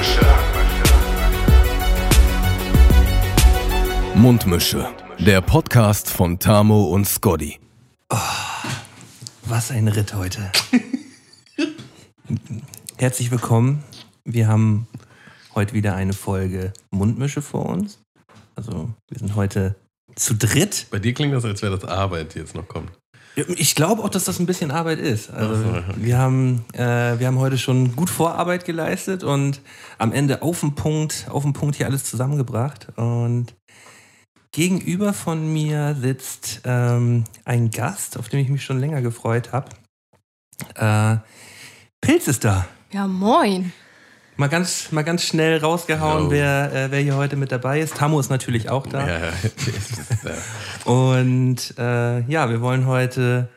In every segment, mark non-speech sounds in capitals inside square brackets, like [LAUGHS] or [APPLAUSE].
Mundmische. Mundmische. Der Podcast von Tamo und Scotty. Was ein Ritt heute. Herzlich willkommen. Wir haben heute wieder eine Folge Mundmische vor uns. Also wir sind heute zu dritt. Bei dir klingt das, als wäre das Arbeit, die jetzt noch kommt. Ich glaube auch, dass das ein bisschen Arbeit ist. Also, Ach so, okay. wir, haben, äh, wir haben heute schon gut Vorarbeit geleistet und am Ende auf den Punkt, auf den Punkt hier alles zusammengebracht. Und gegenüber von mir sitzt ähm, ein Gast, auf den ich mich schon länger gefreut habe. Äh, Pilz ist da. Ja, moin. Mal ganz, mal ganz schnell rausgehauen, Jo. wer, äh, wer hier heute mit dabei ist. Tamo ist natürlich auch da. Ja, [LAUGHS] ja. ja. Und äh, ja, wir wollen heute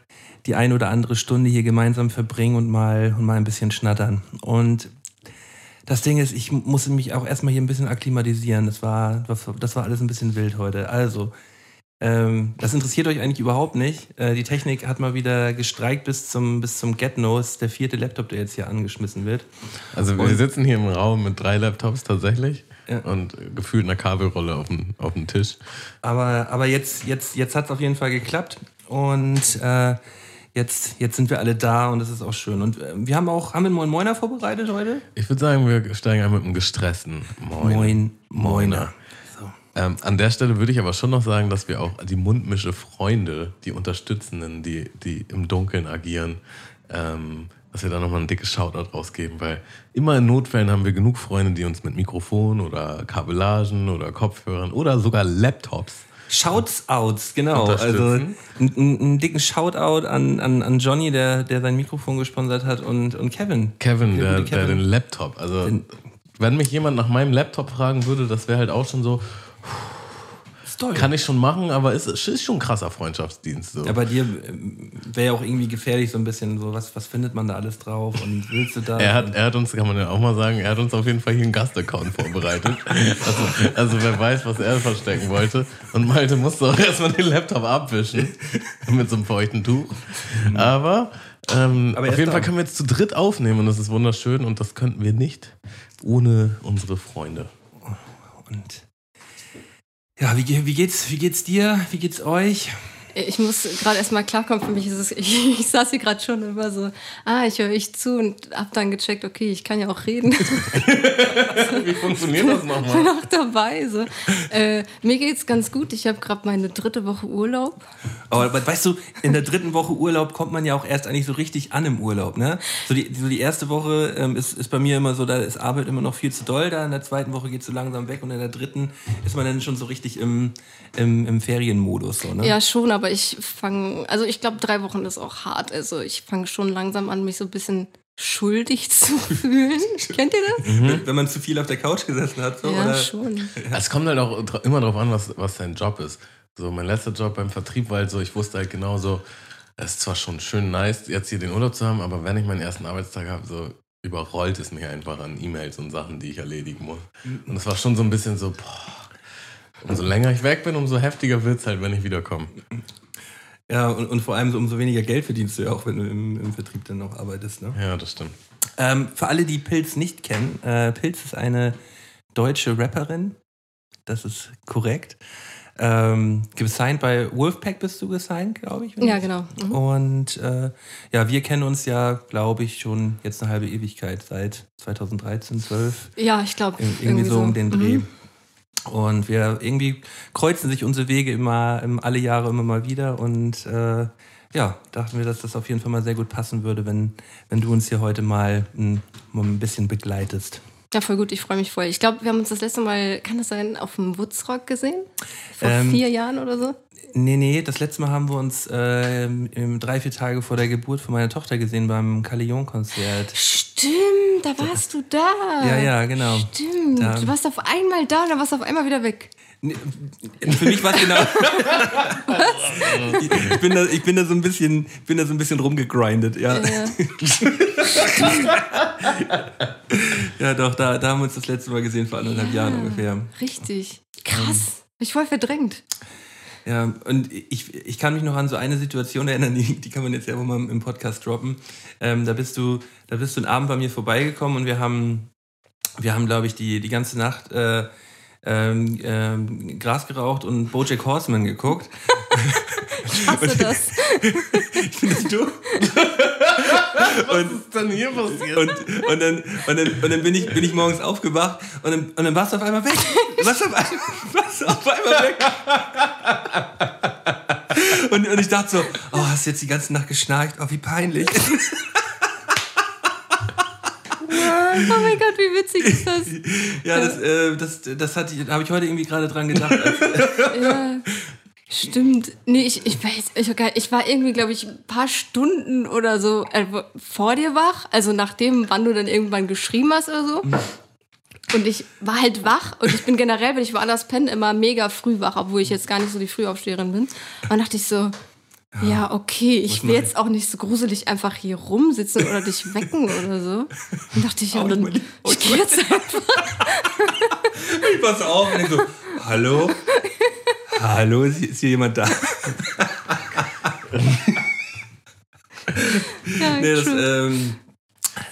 die ein oder andere Stunde hier gemeinsam verbringen und mal, und mal ein bisschen schnattern. Und das Ding ist, ich musste mich auch erstmal hier ein bisschen akklimatisieren. Das war, das war- das war alles ein bisschen wild heute. Also, ähm, das interessiert euch eigentlich überhaupt nicht. Äh, die Technik hat mal wieder gestreikt bis zum, bis zum Get-Nose, der vierte Laptop, der jetzt hier angeschmissen wird. Also wir Und- sitzen hier im Raum mit drei Laptops tatsächlich Ja. und gefühlt einer Kabelrolle auf dem, auf dem Tisch. Aber, aber jetzt, jetzt, jetzt hat es auf jeden Fall geklappt und äh, jetzt, jetzt sind wir alle da und das ist auch schön. Und äh, wir haben auch, haben wir einen Moin Moiner vorbereitet heute? Ich würde sagen, wir steigen ein mit einem gestressten Moin. Moin Moiner. Ähm, an der Stelle würde ich aber schon noch sagen, dass wir auch die Mundmische Freunde, die Unterstützenden, die, die im Dunkeln agieren, ähm, dass wir da nochmal ein dickes Shoutout rausgeben, weil immer in Notfällen haben wir genug Freunde, die uns mit Mikrofon oder Kabellagen oder Kopfhörern oder sogar Laptops Shouts outs, genau. Also einen, dicken Shoutout an, an, an Johnny, der, der sein Mikrofon gesponsert hat und, und Kevin. Kevin, Der der, gute der Kevin. den Laptop, also Den- wenn mich jemand nach meinem Laptop fragen würde, das wäre halt auch schon so. Kann ich schon machen, aber es ist, ist schon ein krasser Freundschaftsdienst. So. ja, bei dir wäre ja auch irgendwie gefährlich, so ein bisschen so, was, was findet man da alles drauf und willst du da? Er hat, er hat uns, kann man ja auch mal sagen, er hat uns auf jeden Fall hier einen Gastaccount vorbereitet. [LAUGHS] Also, also wer weiß, was er verstecken wollte. Und Malte musste auch erstmal den Laptop abwischen mit so einem feuchten Tuch. Aber, ähm, Aber er auf jeden. Fall können wir jetzt zu dritt aufnehmen und das ist wunderschön und das könnten wir nicht ohne unsere Freunde. Und ja, wie, wie, geht's, wie geht's dir? Wie geht's euch? Ich muss gerade erstmal klarkommen, für mich ist es, [LAUGHS] ich, ich saß hier gerade schon immer so, ah, ich höre euch zu und hab dann gecheckt, okay, ich kann ja auch reden. [LAUGHS] [LAUGHS] Wie funktioniert das bin nochmal? auch dabei. So. Äh, mir geht's ganz gut. Ich habe gerade meine dritte Woche Urlaub. Aber weißt du, in der dritten Woche Urlaub kommt man ja auch erst eigentlich so richtig an im Urlaub, ne? So die, so die erste Woche ähm, ist, ist bei mir immer so, da ist Arbeit immer noch viel zu doll da. In der zweiten Woche geht so langsam weg und in der dritten ist man dann schon so richtig im, im, im Ferienmodus, so, ne? Ja, schon, aber ich fange, also ich glaube, drei Wochen ist auch hart. Also ich fange schon langsam an, mich so ein bisschen schuldig zu [LAUGHS] fühlen. Kennt ihr das? Wenn, wenn man zu viel auf der Couch gesessen hat, so, Ja, oder? schon. [LAUGHS] Es kommt halt auch immer darauf an, was, was dein Job ist. So, mein letzter Job beim Vertrieb war halt so, ich wusste halt genau so, es ist zwar schon schön nice, jetzt hier den Urlaub zu haben, aber wenn ich meinen ersten Arbeitstag habe, so überrollt es mich einfach an E-Mails und Sachen, die ich erledigen muss. Und es war schon so ein bisschen so, boah, umso länger ich weg bin, umso heftiger wird es halt, wenn ich wiederkomme. Ja, und, und vor allem so umso weniger Geld verdienst du ja auch, wenn du im, im Vertrieb dann noch arbeitest, ne? Ja, das stimmt. Ähm, für alle, die Pilz nicht kennen, äh, Pilz ist eine deutsche Rapperin. Das ist korrekt. Ähm, gesigned bei Wolfpack bist du gesigned, glaube ich. Ja, genau. Mhm. Und äh, ja, wir kennen uns ja, glaube ich, schon jetzt eine halbe Ewigkeit, seit 2013, 12. Ja, ich glaube. Irgendwie, so um den Dreh. Mhm. Und wir irgendwie kreuzen sich unsere Wege immer, im, alle Jahre immer mal wieder. Und äh, ja, dachten wir, dass das auf jeden Fall mal sehr gut passen würde, wenn, wenn du uns hier heute mal ein, mal ein bisschen begleitest. Ja, voll gut, ich freue mich voll. Ich glaube, wir haben uns das letzte Mal, kann das sein, auf dem Woodstock gesehen? Vor Ähm, vier Jahren oder so? Nee, nee, das letzte Mal haben wir uns äh, drei, vier Tage vor der Geburt von meiner Tochter gesehen beim Calillon-Konzert. Stimmt, da warst du da. Ja, ja, genau. Stimmt. Da- Du warst auf einmal da und dann warst du auf einmal wieder weg. Für mich war es genau. [LAUGHS] ich, bin da, ich bin da so ein bisschen, bin da so ein bisschen rumgegrindet, ja. Ja. [LAUGHS] Ja, doch, da, da haben wir uns das letzte Mal gesehen, vor anderthalb Jahren ungefähr. Richtig. Krass. Ich voll verdrängt. Ja, und ich, ich kann mich noch an so eine Situation erinnern, die, die kann man jetzt ja wohl mal im Podcast droppen. Ähm, da bist du, da bist du einen Abend bei mir vorbeigekommen und wir haben, wir haben, glaube ich, die, die ganze Nacht äh, ähm, ähm, Gras geraucht und Bojack Horseman geguckt. Ich hasse das. [LAUGHS] ich finde das doof. Was ist denn hier passiert? Und, und, dann, und, dann, und dann bin ich, bin ich morgens aufgewacht und dann, und dann warst du auf einmal weg. Warst du auf einmal, [LAUGHS] warst du auf einmal weg. Und, und ich dachte so, oh, hast du jetzt die ganze Nacht geschnarcht? Oh, wie peinlich. Oh mein Gott, wie witzig ist das? [LAUGHS] Ja, das, äh, das, das hatte ich- habe ich heute irgendwie gerade dran gedacht. [LAUGHS] Ja, stimmt. Nee, ich, ich weiß, ich, ich war irgendwie, glaube ich, ein paar Stunden oder so äh, vor dir wach. Also nachdem, wann du dann irgendwann geschrieben hast oder so. Und ich war halt wach und ich bin generell, wenn ich woanders penne, immer mega früh wach, obwohl ich jetzt gar nicht so die Frühaufsteherin bin. Und dann dachte ich so, ja, okay, ich will mach jetzt auch nicht so gruselig einfach hier rumsitzen oder dich wecken oder so. Und dachte ich, ja, ich dann, ich ich gehe jetzt einfach. ich pass auf und ich so, hallo? Hallo, ist hier, jemand da? Ja, Nee, das, ähm,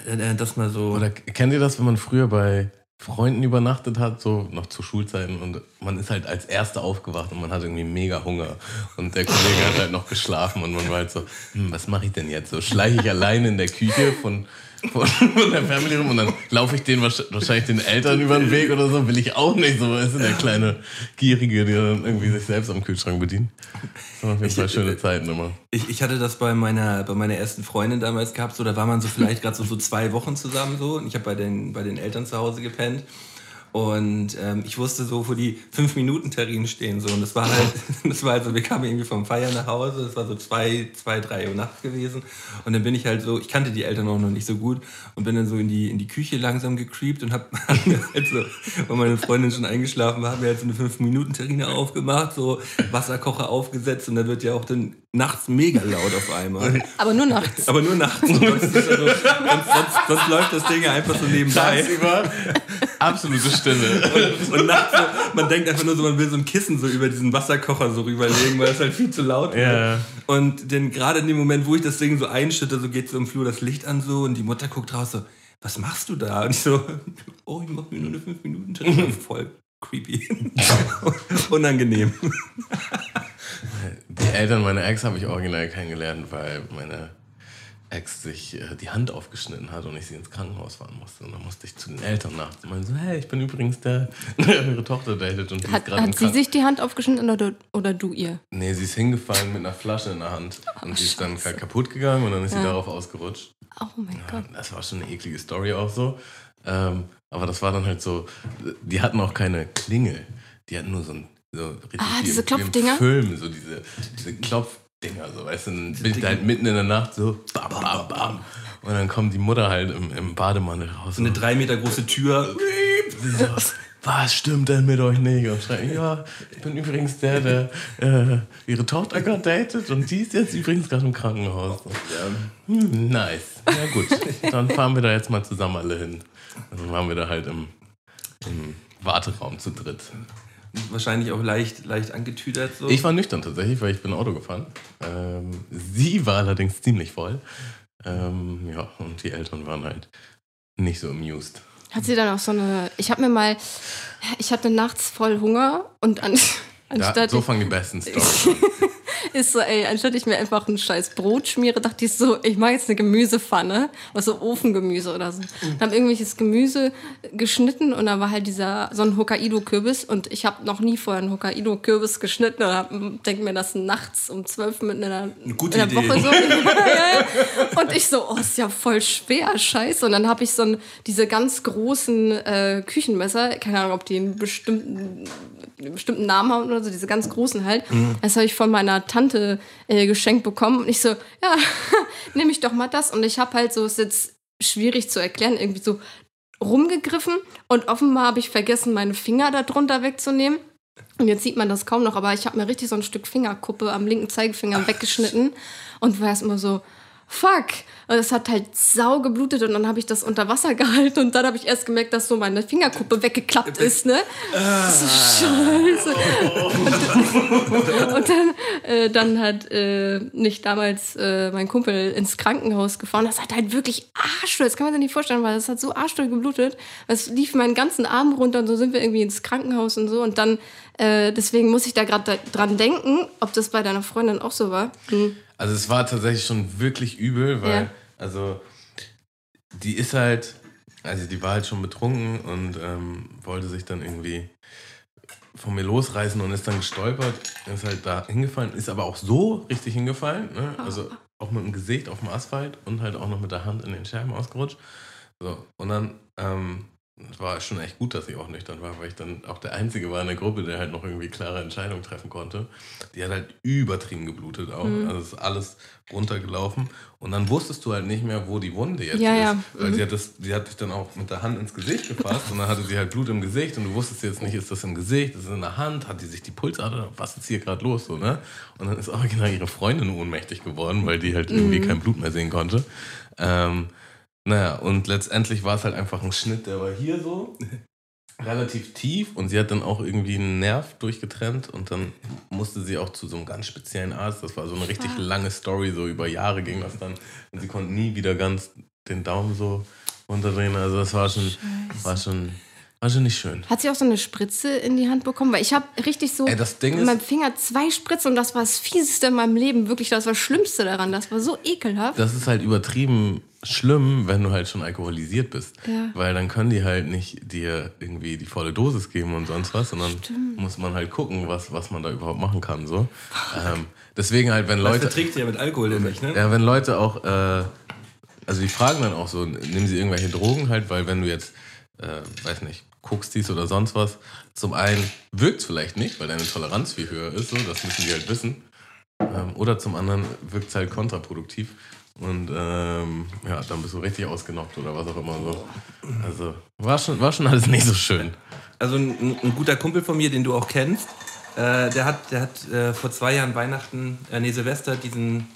äh, das mal so. Oder kennt ihr das, wenn man früher bei Freunden übernachtet hat, so noch zu Schulzeiten und man ist halt als Erster aufgewacht und man hat irgendwie mega Hunger und der Kollege hat halt noch geschlafen und man war halt so, hm, was mache ich denn jetzt? So schleiche ich alleine in der Küche von, von, von der Family rum und dann laufe ich den wahrsch- wahrscheinlich den Eltern über den Weg oder so, will ich auch nicht so, du, der kleine Gierige, der dann irgendwie sich selbst am Kühlschrank bedient. Das waren auf jeden Fall schöne Zeiten immer. Ich, ich hatte das bei meiner, bei meiner ersten Freundin damals gehabt, so da war man so vielleicht gerade so, so zwei Wochen zusammen so und ich habe bei den, bei den Eltern zu Hause gepennt und ähm, ich wusste so, wo die fünf Minuten Terrinen stehen so. Und das war halt, [LAUGHS] das war halt so, wir kamen irgendwie vom Feiern nach Hause, das war so zwei, zwei, drei Uhr nachts gewesen. Und dann bin ich halt so, ich kannte die Eltern auch noch nicht so gut und bin dann so in die, in die Küche langsam gecreept und hab, [LAUGHS] halt so, weil meine Freundin schon eingeschlafen war, haben wir halt so eine fünf Minuten Terrine aufgemacht, so Wasserkocher aufgesetzt und da wird ja auch dann nachts mega laut auf einmal. [LAUGHS] Aber nur nachts. Aber nur nachts. Sonst, ist also, [LAUGHS] sonst, sonst, sonst läuft das Ding ja einfach so nebenbei. Tagsüber absolute Stille. Und, und nachts so, man denkt einfach nur so, man will so ein Kissen so über diesen Wasserkocher so rüberlegen, weil es halt viel zu laut wird. Ja. Und denn gerade in dem Moment, wo ich das Ding so einschütte, so geht so im Flur das Licht an so und die Mutter guckt raus so, was machst du da? Und ich so, oh, ich mach mir nur eine 5 Minuten. Voll creepy. [LAUGHS] Unangenehm. Die Eltern meiner Ex habe ich original kennengelernt, weil meine Ex sich äh, die Hand aufgeschnitten hat und ich sie ins Krankenhaus fahren musste. Und dann musste ich zu den Eltern nachts und meinte so, hey, ich bin übrigens der, [LAUGHS] der ihre Tochter datet und die ist Hat, gerade im hat sie sich die Hand aufgeschnitten oder, oder du ihr? Nee, sie ist hingefallen mit einer Flasche in der Hand und die ist dann kaputt gegangen und dann ist sie Ja. darauf ausgerutscht. Oh mein Gott. Das war schon eine eklige Story auch so. Ähm, aber das war dann halt so, die hatten auch keine Klingel. Die hatten nur so ein so richtig Ah, diese Klopfdinger? Film, so diese, diese Klopfdinger, so weißt du, dann bin ich da halt mitten in der Nacht so bam, bam, bam. Und dann kommt die Mutter halt im, im Bademantel raus. So eine drei Meter große Tür. So, was stimmt denn mit euch nicht? Und schreien, ja, ich bin übrigens der, der äh, ihre Tochter gerade datet und die ist jetzt übrigens gerade im Krankenhaus. Hm, nice. Ja gut, dann fahren wir da jetzt mal zusammen alle hin. Und dann waren wir da halt im, im Warteraum zu dritt. Wahrscheinlich auch leicht, leicht angetüdert so. Ich war nüchtern tatsächlich, weil ich bin Auto gefahren. Ähm, sie war allerdings ziemlich voll. Ähm, ja, und die Eltern waren halt nicht so amused. Hat sie dann auch so eine. Ich habe mir mal. Ich hatte nachts voll Hunger und an, [LAUGHS] anstatt. so ich, fangen die besten Storys an. [LAUGHS] ist so, ey, anstatt ich mir einfach ein scheiß Brot schmiere, dachte ich so, ich mache jetzt eine Gemüsepfanne, was so Ofengemüse oder so. Dann habe irgendwelches Gemüse geschnitten und da war halt dieser so ein Hokkaido-Kürbis und ich habe noch nie vorher einen Hokkaido-Kürbis geschnitten und denke mir das nachts um zwölf mitten in der, in der. Woche so. [LAUGHS] [LAUGHS] Und ich so, oh, ist ja voll schwer, scheiße. Und dann habe ich so ein, diese ganz großen äh, Küchenmesser, keine Ahnung, ob die einen bestimmten einen bestimmten Namen haben oder so, diese ganz großen halt. Das habe ich von meiner Tante äh, geschenkt bekommen. Und ich so, ja, [LAUGHS] nehme ich doch mal das. Und ich habe halt so, ist jetzt schwierig zu erklären, irgendwie so rumgegriffen und offenbar habe ich vergessen, meine Finger da drunter wegzunehmen. Und jetzt sieht man das kaum noch, aber ich habe mir richtig so ein Stück Fingerkuppe am linken Zeigefinger weggeschnitten und war erst immer so, fuck. Und es hat halt sau geblutet und dann habe ich das unter Wasser [LAUGHS] gehalten und dann habe ich erst gemerkt, dass so meine Fingerkuppe weggeklappt ist, ne? Das ist so scheiße. Und, [LAUGHS] und dann, äh, dann hat äh, nicht damals äh, mein Kumpel ins Krankenhaus gefahren. Das hat halt wirklich Arschloch, das kann man sich nicht vorstellen, weil das hat so Arschloch geblutet. Es lief meinen ganzen Arm runter und so sind wir irgendwie ins Krankenhaus und so. Und dann, äh, deswegen muss ich da gerade dran denken, ob das bei deiner Freundin auch so war. Hm. Also es war tatsächlich schon wirklich übel, weil, Ja. also die ist halt, also die war halt schon betrunken und ähm, wollte sich dann irgendwie von mir losreißen und ist dann gestolpert, ist halt da hingefallen, ist aber auch so richtig hingefallen, ne? also auch mit dem Gesicht auf dem Asphalt und halt auch noch mit der Hand in den Scherben ausgerutscht. So, und dann ähm, war es schon echt gut, dass ich auch nüchtern war, weil ich dann auch der Einzige war in der Gruppe, der halt noch irgendwie klare Entscheidungen treffen konnte. Die hat halt übertrieben geblutet auch. Mhm. Also ist alles runtergelaufen. Und dann wusstest du halt nicht mehr, wo die Wunde jetzt Ja, ist. ja. Weil Mhm. sie, hat das, sie hat dich dann auch mit der Hand ins Gesicht gefasst und dann hatte sie halt Blut im Gesicht und du wusstest jetzt nicht, ist das im Gesicht, ist es in der Hand, hat die sich die Pulsader, was ist hier gerade los, so, ne? Und dann ist original ihre Freundin ohnmächtig geworden, weil die halt irgendwie Mhm. kein Blut mehr sehen konnte. Ähm, naja, und letztendlich war es halt einfach ein Schnitt, der war hier so, [LAUGHS] relativ tief und sie hat dann auch irgendwie einen Nerv durchgetrennt und dann musste sie auch zu so einem ganz speziellen Arzt. Das war so eine richtig lange Story, so über Jahre ging das dann und sie konnte nie wieder ganz den Daumen so runterdrehen. Also das war schon, war schon, war schon nicht schön. Hat sie auch so eine Spritze in die Hand bekommen? Weil ich habe richtig so Ey, das Ding in meinem Finger zwei Spritzen und das war das Fieseste in meinem Leben. Wirklich, das war das Schlimmste daran. Das war so ekelhaft. Das ist halt übertrieben schlimm, wenn du halt schon alkoholisiert bist. Ja. Weil dann können die halt nicht dir irgendwie die volle Dosis geben und sonst was, sondern muss man halt gucken, was, was man da überhaupt machen kann. So. Ähm, deswegen halt, wenn Leute. verträgt ihr ja mit Alkohol denn nicht, ne? Ja, wenn Leute auch, äh, also die fragen dann auch so, nehmen sie irgendwelche Drogen halt, weil wenn du jetzt, äh, weiß nicht, guckst dies oder sonst was, zum einen wirkt es vielleicht nicht, weil deine Toleranz viel höher ist, so, das müssen die halt wissen. Ähm, oder zum anderen wirkt es halt kontraproduktiv. Und ähm, ja, dann bist du richtig ausgenockt oder was auch immer so. Also war schon, war schon alles [LAUGHS] nicht so schön. Also ein, ein guter Kumpel von mir, den du auch kennst, äh, der hat, der hat äh, vor zwei Jahren Weihnachten, äh, nee, Silvester, diesen,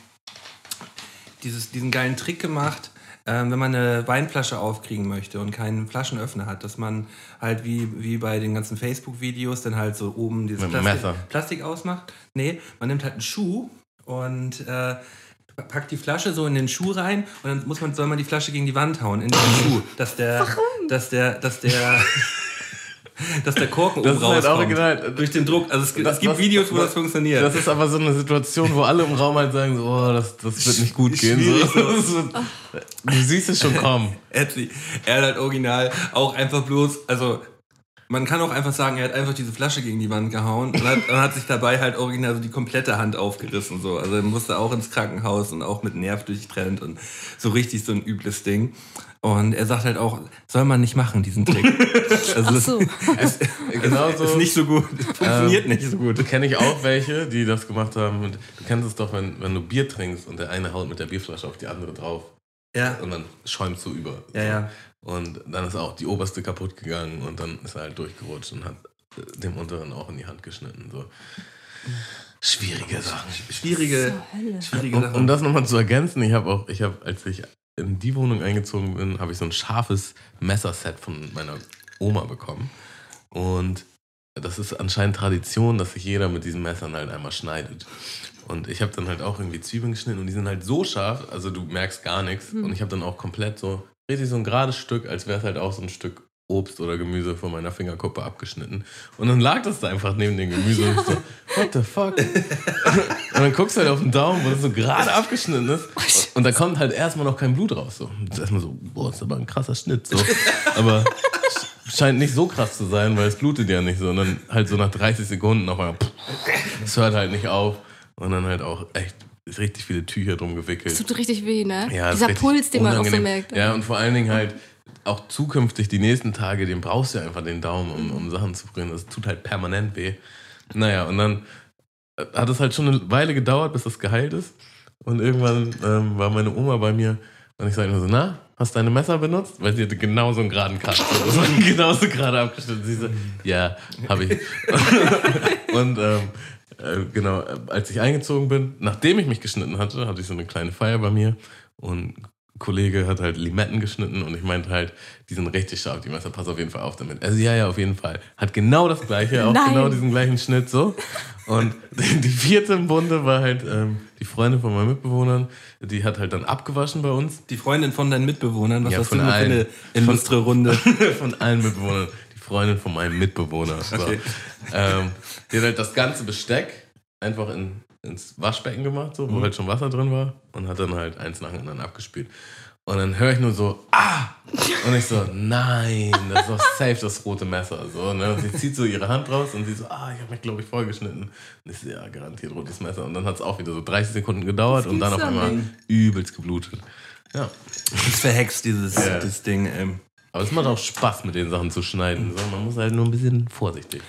dieses, diesen geilen Trick gemacht, ähm, wenn man eine Weinflasche aufkriegen möchte und keinen Flaschenöffner hat, dass man halt wie, wie bei den ganzen Facebook-Videos dann halt so oben dieses Plastik. Plastik ausmacht. Nee, man nimmt halt einen Schuh und äh, packt die Flasche so in den Schuh rein und dann muss man, soll man die Flasche gegen die Wand hauen, in den Schuh, dass der, dass der, dass der, [LAUGHS] dass der Korken Das oben ist halt rauskommt. original. Durch den Druck. Also es, gibt- Das- es gibt was- Videos, wo was- das funktioniert. Das ist aber so eine Situation, wo alle im Raum halt sagen, so, oh, das, das wird nicht gut gehen. So. [LAUGHS] Das ist so- Du siehst es schon kommen. er, hat, sie- er hat halt original auch einfach bloß, also man kann auch einfach sagen, er hat einfach diese Flasche gegen die Wand gehauen und hat, und hat sich dabei halt original so die komplette Hand aufgerissen. So. Also er musste auch ins Krankenhaus und auch mit Nerv durchtrennt und so richtig so ein übles Ding. Und er sagt halt auch, soll man nicht machen, diesen Trick. [LAUGHS] Also Ach so. Es, [LAUGHS] genauso ist nicht so gut. Funktioniert nicht so gut. kenne ich auch welche, die das gemacht haben. Und du kennst es doch, wenn, wenn du Bier trinkst und der eine haut mit der Bierflasche auf die andere drauf. Ja, Und dann schäumt so über. ja, ja. Und dann ist auch die oberste kaputt gegangen und dann ist er halt durchgerutscht und hat äh, dem unteren auch in die Hand geschnitten. So. Schwierige Sachen. Schwierige, schwierige Um, Sache. um das nochmal zu ergänzen, ich habe auch, ich habe, als ich in die Wohnung eingezogen bin, habe ich so ein scharfes Messerset von meiner Oma bekommen. Und das ist anscheinend Tradition, dass sich jeder mit diesen Messern halt einmal schneidet. Und ich habe dann halt auch irgendwie Zwiebeln geschnitten und die sind halt so scharf, also du merkst gar nichts. Und ich habe dann auch komplett so, richtig so ein gerades Stück, als wäre es halt auch so ein Stück Obst oder Gemüse von meiner Fingerkuppe abgeschnitten. Und dann lag das da einfach neben dem Gemüse und ich so, what the fuck? [LAUGHS] Und dann guckst du halt auf den Daumen, wo das so gerade abgeschnitten ist. Und da kommt halt erstmal noch kein Blut raus. So. Und das ist erstmal so, boah, ist aber ein krasser Schnitt. So. Aber sch- scheint nicht so krass zu sein, weil es blutet ja nicht so. Und dann halt so nach 30 Sekunden nochmal, es hört halt nicht auf. Und dann halt auch echt richtig viele Tücher drum gewickelt. Das tut richtig weh, ne? Ja, Dieser Puls, den man auch so unangenehm. merkt. Ja, und vor allen Dingen halt auch zukünftig die nächsten Tage, den brauchst du ja einfach den Daumen, um, um Sachen zu bringen. Das tut halt permanent weh. Naja, und dann äh, hat es halt schon eine Weile gedauert, bis das geheilt ist. Und irgendwann ähm, war meine Oma bei mir und ich sage nur so, na, hast du deine Messer benutzt? Weil sie hatte genau so einen geraden Cut. [LAUGHS] So, Das war genauso gerade abgeschnitten. Sie so, ja, habe ich. [LAUGHS] und ähm, äh, genau, äh, als ich eingezogen bin, nachdem ich mich geschnitten hatte, hatte ich so eine kleine Feier bei mir. Und ein Kollege hat halt Limetten geschnitten und ich meinte halt, die sind richtig scharf, die Messer, pass auf jeden Fall auf damit. Also ja, ja, auf jeden Fall. Hat genau das gleiche, auch Nein. genau diesen gleichen Schnitt so. Und [LAUGHS] die vierte im Bunde war halt ähm, die Freundin von meinen Mitbewohnern, die hat halt dann abgewaschen bei uns. Die Freundin von deinen Mitbewohnern, was Ja, hast von du nur für allen. eine illustre Runde? [LAUGHS] von allen Mitbewohnern. Die Freundin von meinem Mitbewohner. So. Okay. Ähm, die hat halt das ganze Besteck einfach in, ins Waschbecken gemacht, so, wo halt schon Wasser drin war. Und hat dann halt eins nach dem anderen abgespült. Und dann höre ich nur so, ah! Und ich so, nein, das ist doch safe das rote Messer. So, ne? Und sie zieht so ihre Hand raus und sie so, ah, ich habe mich, glaube ich, vollgeschnitten. Und ich so, ja, garantiert rotes Messer. Und dann hat es auch wieder so 30 Sekunden gedauert und dann auf einmal nicht. übelst geblutet. Ja. Das ist verhext, dieses Ja. das Ding. Ähm. Aber es macht auch Spaß, mit den Sachen zu schneiden. So. Man muss halt nur ein bisschen vorsichtig.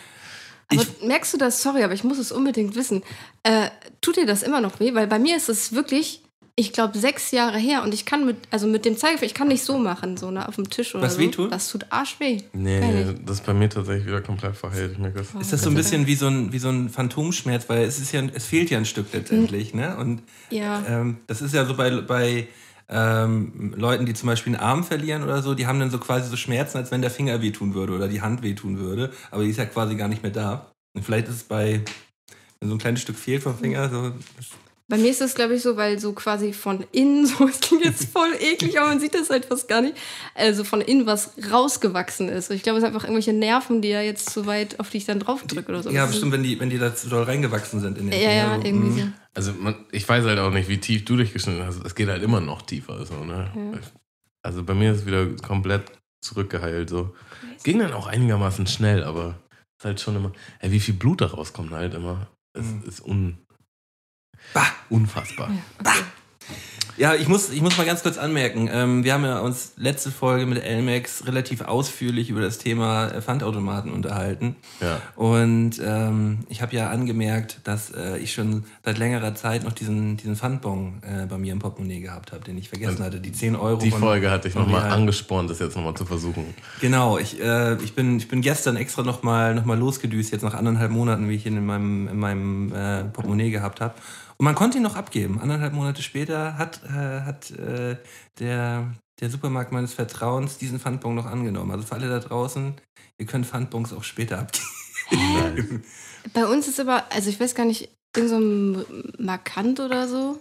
Aber merkst du das? Sorry, aber ich muss es unbedingt wissen. Äh, tut dir das immer noch weh? Weil bei mir ist es wirklich, ich glaube, sechs Jahre her und ich kann mit, also mit dem Zeigefinger, ich kann nicht so machen, so ne, auf dem Tisch oder Was so. weh tut? Das tut arschweh. Nee, Ehrlich. das ist bei mir tatsächlich wieder komplett verheilt. Ich merke das. Ist das so ein bisschen wie so ein, wie so ein Phantomschmerz, weil es ist ja, es fehlt ja ein Stück letztendlich, ne? Und Ja. ähm, das ist ja so bei, bei ähm, Leuten, die zum Beispiel einen Arm verlieren oder so, die haben dann so quasi so Schmerzen, als wenn der Finger wehtun würde oder die Hand wehtun würde, aber die ist ja quasi gar nicht mehr da. Und vielleicht ist es bei, wenn so ein kleines Stück fehlt vom Finger, so, Bei mir ist das, glaube ich, so, weil so quasi von innen, [LAUGHS] so, es klingt jetzt voll eklig, aber man sieht das halt fast gar nicht, also von innen was rausgewachsen ist. Ich glaube, es sind einfach irgendwelche Nerven, die ja jetzt so weit, auf die ich dann draufdrücke oder so. ja, bestimmt, wenn die, wenn die da zu doll reingewachsen sind in den Ja, ja, Finger, so, irgendwie mm. so. Also man, ich weiß halt auch nicht, wie tief du dich geschnitten hast. Es geht halt immer noch tiefer. So, ne? Also bei mir ist es wieder komplett zurückgeheilt. So. Ging dann auch einigermaßen schnell, aber es ist halt schon immer. Ey, wie viel Blut da rauskommt halt immer. Es Mhm. ist un, Bah. unfassbar. Ja, okay. Ja, ich muss, ich muss mal ganz kurz anmerken. Ähm, wir haben ja uns letzte Folge mit Elmex relativ ausführlich über das Thema äh, Pfandautomaten unterhalten. Ja. Und ähm, ich habe ja angemerkt, dass äh, ich schon seit längerer Zeit noch diesen, diesen Pfandbon äh, bei mir im Portemonnaie gehabt habe, den ich vergessen hatte. Die 10 Euro. Die von- Folge hatte ich nochmal angespornt, das jetzt nochmal zu versuchen. Genau, ich, äh, ich, bin, ich bin gestern extra nochmal noch mal losgedüst, jetzt nach anderthalb Monaten, wie ich ihn in meinem, in meinem äh, Portemonnaie gehabt habe. Und man konnte ihn noch abgeben. Anderthalb Monate später hat, äh, hat äh, der, der Supermarkt meines Vertrauens diesen Pfandbon noch angenommen. Also für alle da draußen, ihr könnt Pfandbons auch später abgeben. Bei uns ist aber, also ich weiß gar nicht, irgend so ein Markant oder so.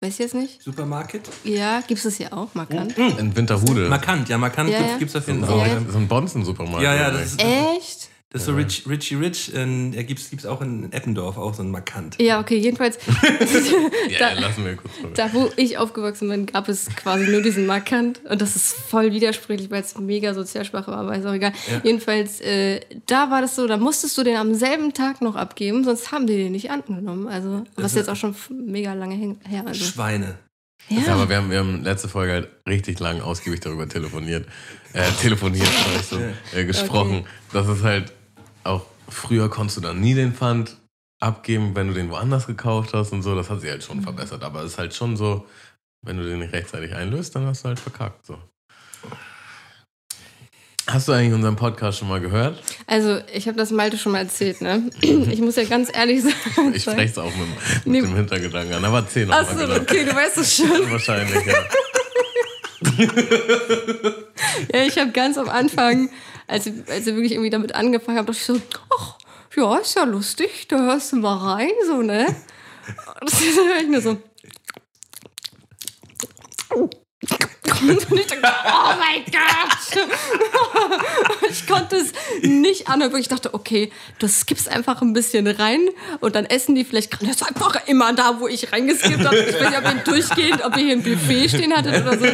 Weiß ich jetzt nicht. Supermarket? Ja, gibt es das hier auch, Markant? In Winterhude. Markant, ja, markant Ja, gibt's, ja. gibt's auf jeden so, Fall. Ja, auch. so, so ein Bonzen-Supermarkt. Ja, ja, das ist? Echt? Das ist so Rich, Richie Rich. In, ja, gibt's, gibt's auch in Eppendorf, auch so ein Markant. Ja, okay, jedenfalls. [LAUGHS] [LAUGHS] Ja, da, lassen wir kurz mal. da, wo ich aufgewachsen bin, gab es quasi nur diesen Markant. Und das ist voll widersprüchlich, weil es mega sozialsprache war, aber ist auch egal. Ja. Jedenfalls, äh, da war das so, da musstest du den am selben Tag noch abgeben, sonst haben die den nicht angenommen. Also, was ist- jetzt auch schon mega lange her. Also. Schweine. Ja, Ja, aber wir haben, wir haben letzte Folge halt richtig lang ausgiebig darüber telefoniert, äh, telefoniert, weißt du, äh, gesprochen. Das ist halt früher konntest du dann nie den Pfand abgeben, wenn du den woanders gekauft hast und so. Das hat sich halt schon Mhm. verbessert. Aber es ist halt schon so, wenn du den nicht rechtzeitig einlöst, dann hast du halt verkackt. So. Hast du eigentlich unseren Podcast schon mal gehört? also ich habe das Malte schon mal erzählt, ne? [CLEARS THROAT] Ich muss ja ganz ehrlich sagen. Ich spreche es auch mit, mit Nee. dem Hintergedanken an. Aber noch Achso, genau. okay, du weißt es [LAUGHS] schon. Wahrscheinlich, ja. [LAUGHS] Ja, ich habe ganz am Anfang, [LAUGHS] als, ich- als ich wirklich irgendwie damit angefangen habe, dachte ich so, ach, ja, ist ja lustig, da hörst du mal rein, so, ne? [LAUGHS] Das höre ich nur so. [LAUGHS] Und ich dachte, oh mein Gott! Nicht anhören, wirklich. Ich dachte, okay, du skippst einfach ein bisschen rein und dann essen die vielleicht gerade. Das ist einfach immer da, wo ich reingeskippt habe. Ich weiß nicht, ob ihr durchgehend, ob ihr hier ein Buffet stehen hattet oder so.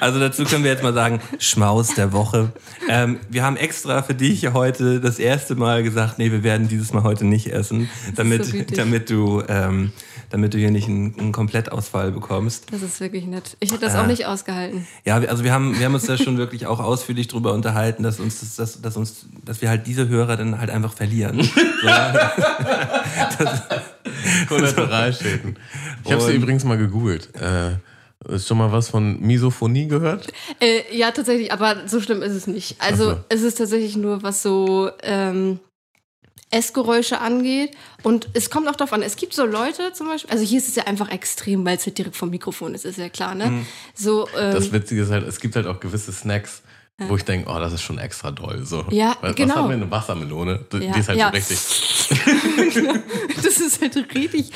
Also dazu können wir jetzt mal sagen, Schmaus der Woche. Ähm, wir haben extra für dich heute das erste Mal gesagt, nee, wir werden dieses Mal heute nicht essen, damit, so damit, du, ähm, damit du hier nicht einen, einen Komplettausfall bekommst. Das ist wirklich nett. Ich hätte das Ah. auch nicht ausgehalten. Ja, also wir haben, wir haben uns da schon [LAUGHS] wirklich auch ausführlich drüber unterhalten, dass uns das, dass, dass uns, dass wir halt diese Hörer dann halt einfach verlieren. [LAUGHS] So, [LAUGHS] Kollateralschäden. Ich habe sie übrigens mal gegoogelt. Äh, ist schon mal was von Misophonie gehört? Äh, ja, tatsächlich, aber so schlimm ist es nicht. Also so. es ist tatsächlich nur was so, ähm, Essgeräusche angeht. Und es kommt auch darauf an, es gibt so Leute zum Beispiel, also hier ist es ja einfach extrem, weil es halt direkt vom Mikrofon ist, ist ja klar, ne? So, ähm, Das Witzige ist halt, es gibt halt auch gewisse Snacks, wo ich denke, oh, das ist schon extra doll. So. Ja, was, genau. Was haben wir? Eine Wassermelone? Die, Ja, die ist halt ja. so richtig. [LAUGHS] [LAUGHS] das ist halt richtig.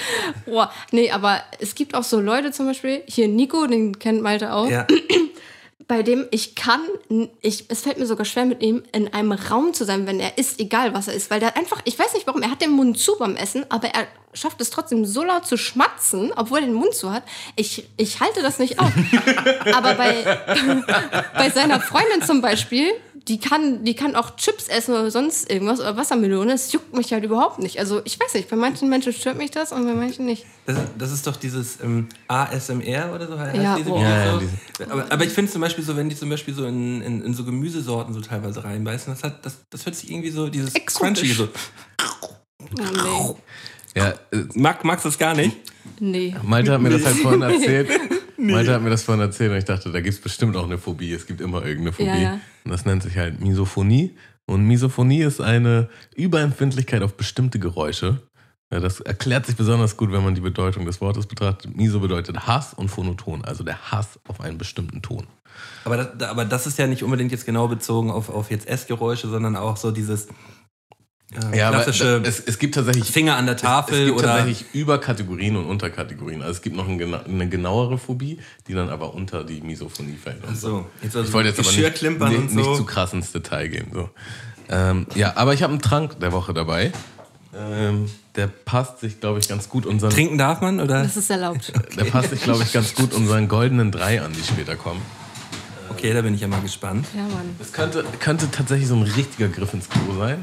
Boah, nee, aber es gibt auch so Leute zum Beispiel, hier Nico, den kennt Malte auch, Ja. [CLEARS THROAT] bei dem ich kann, ich, es fällt mir sogar schwer, mit ihm in einem Raum zu sein, wenn er isst, egal was er isst, weil der einfach, ich weiß nicht warum, er hat den Mund zu beim Essen, aber er schafft es trotzdem so laut zu schmatzen, obwohl er den Mund zu hat. Ich, ich halte das nicht auf. [LAUGHS] aber bei, [LAUGHS] bei seiner Freundin zum Beispiel, die kann, die kann auch Chips essen oder sonst irgendwas oder Wassermelone, es juckt mich halt überhaupt nicht. Also ich weiß nicht, bei manchen Menschen stört mich das und bei manchen nicht. Das, das ist doch dieses ähm, ASMR oder so heißt Ja, diese. Videos Ja, ja, so. aber, aber ich finde zum Beispiel so, wenn die zum Beispiel so in, in, in so Gemüsesorten so teilweise reinbeißen, das, hat, das, das hört sich irgendwie so, dieses Exotisch. Crunchy so. Oh, Ja, äh, Mag, magst du das gar nicht? Nee. Nee. Malte hat mir das halt vorhin erzählt. Malte hat mir das vorhin erzählt und ich dachte, da gibt es bestimmt auch eine Phobie. Es gibt immer irgendeine Phobie. Ja, ja. Und das nennt sich halt Misophonie. Und Misophonie ist eine Überempfindlichkeit auf bestimmte Geräusche. Ja, das erklärt sich besonders gut, wenn man die Bedeutung des Wortes betrachtet. Miso bedeutet Hass und Phonoton, also der Hass auf einen bestimmten Ton. Aber das, aber das ist ja nicht unbedingt jetzt genau bezogen auf, auf jetzt Essgeräusche, sondern auch so dieses äh, aber klassische es, es gibt tatsächlich Finger an der Tafel es gibt oder tatsächlich Überkategorien und Unterkategorien. Also es gibt noch ein gena- eine genauere Phobie, die dann aber unter die Misophonie fällt. Und so. Jetzt also Ich wollte jetzt aber nicht, Geschirrklimpern nicht, und so. nicht zu krass ins Detail gehen. So. Ähm, ja, aber ich habe einen Trank der Woche dabei. Ähm, der passt sich, glaube ich, ganz gut unseren. Trinken darf man oder? Das ist erlaubt. Der passt sich, glaube ich, ganz gut unseren goldenen drei an, die später kommen. Okay, da bin ich ja mal gespannt. Ja, Mann. Das könnte, könnte tatsächlich so ein richtiger Griff ins Klo sein.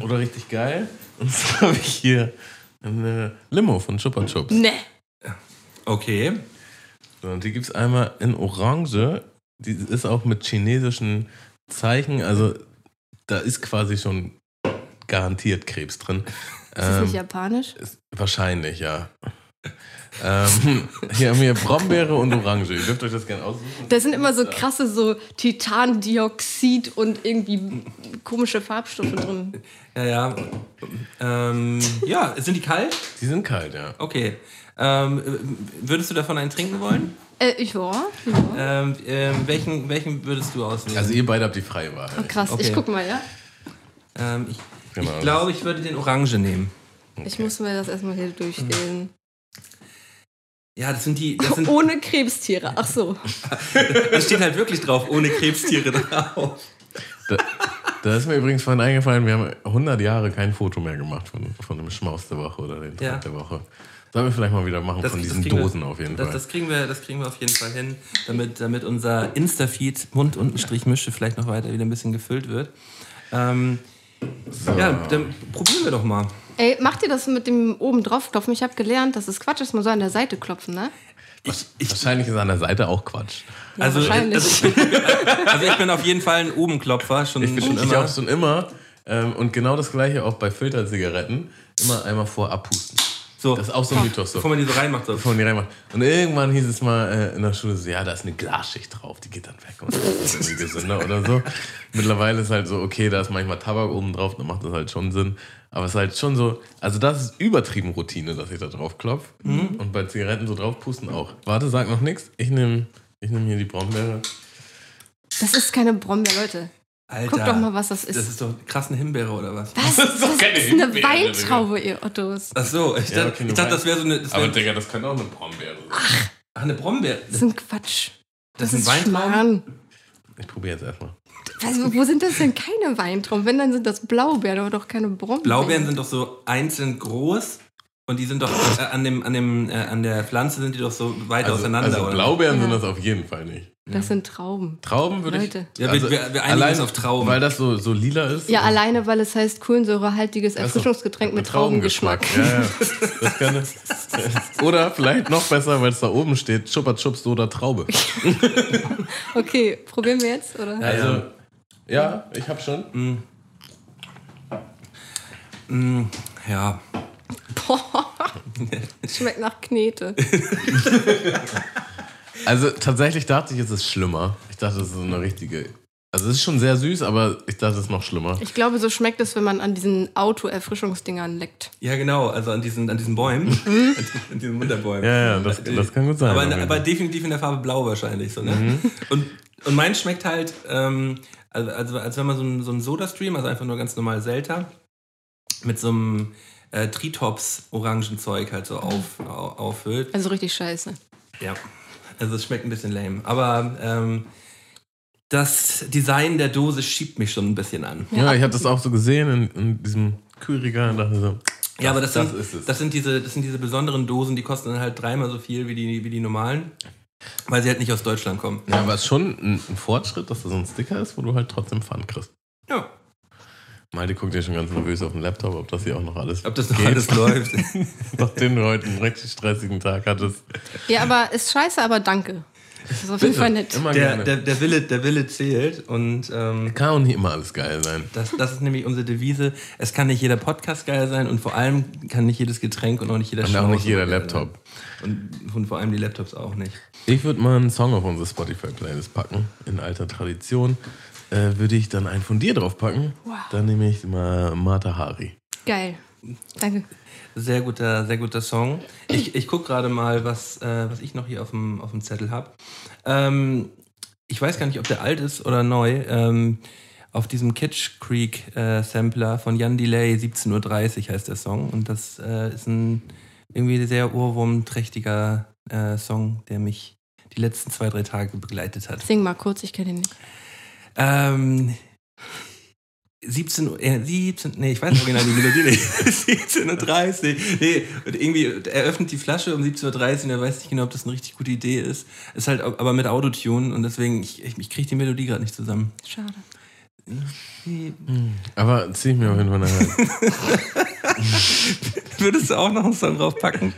Oder richtig geil. Und zwar habe ich hier eine Limo von Chupa Chups. Ne. Okay. So, und die gibt es einmal in Orange. Die ist auch mit chinesischen Zeichen. Also da ist quasi schon garantiert Krebs drin. Ist das nicht Ähm, japanisch? ist, wahrscheinlich, ja. Ähm, [LAUGHS] hier haben wir Brombeere und Orange. Ihr dürft euch das gerne aussuchen. Da sind immer so krasse so Titandioxid und irgendwie komische Farbstoffe drin. Ja, ja. Ähm, ja, sind die kalt? Die sind kalt, ja. Okay. Ähm, würdest du davon einen trinken wollen? Äh, ich war. Ja. Ähm, ähm, welchen, welchen würdest du auswählen? Also ihr beide habt die freie Wahl. Oh, krass, Okay. ich guck mal, ja. ähm, ich Genau. ich glaube, ich würde den Orange nehmen. Ich muss mir das erstmal hier durchgehen. Ja, das sind die. Das, sind, [LAUGHS] Ohne Krebstiere. Ach so. [LAUGHS] das steht halt wirklich drauf, ohne Krebstiere drauf. Da, da ist mir übrigens vorhin eingefallen, wir haben 100 Jahre kein Foto mehr gemacht von, von dem Schmaus der Woche oder dem Tag Ja. der Woche. Sollen wir vielleicht mal wieder machen von diesen Dosen wir, auf jeden das, Fall. Das kriegen, wir, das kriegen wir auf jeden Fall hin, damit, damit unser Insta-Feed Mund unten Strich Mische vielleicht noch weiter wieder ein bisschen gefüllt wird. Ähm, Ja, dann probieren wir doch mal. Ey, macht ihr das mit dem oben drauf klopfen? Ich habe gelernt, dass es Quatsch ist, man soll an der Seite klopfen, ne? Ich, ich, Wahrscheinlich ist an der Seite auch Quatsch. Ja, also, wahrscheinlich. also, ich bin, also ich bin auf jeden Fall ein Obenklopfer, schon, Ich bin schon ich immer. auch schon immer. Ähm, und genau das gleiche auch bei Filterzigaretten. Immer einmal vorab pusten. So, Das ist auch so ein Mythos. So. bevor man die so reinmacht. So. Bevor man die reinmacht. Und irgendwann hieß es mal äh, in der Schule so, ja, da ist eine Glasschicht drauf, die geht dann weg und das ist gesünder oder so. Mittlerweile ist halt so, okay, da ist manchmal Tabak oben drauf, dann macht das halt schon Sinn. Aber es ist halt schon so, also das ist übertrieben Routine, dass ich da drauf klopfe. Und bei Zigaretten so drauf pusten auch. Warte, sag noch nichts. Ich nehme ich nehm hier die Brombeere. Das ist keine Brombeer, Leute. Alter, Guck doch mal, was das ist. [LAUGHS] Das ist doch krass eine Himbeere oder was? Was? Das ist, doch keine eine Himbeere, Weintraube, ihr Ottos. Ach so, ich Ja, dachte, okay, eine ich dachte das wäre so eine. Das Aber Digga, das könnte auch eine Brombeere sein. ach, eine Brombeere. Das ist ein Quatsch. Das Das, ist Weintrauben? Schmarrn. Ich probiere jetzt erstmal. Also, wo sind das denn keine Weintrauben? Wenn, dann sind das Blaubeeren, aber doch keine Brombeeren. Blaubeeren sind doch so einzeln groß und die sind doch äh, an, dem, an, dem, äh, an der Pflanze sind die doch so weit Also, auseinander. also oder? Blaubeeren sind Ja. das auf jeden Fall nicht. Das sind Trauben. Trauben würde ich. Leute. Ja, wir- wir- wir einigen uns auf Trauben. Weil das so, so lila ist. Ja, und- alleine, weil es heißt kohlensäurehaltiges Erfrischungsgetränk mit Traubengeschmack. Ja, ja. Das [LAUGHS] Oder vielleicht noch besser, weil es da oben steht: Chupa Chups Soda Traube. [LAUGHS] Okay, probieren wir jetzt, oder? Also, ja, ich habe schon. Ja. Boah. Schmeckt nach Knete. [LAUGHS] Also, tatsächlich dachte ich, es ist schlimmer. Ich dachte, es ist so eine richtige Also es ist schon sehr süß, aber ich dachte, es ist noch schlimmer. Ich glaube, so schmeckt es, wenn man an diesen Auto-Erfrischungsdingern leckt. Ja, genau, also an diesen, an diesen Bäumen. [LAUGHS] an diesen Winterbäumen. Ja, ja, das, das kann gut sein. Aber, aber definitiv in der Farbe blau wahrscheinlich. So, ne? und, und mein schmeckt halt, ähm, also, also als wenn man so ein, so ein Soda-Stream, also einfach nur ganz normal Selta, mit so einem äh, Tritops-Orangenzeug halt so auf, au- auffüllt. Also richtig scheiße. Ja, also es schmeckt ein bisschen lame. Aber ähm, das Design der Dose schiebt mich schon ein bisschen an. ja, ich habe das auch so gesehen in, in diesem Kühlregal und dachte so, Ja, aber das, das sind, ist es. Das, sind diese, das sind diese besonderen Dosen, die kosten dann halt dreimal so viel wie die, wie die normalen, weil sie halt nicht aus Deutschland kommen. ja, aber es ist schon ein, ein Fortschritt, dass da so ein Sticker ist, wo du halt trotzdem Pfand kriegst. Ja, Malte guckt ja schon ganz nervös auf den Laptop, ob das hier auch noch alles ob das noch alles [LAUGHS] läuft. Nachdem du heute einen richtig stressigen Tag hattest. Ja, aber ist scheiße, aber danke. Das ist auf jeden Fall nett. Immer Der, gerne. der, der, Wille, der Wille zählt und ähm, kann auch nicht immer alles geil sein. das, das ist nämlich unsere Devise. Es kann nicht jeder Podcast geil sein und vor allem kann nicht jedes Getränk und auch nicht jeder Und auch nicht jeder Laptop. Und, und vor allem die Laptops auch nicht. Ich würde mal einen Song auf unsere Spotify-Playlist packen. In alter Tradition äh, würde ich dann einen von dir drauf packen. Wow. Dann nehme ich mal Mata Hari. Geil. Danke. Sehr guter, sehr guter Song. Ich, ich gucke gerade mal, was, äh, was ich noch hier auf dem, auf dem Zettel habe. Ähm, ich weiß gar nicht, ob der alt ist oder neu. Ähm, auf diesem Kitsch Creek äh, Sampler von Jan Delay, 17.30 Uhr heißt der Song. Und das äh, ist ein irgendwie sehr ohrwurmträchtiger äh, Song, der mich die letzten zwei, drei Tage begleitet hat. Sing mal kurz, ich kenne ihn nicht. Ähm, 17 Uhr, äh, 17, nee, ich weiß nicht genau die Melodie nicht. [LAUGHS] 17.30 Uhr. Nee, und irgendwie, er öffnet die Flasche um 17.30 Uhr und er weiß nicht genau, ob das eine richtig gute Idee ist. Ist halt aber mit Autotune und deswegen, ich, ich, ich kriege die Melodie gerade nicht zusammen. Schade. Aber zieh ich mir auf jeden Fall nachher. [LAUGHS] Würdest du auch noch einen Song draufpacken?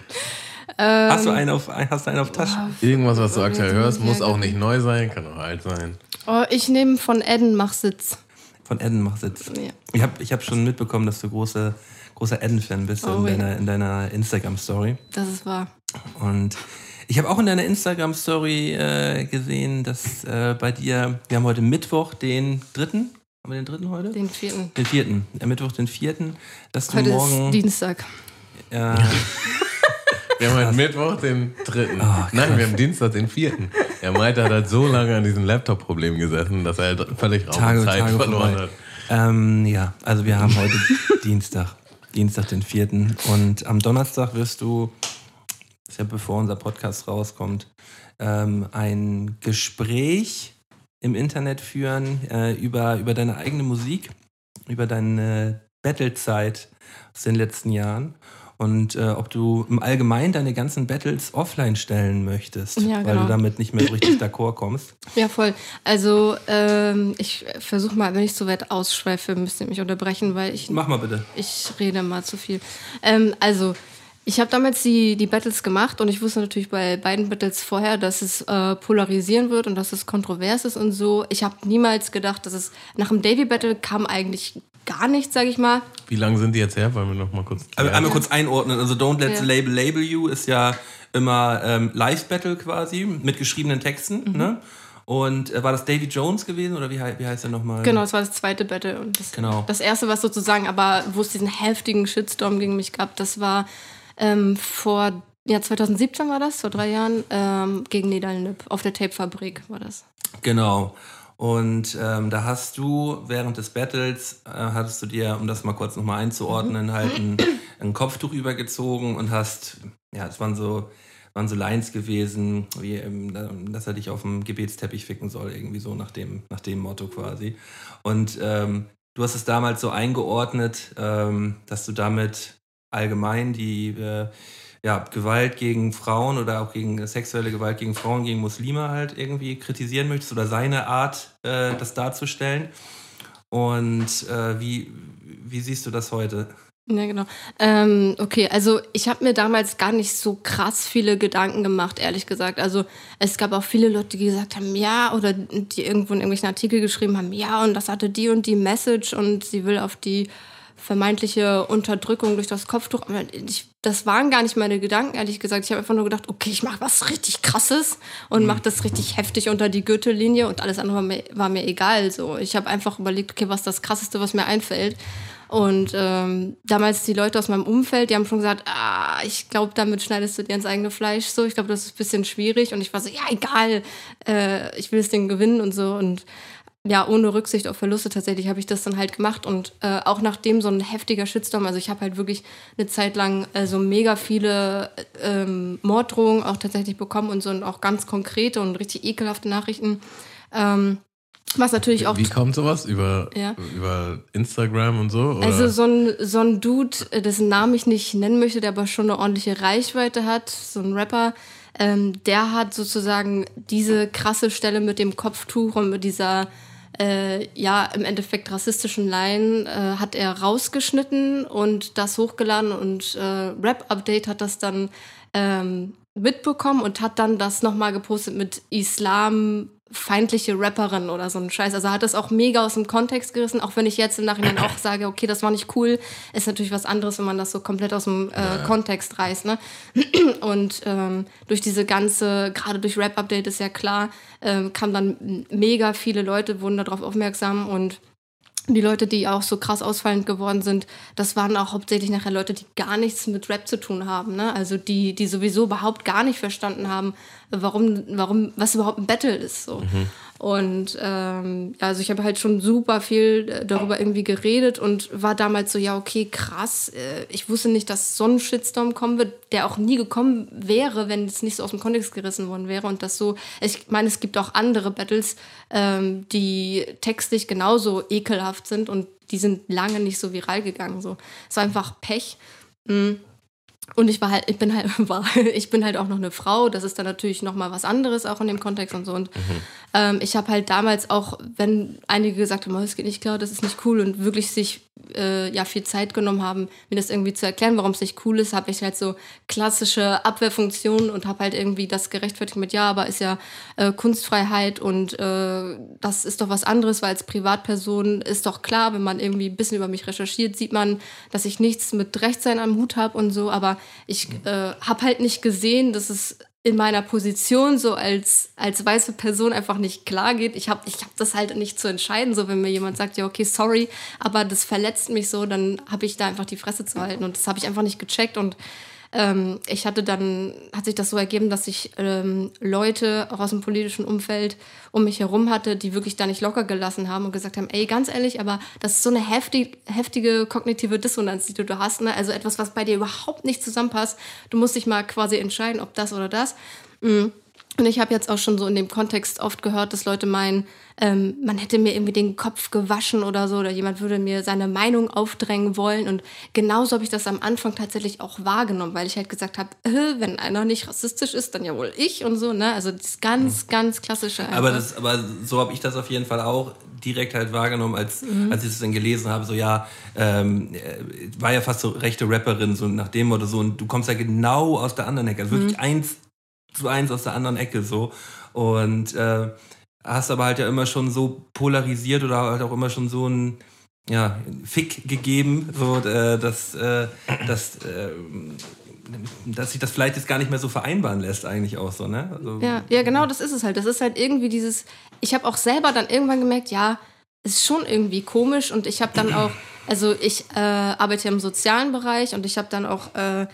Ähm, Hast du einen auf, hast du einen auf Tasche? Irgendwas, was du aktuell hörst, muss auch nicht neu sein, kann auch alt sein. Oh, ich nehme von Eden Mach Sitz. Von Eden mach Sitz. Ja. Ich habe ich hab schon mitbekommen, dass du große, großer Eden-Fan bist Oh, in, ja. deiner, in deiner Instagram-Story. Das ist wahr. Und ich habe auch in deiner Instagram-Story äh, gesehen, dass äh, bei dir, wir haben heute Mittwoch, den dritten. Haben wir den dritten heute? Den vierten. Den vierten. Ja, Mittwoch, den vierten. Dass du Heute morgen. ist Dienstag. äh, [LAUGHS] Wir haben heute Mittwoch den dritten. Oh, Nein, wir haben Dienstag den vierten. Er meinte, er hat halt so lange an diesem Laptop-Problem gesessen, dass er halt völlig Raum Tage, und Zeit Tage verloren vorbei. hat. Ähm, ja, also wir haben heute [LAUGHS] Dienstag. Dienstag, den vierten. Und am Donnerstag wirst du, ist ja bevor unser Podcast rauskommt, ähm, ein Gespräch im Internet führen äh, über, über deine eigene Musik, über deine Battle-Zeit aus den letzten Jahren. Und äh, ob du im Allgemeinen deine ganzen Battles offline stellen möchtest, Ja, weil genau. du damit nicht mehr so richtig d'accord kommst. Ja, voll. Also, ähm, ich versuche mal, wenn ich so weit ausschweife, müsst ihr mich unterbrechen, weil ich, Mach mal bitte. ich rede mal zu viel. Ähm, also, ich habe damals die, die Battles gemacht und ich wusste natürlich bei beiden Battles vorher, dass es äh, polarisieren wird und dass es kontrovers ist und so. Ich habe niemals gedacht, dass es nach dem Davy Battle kam eigentlich gar nichts, sag ich mal. Wie lange sind die jetzt her? Wollen wir noch mal kurz klären? einmal kurz einordnen. Also Don't Let the Ja. Label Label You ist ja immer ähm, Live-Battle quasi mit geschriebenen Texten. Mhm. Ne? Und äh, war das Davy Jones gewesen oder wie, wie heißt er nochmal? Genau, das war das zweite Battle. Und das, Genau. das erste, was sozusagen, aber wo es diesen heftigen Shitstorm gegen mich gab, das war ähm, vor, ja, 2017 war das, vor drei Jahren, ähm, gegen Nedalnip. Auf der Tapefabrik war das. Genau. Und ähm, da hast du während des Battles, äh, hattest du dir, um das mal kurz nochmal einzuordnen, halt ein, ein Kopftuch übergezogen und hast, ja, es waren so, waren so Lines gewesen, wie, ähm, dass er dich auf dem Gebetsteppich ficken soll, irgendwie so nach dem, nach dem Motto quasi. Und ähm, du hast es damals so eingeordnet, ähm, dass du damit allgemein die äh, ja, Gewalt gegen Frauen oder auch gegen sexuelle Gewalt gegen Frauen, gegen Muslime halt irgendwie kritisieren möchtest oder seine Art, äh, das darzustellen. Und äh, wie, wie siehst du das heute? Ja, genau. Ähm, okay, also ich habe mir damals gar nicht so krass viele Gedanken gemacht, ehrlich gesagt. Also es gab auch viele Leute, die gesagt haben, ja, oder die irgendwo in irgendwelchen Artikel geschrieben haben, ja, und das hatte die und die Message und sie will auf die vermeintliche Unterdrückung durch das Kopftuch. Ich, das waren gar nicht meine Gedanken, ehrlich gesagt. Ich habe einfach nur gedacht, okay, ich mache was richtig Krasses und mache das richtig heftig unter die Gürtellinie und alles andere war mir, war mir egal. So, ich habe einfach überlegt, okay, was ist das Krasseste, was mir einfällt. Und ähm, damals die Leute aus meinem Umfeld, die haben schon gesagt, ah, ich glaube, damit schneidest du dir ins eigene Fleisch. So, ich glaube, das ist ein bisschen schwierig. Und ich war so, ja, egal, äh, ich will das Ding gewinnen und so. Und ja, ohne Rücksicht auf Verluste tatsächlich habe ich das dann halt gemacht und äh, auch nachdem so ein heftiger Shitstorm, also ich habe halt wirklich eine Zeit lang äh, so mega viele ähm, Morddrohungen auch tatsächlich bekommen und so und auch ganz konkrete und richtig ekelhafte Nachrichten. Ähm, was natürlich auch. Wie kommt sowas? Über, Ja. über Instagram und so? Oder? Also so ein, so ein Dude, äh, dessen Namen ich nicht nennen möchte, der aber schon eine ordentliche Reichweite hat, so ein Rapper, ähm, der hat sozusagen diese krasse Stelle mit dem Kopftuch und mit dieser, äh, ja, im Endeffekt rassistischen Line, äh, hat er rausgeschnitten und das hochgeladen und äh, Rap Update hat das dann ähm, mitbekommen und hat dann das nochmal gepostet mit Islam feindliche Rapperin oder so ein Scheiß. Also hat das auch mega aus dem Kontext gerissen, auch wenn ich jetzt im Nachhinein auch [CLEARS THROAT] sage, okay, das war nicht cool, ist natürlich was anderes, wenn man das so komplett aus dem äh, Kontext reißt. Ne? [CLEARS THROAT] Und ähm, durch diese ganze, gerade durch Rap-Update ist ja klar, ähm, kamen dann mega viele Leute, wurden darauf aufmerksam und die Leute, die auch so krass ausfallend geworden sind, das waren auch hauptsächlich nachher Leute, die gar nichts mit Rap zu tun haben. Ne? Also die, die sowieso überhaupt gar nicht verstanden haben, warum, warum, was überhaupt ein Battle ist. So. Und ähm, also ich habe halt schon super viel äh, darüber irgendwie geredet und war damals so, ja, okay, krass. Äh, ich wusste nicht, dass so ein Shitstorm kommen wird, der auch nie gekommen wäre, wenn es nicht so aus dem Kontext gerissen worden wäre. Und das so, ich meine, es gibt auch andere Battles, ähm, die textlich genauso ekelhaft sind und die sind lange nicht so viral gegangen. So. Es war einfach Pech. Mm. Und ich war halt, ich bin halt, [LAUGHS] war, ich bin halt auch noch eine Frau. Das ist dann natürlich noch mal was anderes auch in dem Kontext und so. Und ähm, ich habe halt damals auch, wenn einige gesagt haben, oh, das geht nicht klar, das ist nicht cool und wirklich sich äh, ja viel Zeit genommen haben, mir das irgendwie zu erklären, warum es nicht cool ist, habe ich halt so klassische Abwehrfunktionen und habe halt irgendwie das gerechtfertigt mit ja, aber ist ja äh, Kunstfreiheit und äh, das ist doch was anderes, weil als Privatperson ist doch klar, wenn man irgendwie ein bisschen über mich recherchiert, sieht man, dass ich nichts mit Rechtsein am Hut habe und so, aber ich äh, habe halt nicht gesehen, dass es in meiner Position so als, als weiße Person einfach nicht klar geht. Ich habe ich hab das halt nicht zu entscheiden. So, wenn mir jemand sagt, ja, okay, sorry, aber das verletzt mich so, dann habe ich da einfach die Fresse zu halten. Und das habe ich einfach nicht gecheckt. Und ähm, ich hatte dann, hat sich das so ergeben, dass ich ähm, Leute auch aus dem politischen Umfeld um mich herum hatte, die wirklich da nicht locker gelassen haben und gesagt haben, ey, ganz ehrlich, aber das ist so eine heftig, heftige kognitive Dissonanz, die du da hast. Ne? Also etwas, was bei dir überhaupt nicht zusammenpasst. Du musst dich mal quasi entscheiden, ob das oder das. Mm. Und ich habe jetzt auch schon so in dem Kontext oft gehört, dass Leute meinen, ähm, man hätte mir irgendwie den Kopf gewaschen oder so, oder jemand würde mir seine Meinung aufdrängen wollen. Und genauso habe ich das am Anfang tatsächlich auch wahrgenommen, weil ich halt gesagt habe, äh, wenn einer nicht rassistisch ist, dann ja wohl ich und so. Ne? Also das ganz, ganz klassische. Einfach. Aber, das, aber so habe ich das auf jeden Fall auch direkt halt wahrgenommen, als, als ich es dann gelesen habe, so ja, ähm, äh, war ja fast so rechte Rapperin, so nach dem Motto, so und du kommst ja genau aus der anderen Ecke, also wirklich eins zu eins aus der anderen Ecke so und äh, hast aber halt ja immer schon so polarisiert oder halt auch immer schon so ein ja, Fick gegeben, so äh, dass, äh, dass, äh, dass sich das vielleicht jetzt gar nicht mehr so vereinbaren lässt eigentlich auch so, ne? Also, Ja, ja, genau, das ist es halt. Das ist halt irgendwie dieses. Ich habe auch selber dann irgendwann gemerkt, ja, ist schon irgendwie komisch und ich habe dann auch, also ich äh, arbeite im sozialen Bereich und ich habe dann auch äh,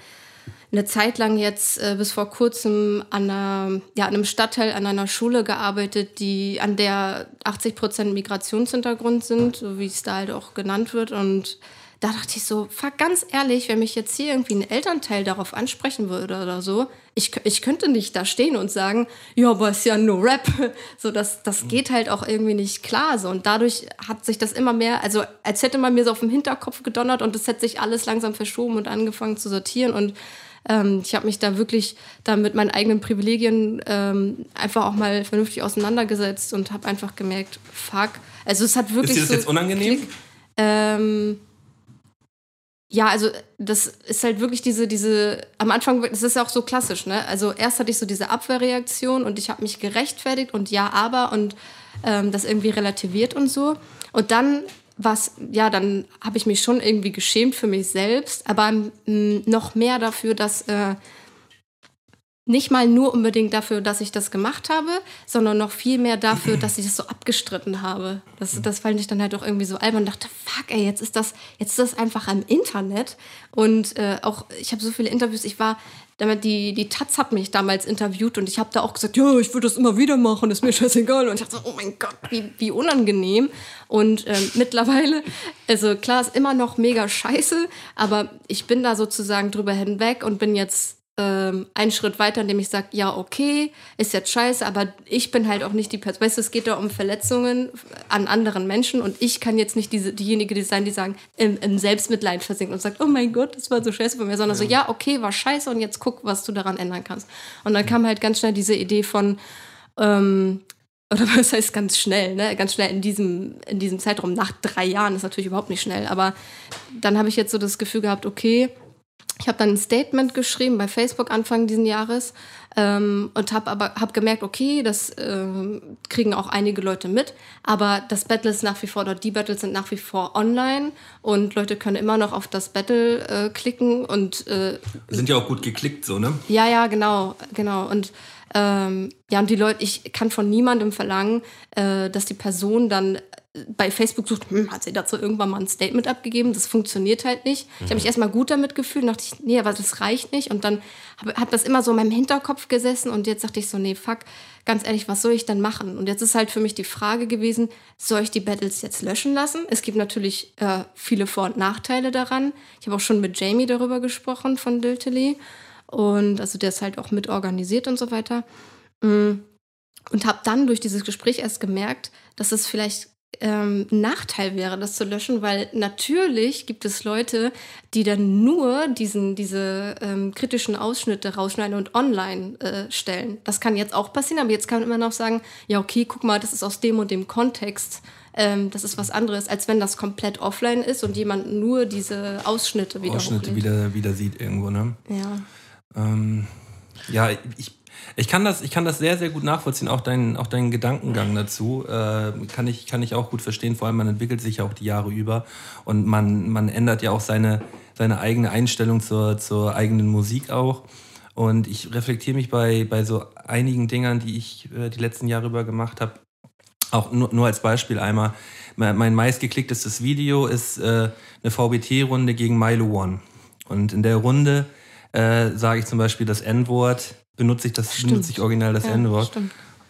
eine Zeit lang jetzt äh, bis vor kurzem an, einer, ja, an einem Stadtteil an einer Schule gearbeitet, die an der 80 Prozent Migrationshintergrund sind, so wie es da halt auch genannt wird und da dachte ich so, fuck, ganz ehrlich, wenn mich jetzt hier irgendwie ein Elternteil darauf ansprechen würde oder so, ich, ich könnte nicht da stehen und sagen, ja, aber ist ja nur Rap. [LAUGHS] So, das, das geht halt auch irgendwie nicht klar. So. Und dadurch hat sich das immer mehr, also als hätte man mir so auf den Hinterkopf gedonnert und es hätte sich alles langsam verschoben und angefangen zu sortieren. Und ähm, ich habe mich da wirklich da mit meinen eigenen Privilegien ähm, einfach auch mal vernünftig auseinandergesetzt und habe einfach gemerkt, fuck. Also es hat wirklich. Ist dir das so jetzt unangenehm? Klick. Ähm, ja, also das ist halt wirklich diese, diese, am Anfang, das ist ja auch so klassisch, ne? Also erst hatte ich so diese Abwehrreaktion und ich habe mich gerechtfertigt und ja, aber und ähm, das irgendwie relativiert und so. Und dann was, ja, dann habe ich mich schon irgendwie geschämt für mich selbst, aber mh, noch mehr dafür, dass äh, nicht mal nur unbedingt dafür, dass ich das gemacht habe, sondern noch viel mehr dafür, [CLEARS THROAT] dass ich das so abgestritten habe. Das, das fand ich dann halt auch irgendwie so albern und dachte, fuck, ey, jetzt ist das, jetzt ist das einfach im Internet. Und äh, auch, ich habe so viele Interviews, ich war, damit die, die Taz hat mich damals interviewt und ich habe da auch gesagt, ja, ich würde das immer wieder machen, ist mir scheißegal. Und ich dachte so, oh mein Gott, wie, wie unangenehm. Und ähm, [LAUGHS] mittlerweile, also klar, ist immer noch mega scheiße, aber ich bin da sozusagen drüber hinweg und bin jetzt ähm, einen Schritt weiter, indem ich sage, ja, okay, ist jetzt scheiße, aber ich bin halt auch nicht die Person. Weißt du, es geht da um Verletzungen an anderen Menschen und ich kann jetzt nicht diese, diejenige sein, die sagen, im, im Selbstmitleid versinkt und sagt, oh mein Gott, das war so scheiße bei mir, sondern ja. so, ja, okay, war scheiße und jetzt guck, was du daran ändern kannst. Und dann kam halt ganz schnell diese Idee von, ähm, oder [LAUGHS] was heißt ganz schnell, ne? Ganz schnell in diesem, in diesem Zeitraum, nach drei Jahren ist natürlich überhaupt nicht schnell, aber dann habe ich jetzt so das Gefühl gehabt, okay, ich habe dann ein Statement geschrieben bei Facebook Anfang diesen Jahres ähm, und habe aber hab gemerkt, okay, das äh, kriegen auch einige Leute mit, aber das Battle ist nach wie vor, oder die Battles sind nach wie vor online und Leute können immer noch auf das Battle äh, klicken und äh, sind ja auch gut geklickt, so ne? Ja, ja, genau, genau und ähm, ja, und die Leute, ich kann von niemandem verlangen, äh, dass die Person dann bei Facebook sucht, hm, hat sie dazu irgendwann mal ein Statement abgegeben? Das funktioniert halt nicht. Ich habe mich mhm. erstmal gut damit gefühlt und dachte ich, nee, aber das reicht nicht. Und dann hab, hat das immer so in meinem Hinterkopf gesessen und jetzt dachte ich so, nee, fuck, ganz ehrlich, was soll ich denn machen? Und jetzt ist halt für mich die Frage gewesen, soll ich die Battles jetzt löschen lassen? Es gibt natürlich äh, viele Vor- und Nachteile daran. Ich habe auch schon mit Jamie darüber gesprochen von Diltily. Und also der ist halt auch mit organisiert und so weiter. Mm. Und habe dann durch dieses Gespräch erst gemerkt, dass es vielleicht ähm, Nachteil wäre, das zu löschen, weil natürlich gibt es Leute, die dann nur diesen, diese ähm, kritischen Ausschnitte rausschneiden und online äh, stellen. Das kann jetzt auch passieren, aber jetzt kann man immer noch sagen, ja, okay, guck mal, das ist aus dem und dem Kontext. Ähm, das ist was anderes, als wenn das komplett offline ist und jemand nur diese Ausschnitte wieder Ausschnitte wieder, wieder sieht irgendwo, ne? Ja. Ähm, ja, ich ich kann das, ich kann das sehr, sehr gut nachvollziehen, auch deinen, auch deinen Gedankengang dazu. Äh, kann, ich, kann ich auch gut verstehen. Vor allem, man entwickelt sich ja auch die Jahre über und man, man ändert ja auch seine, seine eigene Einstellung zur, zur eigenen Musik auch. Und ich reflektiere mich bei, bei so einigen Dingern, die ich äh, die letzten Jahre über gemacht habe. Auch nur, nur als Beispiel einmal. Mein, meistgeklicktestes Video ist äh, eine VBT-Runde gegen Milo One. Und in der Runde äh, sage ich zum Beispiel das N-Wort benutze ich das, stimmt. benutze ich original das ja, N-Wort.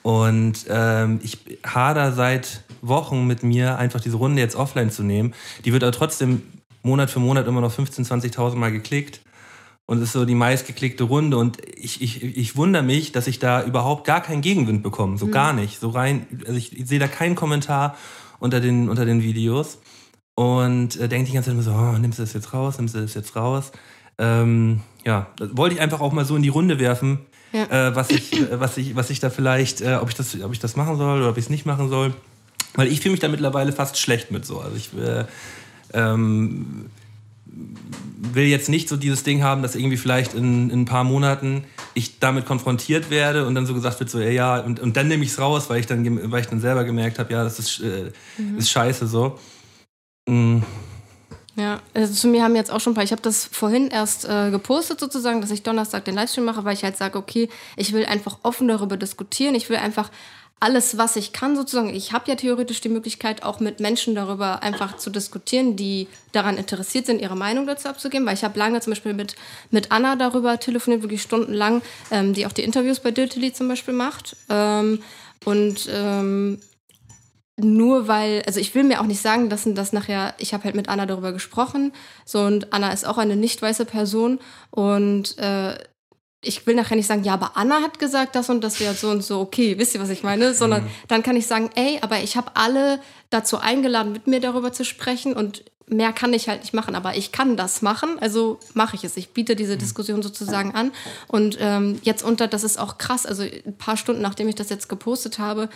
Und ähm, ich hader seit Wochen mit mir, einfach diese Runde jetzt offline zu nehmen. Die wird aber trotzdem Monat für Monat immer noch 15.000, 20.000 Mal geklickt. Und ist so die meistgeklickte Runde. Und ich, ich, ich wundere mich, dass ich da überhaupt gar keinen Gegenwind bekomme. So mhm. gar nicht. So rein, also ich, ich sehe da keinen Kommentar unter den, unter den Videos. Und äh, denke die ganze Zeit immer so, oh, nimmst du das jetzt raus, nimmst du das jetzt raus. Ähm, ja, das wollte ich einfach auch mal so in die Runde werfen, ja. äh, was, ich, äh, was, ich, was ich da vielleicht, äh, ob, ich das, ob ich das machen soll oder ob ich es nicht machen soll. Weil ich fühle mich da mittlerweile fast schlecht mit so. Also ich äh, ähm, will jetzt nicht so dieses Ding haben, dass irgendwie vielleicht in, in, ein paar Monaten ich damit konfrontiert werde und dann so gesagt wird, so, ja, ja, und, und dann nehme ich es raus, weil ich dann, weil ich dann selber gemerkt habe, ja, das ist, äh, mhm. ist scheiße so. Mhm. Ja, also zu mir haben jetzt auch schon ein paar, ich habe das vorhin erst äh, gepostet sozusagen, dass ich Donnerstag den Livestream mache, weil ich halt sage, okay, ich will einfach offen darüber diskutieren, ich will einfach alles, was ich kann sozusagen. Ich habe ja theoretisch die Möglichkeit, auch mit Menschen darüber einfach zu diskutieren, die daran interessiert sind, ihre Meinung dazu abzugeben. Weil ich habe lange zum Beispiel mit, mit Anna darüber telefoniert, wirklich stundenlang, ähm, die auch die Interviews bei Dirtily zum Beispiel macht. Ähm, und ähm, nur weil, also ich will mir auch nicht sagen lassen, dass nachher, ich habe halt mit Anna darüber gesprochen, so und Anna ist auch eine nicht weiße Person und äh, ich will nachher nicht sagen, ja, aber Anna hat gesagt das und das wäre so und so, okay, wisst ihr, was ich meine? Sondern mhm. dann kann ich sagen, ey, aber ich habe alle dazu eingeladen, mit mir darüber zu sprechen und mehr kann ich halt nicht machen, aber ich kann das machen, also mache ich es. Ich biete diese Diskussion sozusagen an. Und ähm, jetzt unter, das ist auch krass, also ein paar Stunden nachdem ich das jetzt gepostet habe,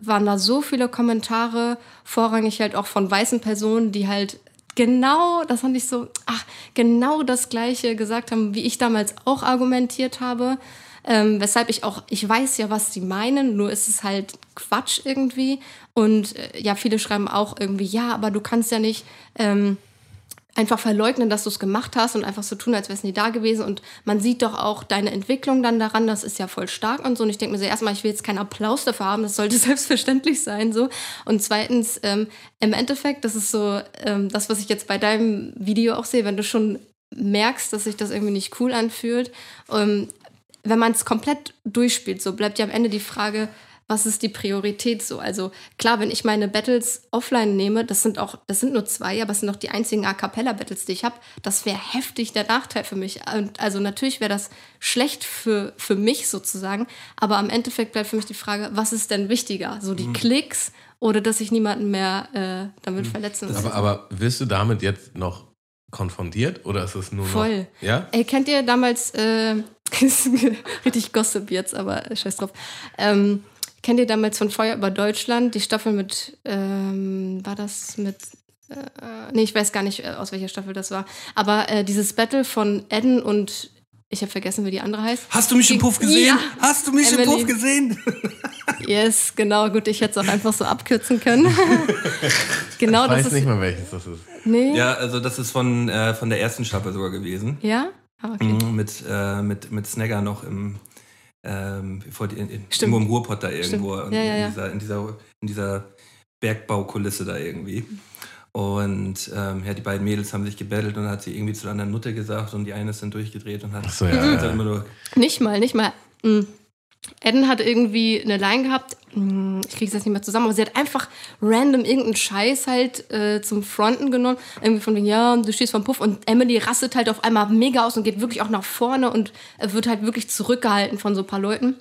waren da so viele Kommentare, vorrangig halt auch von weißen Personen, die halt genau, das fand ich so, ach, genau das Gleiche gesagt haben, wie ich damals auch argumentiert habe. Ähm, weshalb ich auch, ich weiß ja, was sie meinen, nur ist es halt Quatsch irgendwie. Und äh, ja, viele schreiben auch irgendwie, ja, aber du kannst ja nicht. Ähm, einfach verleugnen, dass du es gemacht hast und einfach so tun, als wär's nie da gewesen. Und man sieht doch auch deine Entwicklung dann daran, das ist ja voll stark und so. Und ich denke mir so, erstmal, ich will jetzt keinen Applaus dafür haben, das sollte [LAUGHS] selbstverständlich sein, so. Und zweitens, ähm, im Endeffekt, das ist so ähm, das, was ich jetzt bei deinem Video auch sehe, wenn du schon merkst, dass sich das irgendwie nicht cool anfühlt, ähm, wenn man es komplett durchspielt, so bleibt ja am Ende die Frage, was ist die Priorität so? Also klar, wenn ich meine Battles offline nehme, das sind auch, das sind nur zwei, aber es sind noch die einzigen A cappella Battles, die ich habe. Das wäre heftig der Nachteil für mich. Und also natürlich wäre das schlecht für, für mich sozusagen, aber am Endeffekt bleibt für mich die Frage, was ist denn wichtiger? So die mhm. Klicks oder dass ich niemanden mehr äh, damit mhm. verletzen Aber, aber wirst du damit jetzt noch konfrontiert oder ist es nur Voll. Noch, ja? Ey, kennt ihr damals, äh, [LAUGHS] richtig Gossip jetzt, aber scheiß drauf. Ähm, Kennt ihr damals von Feuer über Deutschland die Staffel mit, ähm, war das mit, äh, nee, ich weiß gar nicht, äh, aus welcher Staffel das war. Aber äh, dieses Battle von Eden und ich habe vergessen, wie die andere heißt. Hast du mich im Puff gesehen? Ja. Hast du mich Emily. im Puff gesehen? yes, genau. Gut, ich hätte es auch einfach so abkürzen können. [LAUGHS] genau, ich weiß das nicht mal welches das ist. Nee. Ja, also das ist von, äh, von der ersten Staffel sogar gewesen. Ja? Ah, okay. Mhm, mit, äh, mit, mit Snagger noch im, ähm, vor die, in, irgendwo im Ruhrpott da irgendwo, ja, ja, ja. In, dieser, in, dieser, in dieser Bergbaukulisse da irgendwie. Und ähm, ja, die beiden Mädels haben sich gebettelt und dann hat sie irgendwie zu der anderen Nutte gesagt und die eine ist dann durchgedreht und hat so, ja, ja. immer nur. Nicht mal, nicht mal. Mhm. Eden hat irgendwie eine Line gehabt, ich kriege das nicht mehr zusammen, aber sie hat einfach random irgendeinen Scheiß halt äh, zum Fronten genommen. Irgendwie von wegen, ja, du stehst vom Puff und Emily rastet halt auf einmal mega aus und geht wirklich auch nach vorne und wird halt wirklich zurückgehalten von so ein paar Leuten.